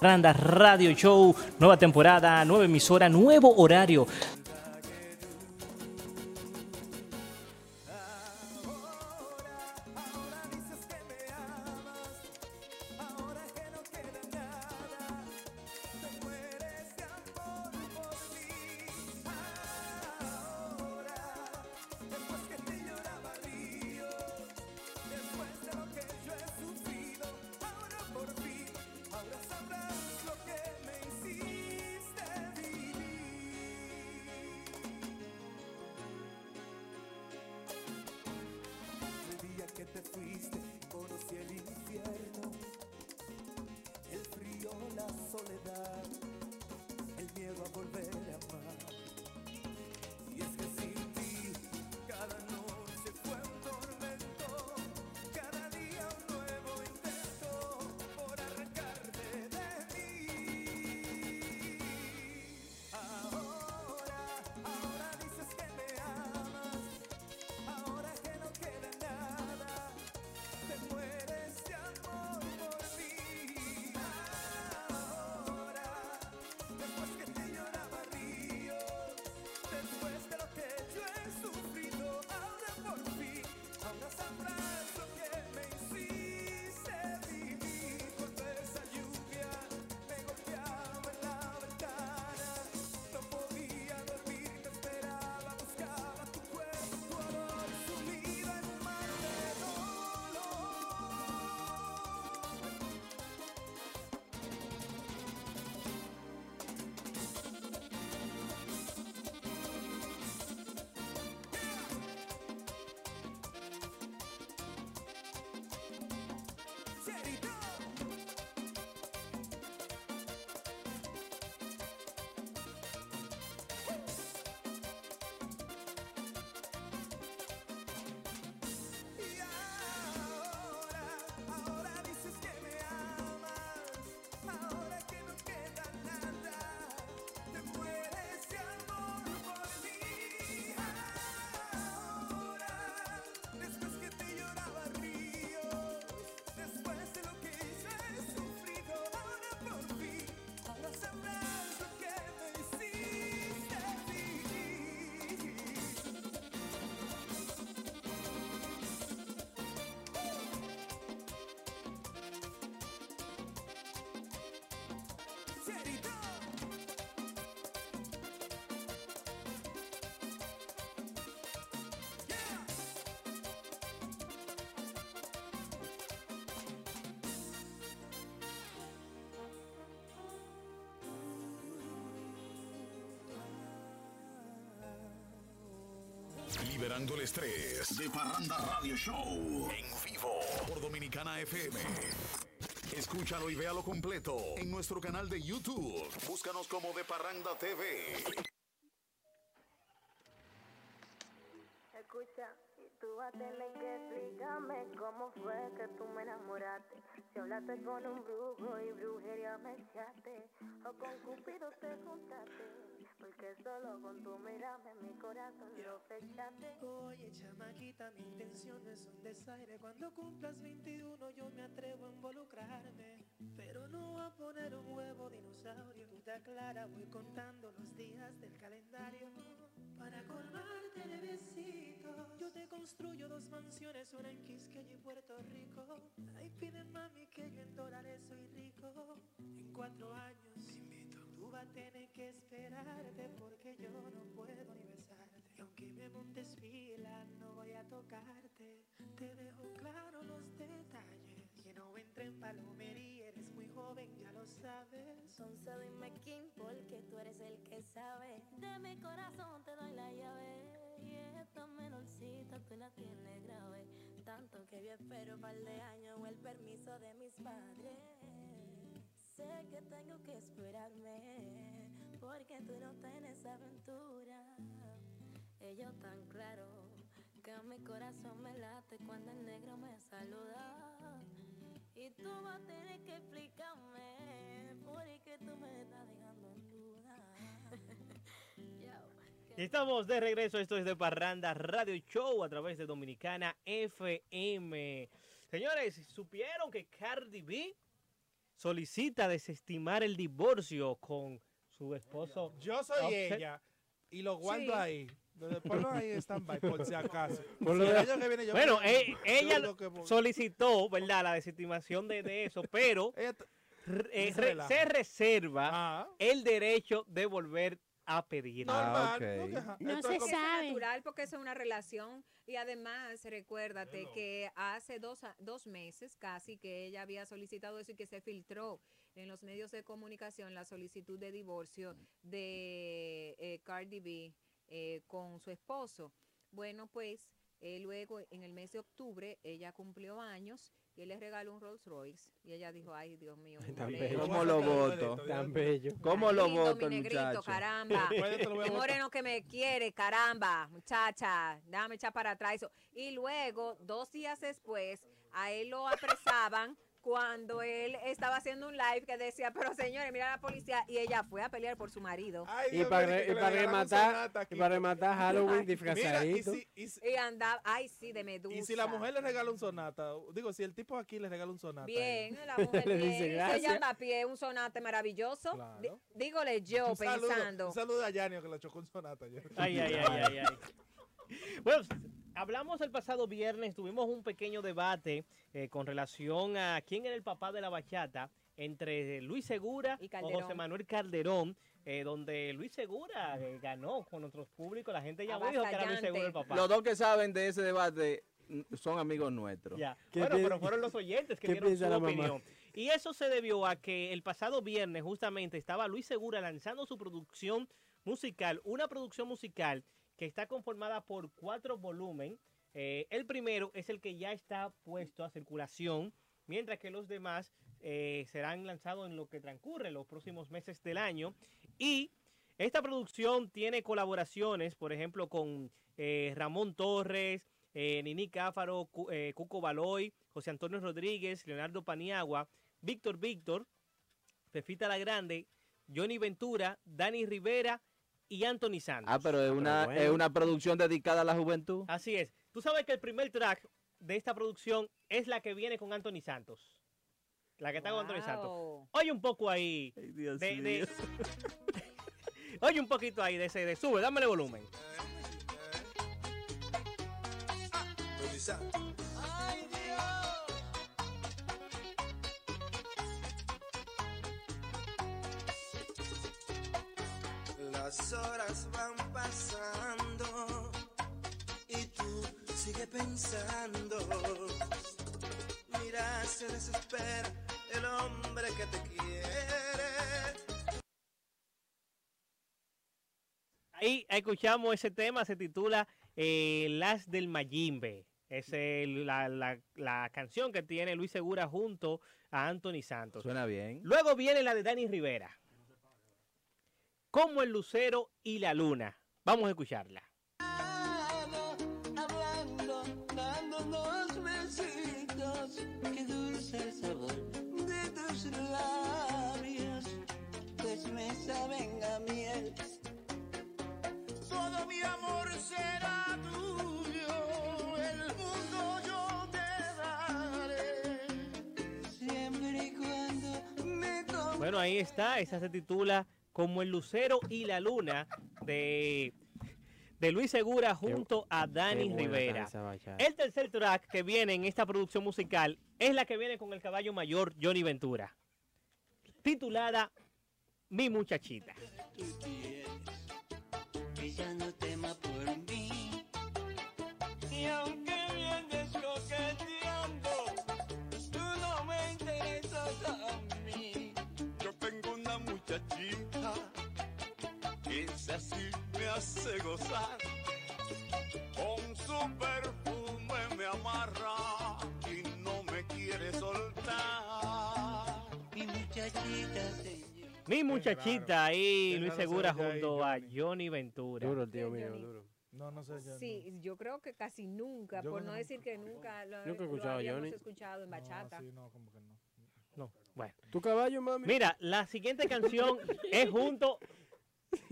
S1: Randa Radio Show, nueva temporada, nueva emisora, nuevo horario.
S17: Liberando el estrés. De Parranda Radio Show. En vivo. Por Dominicana FM. Escúchalo y véalo completo en nuestro canal de YouTube. Búscanos como De Parranda TV.
S22: Escucha, y tú vas a tener que explicarme cómo fue que tú me enamoraste. Si hablaste con un brujo y brujería me echaste, o con Cupido te juntaste. Porque solo con tu mirada en mi corazón lo fechaste.
S23: Oye, chamaquita, mi intención no es un desaire. Cuando cumplas 21 yo me atrevo a involucrarme. Pero no voy a poner un huevo dinosaurio. Tú te aclaras, voy contando los días del calendario. Para colmarte de besitos, yo te construyo dos mansiones, una en Quisqueya y Puerto Rico. Ay, pide mami que yo en dólares soy rico. En cuatro años, tú vas a tener que esperarte porque yo no puedo ni besarte. Y aunque me montes fila, no voy a tocarte. Te dejo claro los detalles. Que no entre en palomería, eres muy joven, ya lo sabes.
S22: Entonces dime quién, porque tú eres el que sabe. De mi corazón te doy la llave. Y esta menorcita tú la tienes grave. Tanto que yo espero par de años o el permiso de mis padres. Sé que tengo que esperarme. Porque tú no tienes aventura. Ellos tan claro que mi corazón me late cuando el negro me saluda. Y tú vas a tener que explicarme por qué tú me estás dejando en duda.
S1: Estamos de regreso, esto es de Parranda Radio Show a través de Dominicana FM. Señores, ¿supieron que Cardi B solicita desestimar el divorcio con su esposo?
S5: Yo soy
S1: Offset?
S5: ella y lo guardo
S1: Sí.
S5: ahí. Ponlo ahí en stand-by, por si acaso.
S1: Por lo
S5: Si
S1: de-
S5: el año que viene yo
S1: bueno,
S5: me-
S1: eh, ella
S5: que
S1: solicitó, ¿verdad? La desestimación de, de eso, pero eh,
S5: se
S1: re-
S5: relaja.
S1: se reserva el derecho de volver a pedir.
S4: Normal,
S1: No
S4: como- Es natural porque es una relación y además recuérdate que hace dos, a- dos meses casi que ella había solicitado eso y que se filtró en los medios de comunicación la solicitud de divorcio de eh, Cardi B eh, con su esposo. Bueno, pues eh, luego en el mes de octubre ella cumplió años y él le regaló un Rolls Royce y ella dijo, ay Dios mío,
S16: Tan
S4: molero".
S16: bello. ¿Cómo lo voto?
S2: Tan bello.
S16: ¿Cómo lo
S4: Lindo,
S16: voto,
S4: mi
S16: el
S4: negrito,
S16: muchacho?
S4: caramba.
S16: Votar.
S4: moreno que me quiere, caramba, muchacha, déjame echar para atrás eso. Y luego, dos días después, a él lo apresaban cuando él estaba haciendo un live que decía, pero señores, mira la policía, y ella fue a pelear por su marido.
S2: Y para, y para rematar, y para rematar Halloween disfrazadito.
S4: Y andaba, ay sí, de medusa.
S5: Y si la mujer le regala un sonata, digo, si el tipo aquí le regala un sonata.
S4: Bien, la mujer
S5: Le
S4: bien.
S5: dice
S4: Ella
S5: gracias.
S4: anda a pie, un sonate maravilloso.
S5: Claro.
S4: Dígole yo
S5: Un saludo,
S4: pensando.
S5: un saludo a Yanio que le chocó un sonata.
S1: Ay, ay, ay, ay, ay. Bueno, hablamos el pasado viernes, tuvimos un pequeño debate eh, con relación a quién era el papá de la bachata entre Luis Segura o
S4: Calderón.
S1: José Manuel Calderón, eh, donde Luis Segura eh, ganó con otros públicos. La gente ya dijo que era Luis Segura el papá.
S16: Los dos que saben de ese debate son amigos nuestros.
S1: Ya.
S2: ¿Qué
S1: Bueno, pero fueron los oyentes que dieron su opinión. Y eso se debió a que el pasado viernes justamente estaba Luis Segura lanzando su producción musical, una producción musical que está conformada por cuatro volúmenes. Eh, el primero es el que ya está puesto a circulación, mientras que los demás eh, serán lanzados en lo que transcurre los próximos meses del año. Y esta producción tiene colaboraciones, por ejemplo, con eh, Ramón Torres, Nini Cáfaro, Cu- Cuco Baloy, José Antonio Rodríguez, Leonardo Paniagua, Víctor Víctor, Fefita La Grande, Johnny Ventura, Dani Rivera y Anthony Santos.
S16: Ah, pero es una, es una producción dedicada a la juventud.
S1: Así es. Tú sabes que el primer track de esta producción es la que viene con Anthony Santos. La que está con Anthony Santos. Oye un poco ahí.
S16: Dios
S1: de-
S16: mío.
S1: de- Oye un poquito ahí de ese de sube, dámele volumen.
S12: Ay, Las horas van pasando y tú sigues pensando. Mira, se desespera el hombre que te quiere.
S1: Ahí escuchamos ese tema, se titula eh, Las del Mayimbe. Es el- la, la- la canción que tiene Luis Segura junto a Anthony Santos.
S16: Suena bien.
S1: Luego viene la de Dani Rivera. Como el lucero y la luna. Vamos a escucharla.
S6: hablando, dándonos besitos. Qué dulce el sabor de tus labios, pues me saben a miel. Todo mi amor será tuyo, el mundo yo te daré. Siempre y cuando me.
S1: Bueno, ahí está. Esa se titula Como el lucero y la luna de, de Luis Segura junto a Dani Rivera. El tercer track que viene en esta producción musical es la que viene con el caballo mayor Johnny Ventura. Titulada Mi muchachita.
S6: que ya no tema por mí. Y aunque vienes coqueteando, tú no me interesas a mí.
S12: Yo tengo una muchachita es así me hace gozar. Con su perfume me amarra y no me quiere soltar.
S6: Mi muchachita se
S1: Mi muchachita ahí, Luis Segura junto a Johnny Ventura.
S2: Duro el tío mío, duro.
S5: No, no sé. yo
S4: Sí, yo creo que casi nunca,
S5: Yo
S4: por no decir que nunca lo,
S2: Nunca he
S4: lo
S2: escuchado a
S4: habíamos
S2: Johnny.
S4: escuchado en bachata.
S5: sí, no, como que no.
S1: No, bueno.
S2: ¿Tu caballo, mami?
S1: Mira, la siguiente canción es junto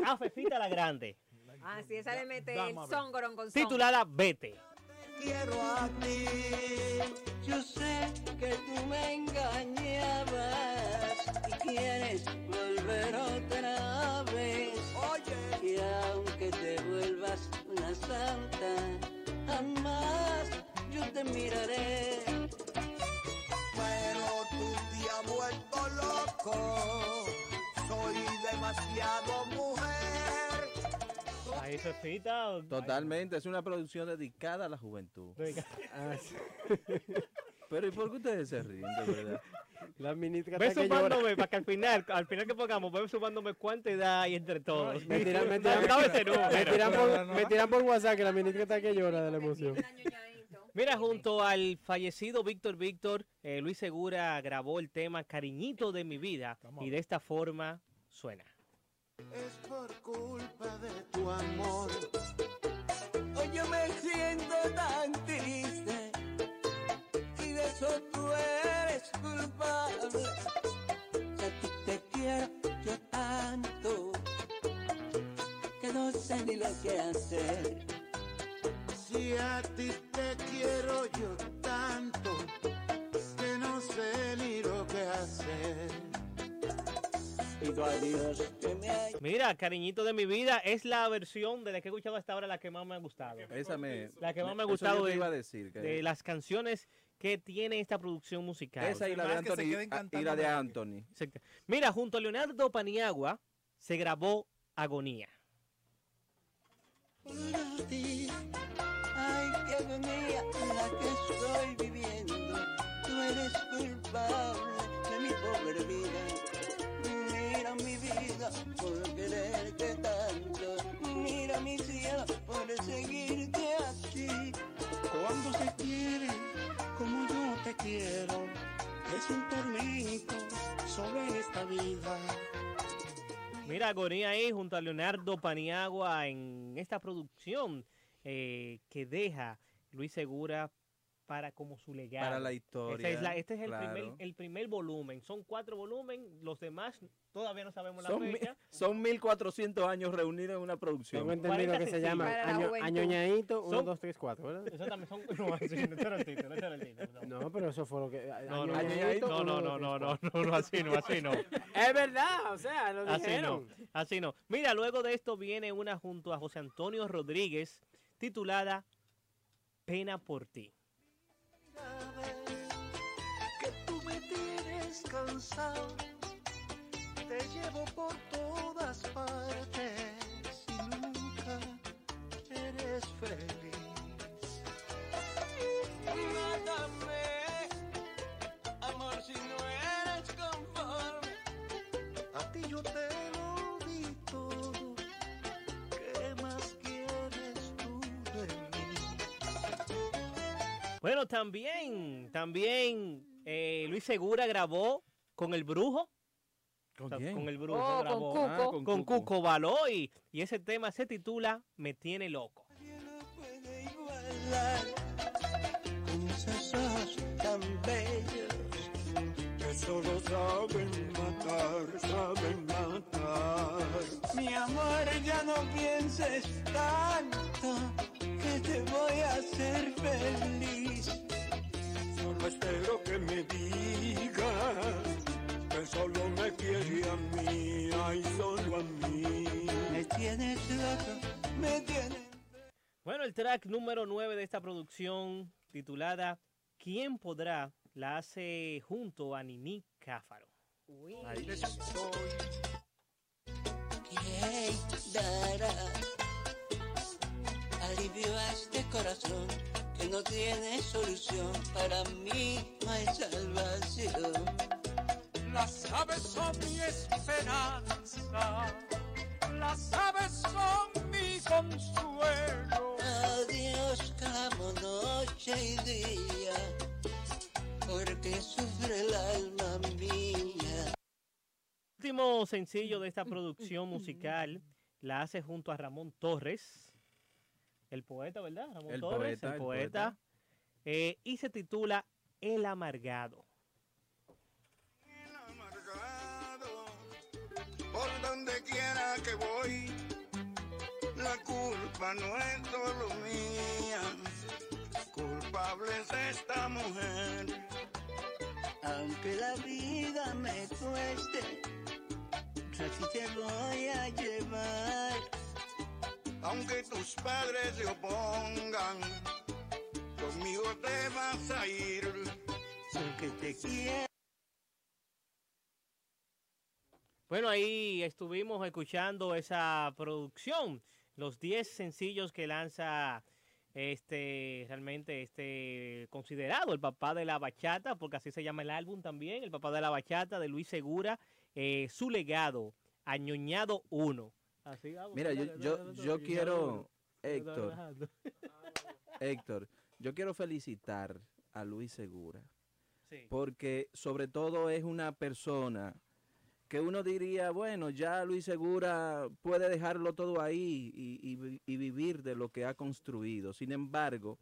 S1: a Fefita la Grande,
S4: Ah, sí, esa le mete el songoron con son.
S1: titulada Vete.
S6: quiero a ti. Yo sé que tú me engañabas y quieres volver otra vez. Oye, y aunque te vuelvas una santa, jamás yo te miraré. Pero tú te has vuelto loco. Soy demasiado mujer.
S1: Ahí Fefita.
S16: Totalmente, es una producción dedicada a la juventud.
S2: Ah, sí.
S16: Pero ¿y por qué ustedes se ríen, de verdad?
S2: La minita
S1: Ve sumándome para que al final, al final que pongamos, ve sumándome cuánta edad hay entre todos.
S2: Me tiran, me tiran, me tiran por, me tiran por WhatsApp que la minita está que llora de la emoción.
S1: Mira, junto al fallecido Víctor Víctor, eh, Luis Segura grabó el tema Cariñito de mi vida y de esta forma suena.
S6: Es por culpa de tu amor. Hoy yo me siento tan triste y de eso tú eres culpable. Si a ti te quiero yo tanto que no sé ni lo que hacer.
S12: Si a ti te quiero yo tanto que no sé ni lo que hacer.
S6: Pido a Dios que me ay-
S1: Mira, Cariñito de mi vida es la versión de la que he escuchado hasta ahora la que más me ha gustado.
S16: Esa me,
S1: La que más me ha gustado de,
S16: iba a decir. que-
S1: de las canciones que tiene esta producción musical.
S16: Esa y la de Anthony. ah, Y la de Anthony.
S1: Mira, junto a Leonardo Paniagua se grabó Agonía.
S6: por ti. Agonía la que estoy viviendo. Tú eres culpable de mi pobre vida. Mira mi vida por quererte tanto. Mira mi cielo por seguirte así. Cuando se quiere como yo te quiero, es un tormento sobre esta vida.
S1: Mira, Agonía ahí junto a Leonardo Paniagua en esta producción eh, que deja Luis Segura para como su legado.
S16: Para la historia,
S1: es la- este es el,
S16: claro.
S1: primer, el primer volumen. Son cuatro volúmenes, los demás todavía no sabemos la
S16: Son, mi-
S1: fecha.
S16: son 1400 años reunidos en una producción.
S2: Tengo entendido que se llama año. Añoñadito 1,
S1: Son-
S2: 2, 3, 4, ¿verdad?
S1: Eso también son. No, así, no, el título, era el título, no.
S2: No, pero eso fue lo que.
S1: No, no, no, no, no, no, no, no, no, así no, así no.
S2: Es verdad, o sea, lo
S1: Así no,
S2: dijeron.
S1: así no. Mira, luego de esto viene una junto a José Antonio Rodríguez titulada Pena por ti.
S6: que tú me tienes cansado. Te llevo por todas partes y nunca eres feliz. Mátame, amor, si no eres conforme. A ti yo te
S1: Bueno, también, también eh, Luis Segura grabó con el brujo.
S14: ¿Con
S1: O sea,
S14: quién?
S1: Con el brujo
S14: Oh, con
S1: grabó.
S14: Cuco.
S1: Ah, con,
S14: con
S1: Cuco.
S14: Cuco.
S1: Baloy. Y ese tema se titula Me tiene loco.
S12: con esos tan bellos que solo saben matar, saben matar. Mi amor, ya no pienses tanto te voy a hacer feliz. Solo espero que me digas que solo me quiere a mí, ay, solo a mí. Me tienes loco, me tienes
S1: Bueno, el track número 9 de esta producción titulada ¿Quién podrá? la hace junto a Nini Cáfaro.
S12: Ahí tiene solución? Para mí no hay salvación. Las aves son mi esperanza, las aves son mi consuelo. Adiós, clamo noche y día, porque sufre el alma mía.
S1: último sencillo de esta producción musical la hace junto a Ramón Torres, el poeta, ¿verdad? Ramón
S16: El
S1: Torres,
S16: poeta,
S1: el
S16: el
S1: poeta. Eh, y se titula El Amargado.
S24: por donde quiera que voy. La culpa no es solo mía, culpable es esta mujer.
S12: Aunque la vida me cueste, así te voy a llevar.
S24: Aunque tus padres se opongan, conmigo te vas a ir.
S12: Porque te quiero.
S1: Bueno, ahí estuvimos escuchando esa producción, los 10 sencillos que lanza este realmente este considerado el papá de la bachata, porque así se llama el álbum también, el papá de la bachata de Luis Segura, eh, su legado, Añoñado 1. Así vamos,
S16: Mira, yo,
S1: dale,
S16: yo,
S1: dale, dale,
S16: yo
S1: Añoñado
S16: quiero. Héctor. Héctor, yo quiero felicitar a Luis Segura,
S1: Sí.
S16: porque sobre todo es una persona que uno diría, bueno, ya Luis Segura puede dejarlo todo ahí y, y vi- y vivir de lo que ha construido. Sin embargo,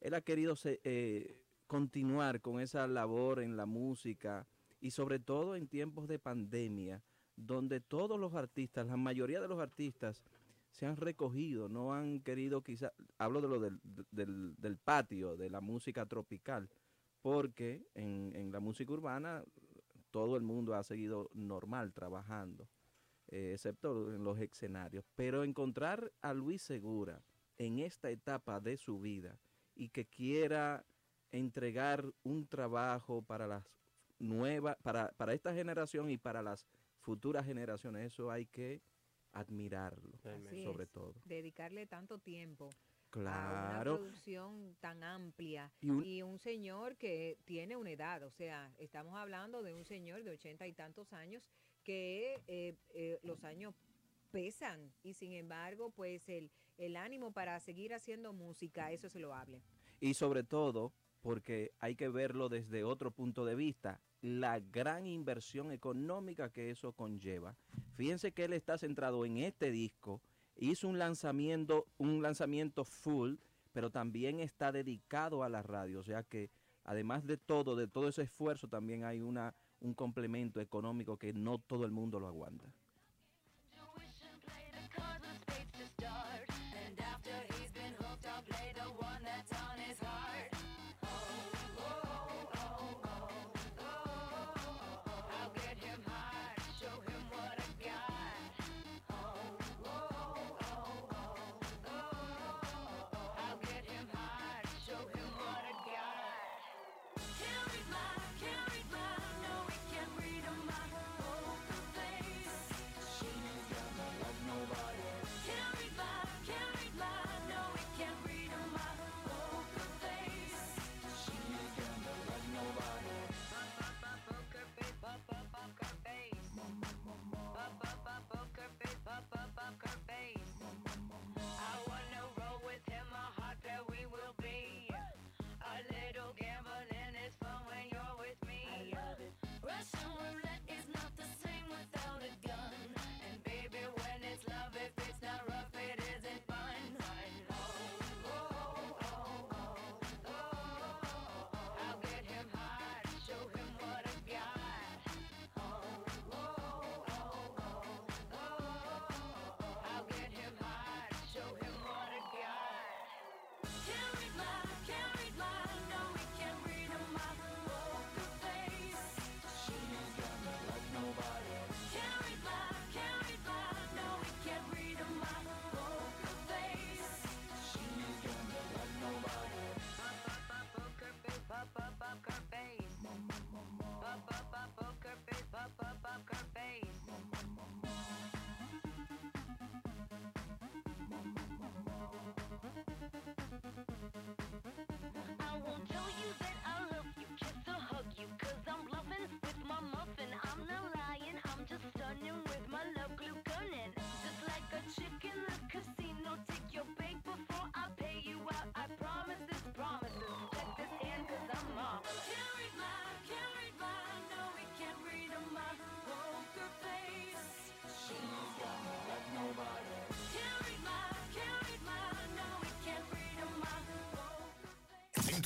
S16: él ha querido eh, continuar con esa labor en la música y sobre todo en tiempos de pandemia, donde todos los artistas, la mayoría de los artistas, se han recogido, no han querido quizá, hablo de lo del, del- del patio, de la música tropical, porque en, en la música urbana todo el mundo ha seguido normal trabajando, eh, excepto en los escenarios. Pero encontrar a Luis Segura en esta etapa de su vida y que quiera entregar un trabajo para las nuevas, para, para esta generación y para las futuras generaciones, eso hay que admirarlo,
S4: Así
S16: sobre
S4: es,
S16: todo.
S4: Dedicarle tanto tiempo a
S16: Claro.
S4: una producción tan amplia
S16: Y
S4: y
S16: un-
S4: un, señor que tiene una edad, o sea, estamos hablando de un señor de ochenta y tantos años que eh, eh, los años pesan y sin embargo, pues el, el ánimo para seguir haciendo música, eso se lo hable.
S16: Y sobre todo, porque hay que verlo desde otro punto de vista, la gran inversión económica que eso conlleva. Fíjense que él está centrado en este disco, hizo un lanzamiento, un lanzamiento full, pero también está dedicado a la radio, o sea que además de todo, de todo ese esfuerzo, también hay una un complemento económico que no todo el mundo lo aguanta.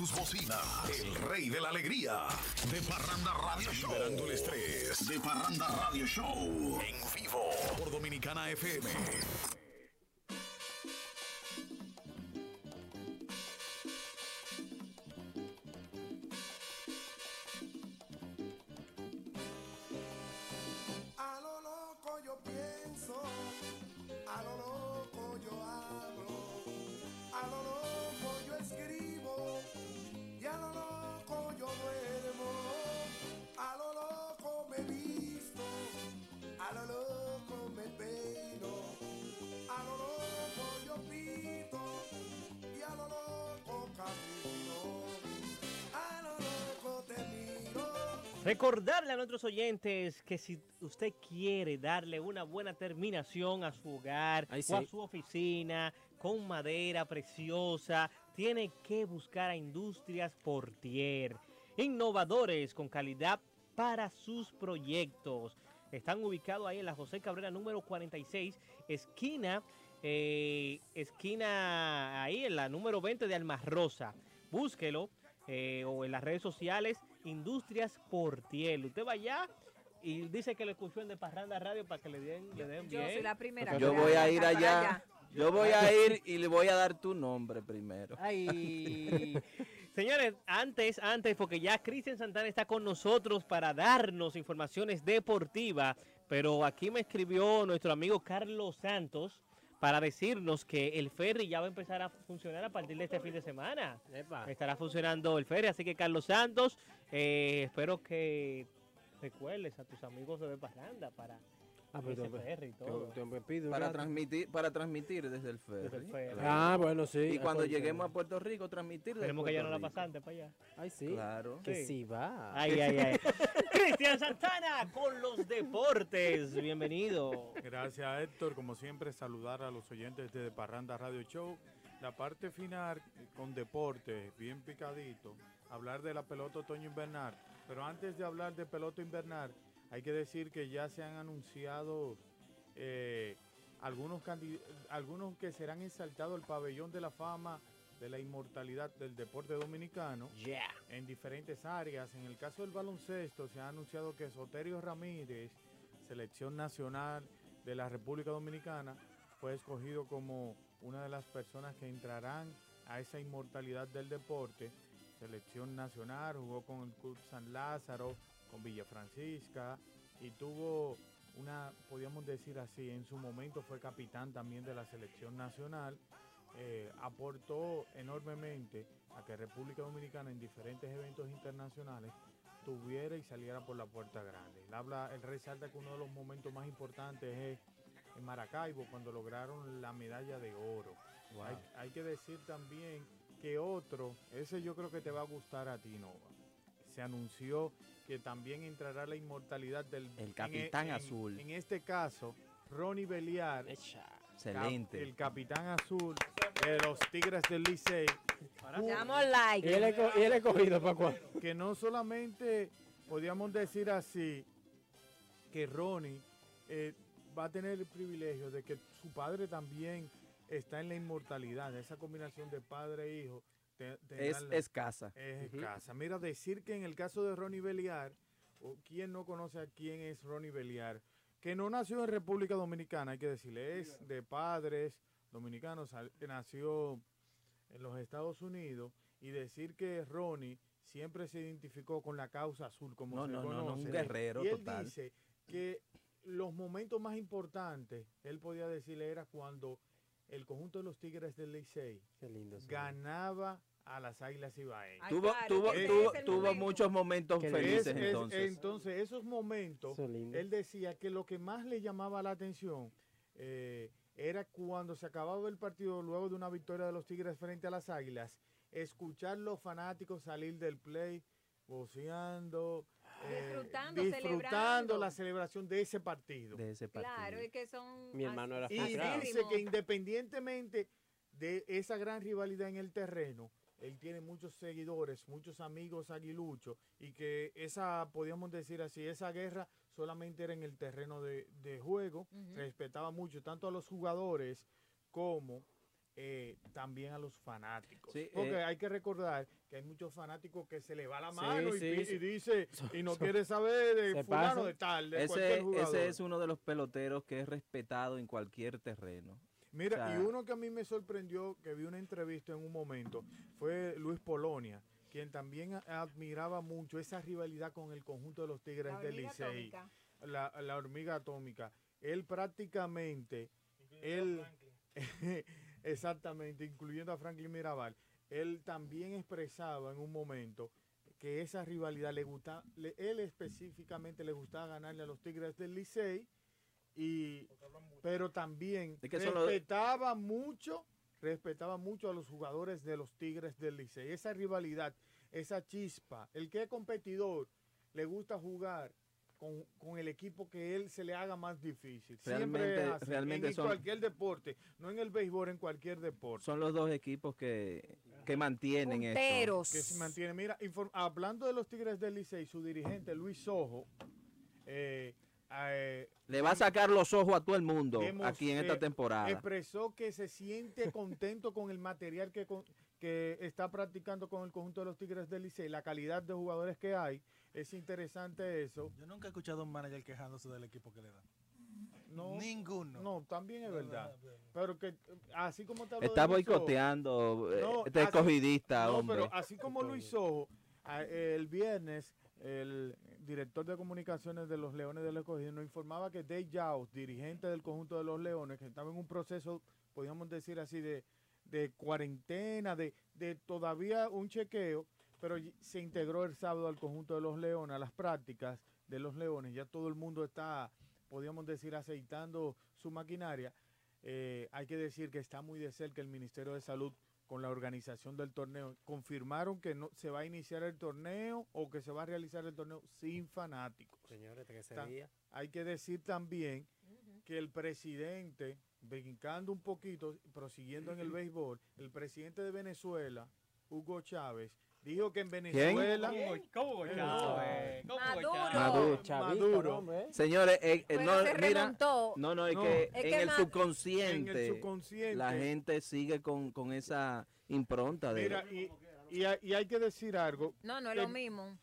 S17: El rey de la alegría. De Parranda Radio Show. Liberando el estrés. De Parranda Radio Show. En vivo. Por Dominicana FM.
S1: Nuestros oyentes que si usted quiere darle una buena terminación a su hogar o a su oficina con madera preciosa, tiene que buscar a Industrias Portier, innovadores con calidad para sus proyectos. Están ubicados ahí en la José Cabrera número 46, esquina, eh, esquina ahí en la número 20 de Almarrosa. Búsquelo eh, o en las redes sociales Industrias Portiel. Usted va allá y dice que lo escuchó en De Parranda Radio para que le den, le den
S4: Yo
S1: bien.
S4: soy la primera.
S16: Yo voy a ir
S4: para
S16: allá. Yo voy a ir y le voy a dar tu nombre primero.
S1: Ay. Señores, antes, antes, porque ya Cristian Santana está con nosotros para darnos informaciones deportivas, pero aquí me escribió nuestro amigo Carlos Santos para decirnos que el ferry ya va a empezar a funcionar a partir de este fin de semana. Estará funcionando el ferry, así que Carlos Santos, eh, espero que recuerdes a tus amigos de Parranda para
S2: Ah, pero
S1: ferry y todo.
S2: te-
S16: Para transmitir, para transmitir desde el ferry.
S1: Desde el ferry.
S16: Claro.
S2: Ah, bueno, sí.
S16: Y cuando lleguemos a Puerto Rico, transmitir desde
S1: Tenemos que llevar la pasante para allá.
S2: Ay, sí.
S16: Claro.
S2: Que
S1: Sí.
S2: sí va.
S1: Ay, ay, ay. Cristian Santana con los deportes. Bienvenido.
S14: Gracias Héctor, como siempre saludar a los oyentes de Parranda Radio Show. La parte final con deporte, bien picadito, hablar de la pelota otoño invernal. Pero antes de hablar de pelota invernal, hay que decir que ya se han anunciado eh, algunos, algunos que serán exaltados al pabellón de la fama de la inmortalidad del deporte dominicano en diferentes áreas. En el caso del baloncesto se ha anunciado que Soterio Ramírez, selección nacional de la República Dominicana, fue escogido como una de las personas que entrarán a esa inmortalidad del deporte. Selección nacional, jugó con el Club San Lázaro, con Villa Francisca y tuvo una, podríamos decir así, en su momento fue capitán también de la selección nacional. eh, aportó enormemente a que República Dominicana en diferentes eventos internacionales tuviera y saliera por la puerta grande. Él habla, él resalta que uno de los momentos más importantes es en Maracaibo cuando lograron la medalla de oro.
S16: Wow.
S14: Hay, hay que decir también que otro, ese yo creo que te va a gustar a ti, Nova. Se anunció que también entrará la inmortalidad del
S16: El Capitán
S14: en-
S16: Azul.
S14: En este caso, Ronnie Beliar,
S16: Excelente.
S14: el capitán azul de los Tigres del Licey.
S4: Damos like.
S2: Y él, es cogido para cuándo.
S14: que no solamente podríamos decir así que Ronnie eh, va a tener el privilegio de que su padre también está en la inmortalidad, esa combinación de padre e hijo. Te-
S16: Es
S14: la-
S16: escasa.
S14: Es escasa. Mira, decir que en el caso de Ronnie Beliar, o ¿quién no conoce a quién es Ronnie Beliar? Que no nació en República Dominicana, hay que decirle, es de padres dominicanos, nació en los Estados Unidos, y decir que Ronnie siempre se identificó con la causa azul, como
S16: No,
S14: se
S16: no, no, no,
S14: conoce.
S16: un guerrero
S14: y él
S16: total.
S14: dice que los momentos más importantes, él podía decirle, era cuando el conjunto de los Tigres del Licey ganaba a las Águilas Ibaeñas.
S16: Tuvo, tuvo,
S14: Es-
S16: tuvo, tuvo muchos momentos
S14: es-
S16: felices
S14: es-
S16: entonces.
S14: entonces, esos momentos, él decía que lo que más le llamaba la atención eh, era cuando se acababa el partido luego de una victoria de los Tigres frente a las Águilas, escuchar los fanáticos salir del play, voceando, eh,
S4: Disfrutando,
S14: disfrutando
S4: celebrando.
S14: la celebración de ese partido.
S16: De ese
S4: Claro, es que son.
S2: Mi hermano era
S14: Y dice que independientemente de esa gran rivalidad en el terreno, él tiene muchos seguidores, muchos amigos aguiluchos y que esa, podríamos decir así, esa guerra solamente era en el terreno de, de juego, respetaba mucho tanto a los jugadores como eh, también a los fanáticos.
S16: Sí,
S14: Porque
S16: eh,
S14: hay que recordar que hay muchos fanáticos que se le va la mano y,
S16: sí,
S14: pi-
S16: sí.
S14: y dice y no quiere saber de fulano
S16: pasan.
S14: de tal, de cualquier
S16: Ese,
S14: jugador.
S16: ese es uno de los peloteros que es respetado en cualquier terreno.
S14: Mira,
S16: O sea,
S14: y uno que a mí me sorprendió, que vi una entrevista en un momento, fue Luis Polonia, quien también admiraba mucho esa rivalidad con el conjunto de los Tigres del Licey. La, la hormiga atómica. Él prácticamente, él, exactamente, incluyendo a Franklin Mirabal, él también expresaba en un momento que esa rivalidad le gusta, le- él específicamente le gustaba ganarle a los Tigres del Licey y pero también
S16: Es que
S14: respetaba mucho respetaba mucho a los jugadores de los Tigres del Licey. Esa rivalidad esa chispa el que es competidor le gusta jugar con, con el equipo que él se le haga más difícil siempre
S16: Realmente-
S14: así,
S16: realmente
S14: en
S16: son-
S14: cualquier deporte no en el béisbol en cualquier deporte
S16: Son los dos equipos que, que mantienen esto.
S14: que se mantiene. Mira, inform- hablando de los Tigres del Licey, su dirigente Luis Sojo, eh, eh,
S16: Le va a sacar los ojos a todo el mundo
S14: hemos,
S16: aquí en esta
S14: eh,
S16: temporada.
S14: Expresó que se siente contento con el material que, con- que está practicando con el conjunto de los Tigres del Licey, la calidad de jugadores que hay. Es interesante eso.
S5: Yo nunca he escuchado a un manager quejándose del equipo que le da.
S14: No,
S5: Ninguno.
S14: No, también es
S5: No,
S14: verdad.
S5: no.
S14: Pero que así como te
S16: Está boicoteando, eh, este escogidista,
S14: no,
S16: hombre.
S14: pero así como Luis Sojo, a- el viernes, el director de comunicaciones de los Leones del Escogido nos informaba que Dave Jaus, dirigente del conjunto de los Leones, que estaba en un proceso, podríamos decir así, de, de cuarentena, de, de todavía un chequeo, pero se integró el sábado al conjunto de los Leones, a las prácticas de los Leones. Ya todo el mundo está, podríamos decir, aceitando su maquinaria. Eh, hay que decir que está muy de cerca el Ministerio de Salud con la organización del torneo. Confirmaron que no se va a iniciar el torneo o que se va a realizar el torneo sin fanáticos.
S25: Señores, que ese
S14: Ta-
S25: día.
S14: Hay que decir también que el presidente, brincando un poquito, prosiguiendo en el béisbol, el presidente de Venezuela, Hugo Chávez, dijo que en Venezuela...
S1: ¿Cómo, cómo
S14: Eh,
S1: Chávez? ¿Cómo
S4: Maduro.
S1: Chávez?
S16: Maduro.
S14: Maduro.
S16: Señores, eh, eh, no,
S4: se
S16: mira, no, no, es
S14: No.
S16: que
S14: Es
S16: en,
S4: que
S16: el subconsciente,
S14: En el subconsciente.
S16: la gente sigue con, con esa impronta de...
S14: Mira, y, y hay, y hay que decir algo.
S4: No, no es
S14: que-
S4: lo mismo.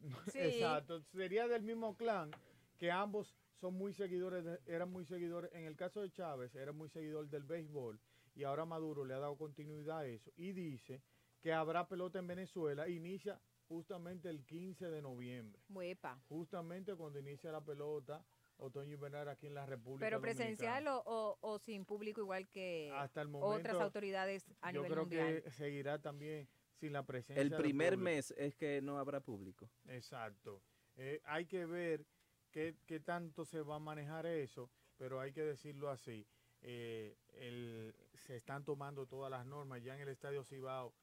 S4: Sí.
S14: Exacto, sería del mismo clan que ambos son muy seguidores, de- eran muy seguidores, en el caso de Chávez era muy seguidor del béisbol y ahora Maduro le ha dado continuidad a eso y dice que habrá pelota en Venezuela, inicia justamente el 15 de noviembre, justamente cuando inicia la pelota otoño invernal aquí en la República
S4: Pero
S14: Dominicana.
S4: presencial o, o- o sin público igual que
S14: Hasta el
S4: otras
S14: momento,
S4: autoridades a
S14: Yo
S4: nivel
S14: creo
S4: mundial.
S14: que seguirá también sin la presencia
S16: El primer mes es que no habrá público.
S14: Exacto. Eh, hay que ver qué, qué tanto se va a manejar eso, pero hay que decirlo así. eh, el- se están tomando todas las normas. Ya en el Estadio Cibao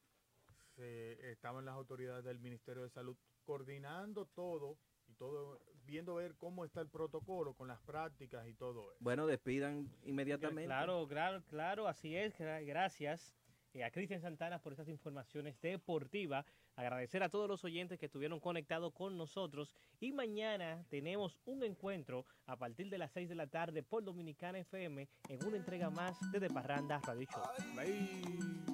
S14: se, estaban las autoridades del Ministerio de Salud coordinando todo y todo, viendo ver cómo está el protocolo con las prácticas y todo eso.
S16: Bueno, despidan inmediatamente.
S1: Claro, claro, claro, así es. gra- Gracias eh, a Cristian Santana por estas informaciones deportivas. Agradecer a todos los oyentes que estuvieron conectados con nosotros. Y mañana tenemos un encuentro a partir de las 6 de la tarde por Dominicana FM en una entrega más de De Parranda Radio Show.
S14: Bye.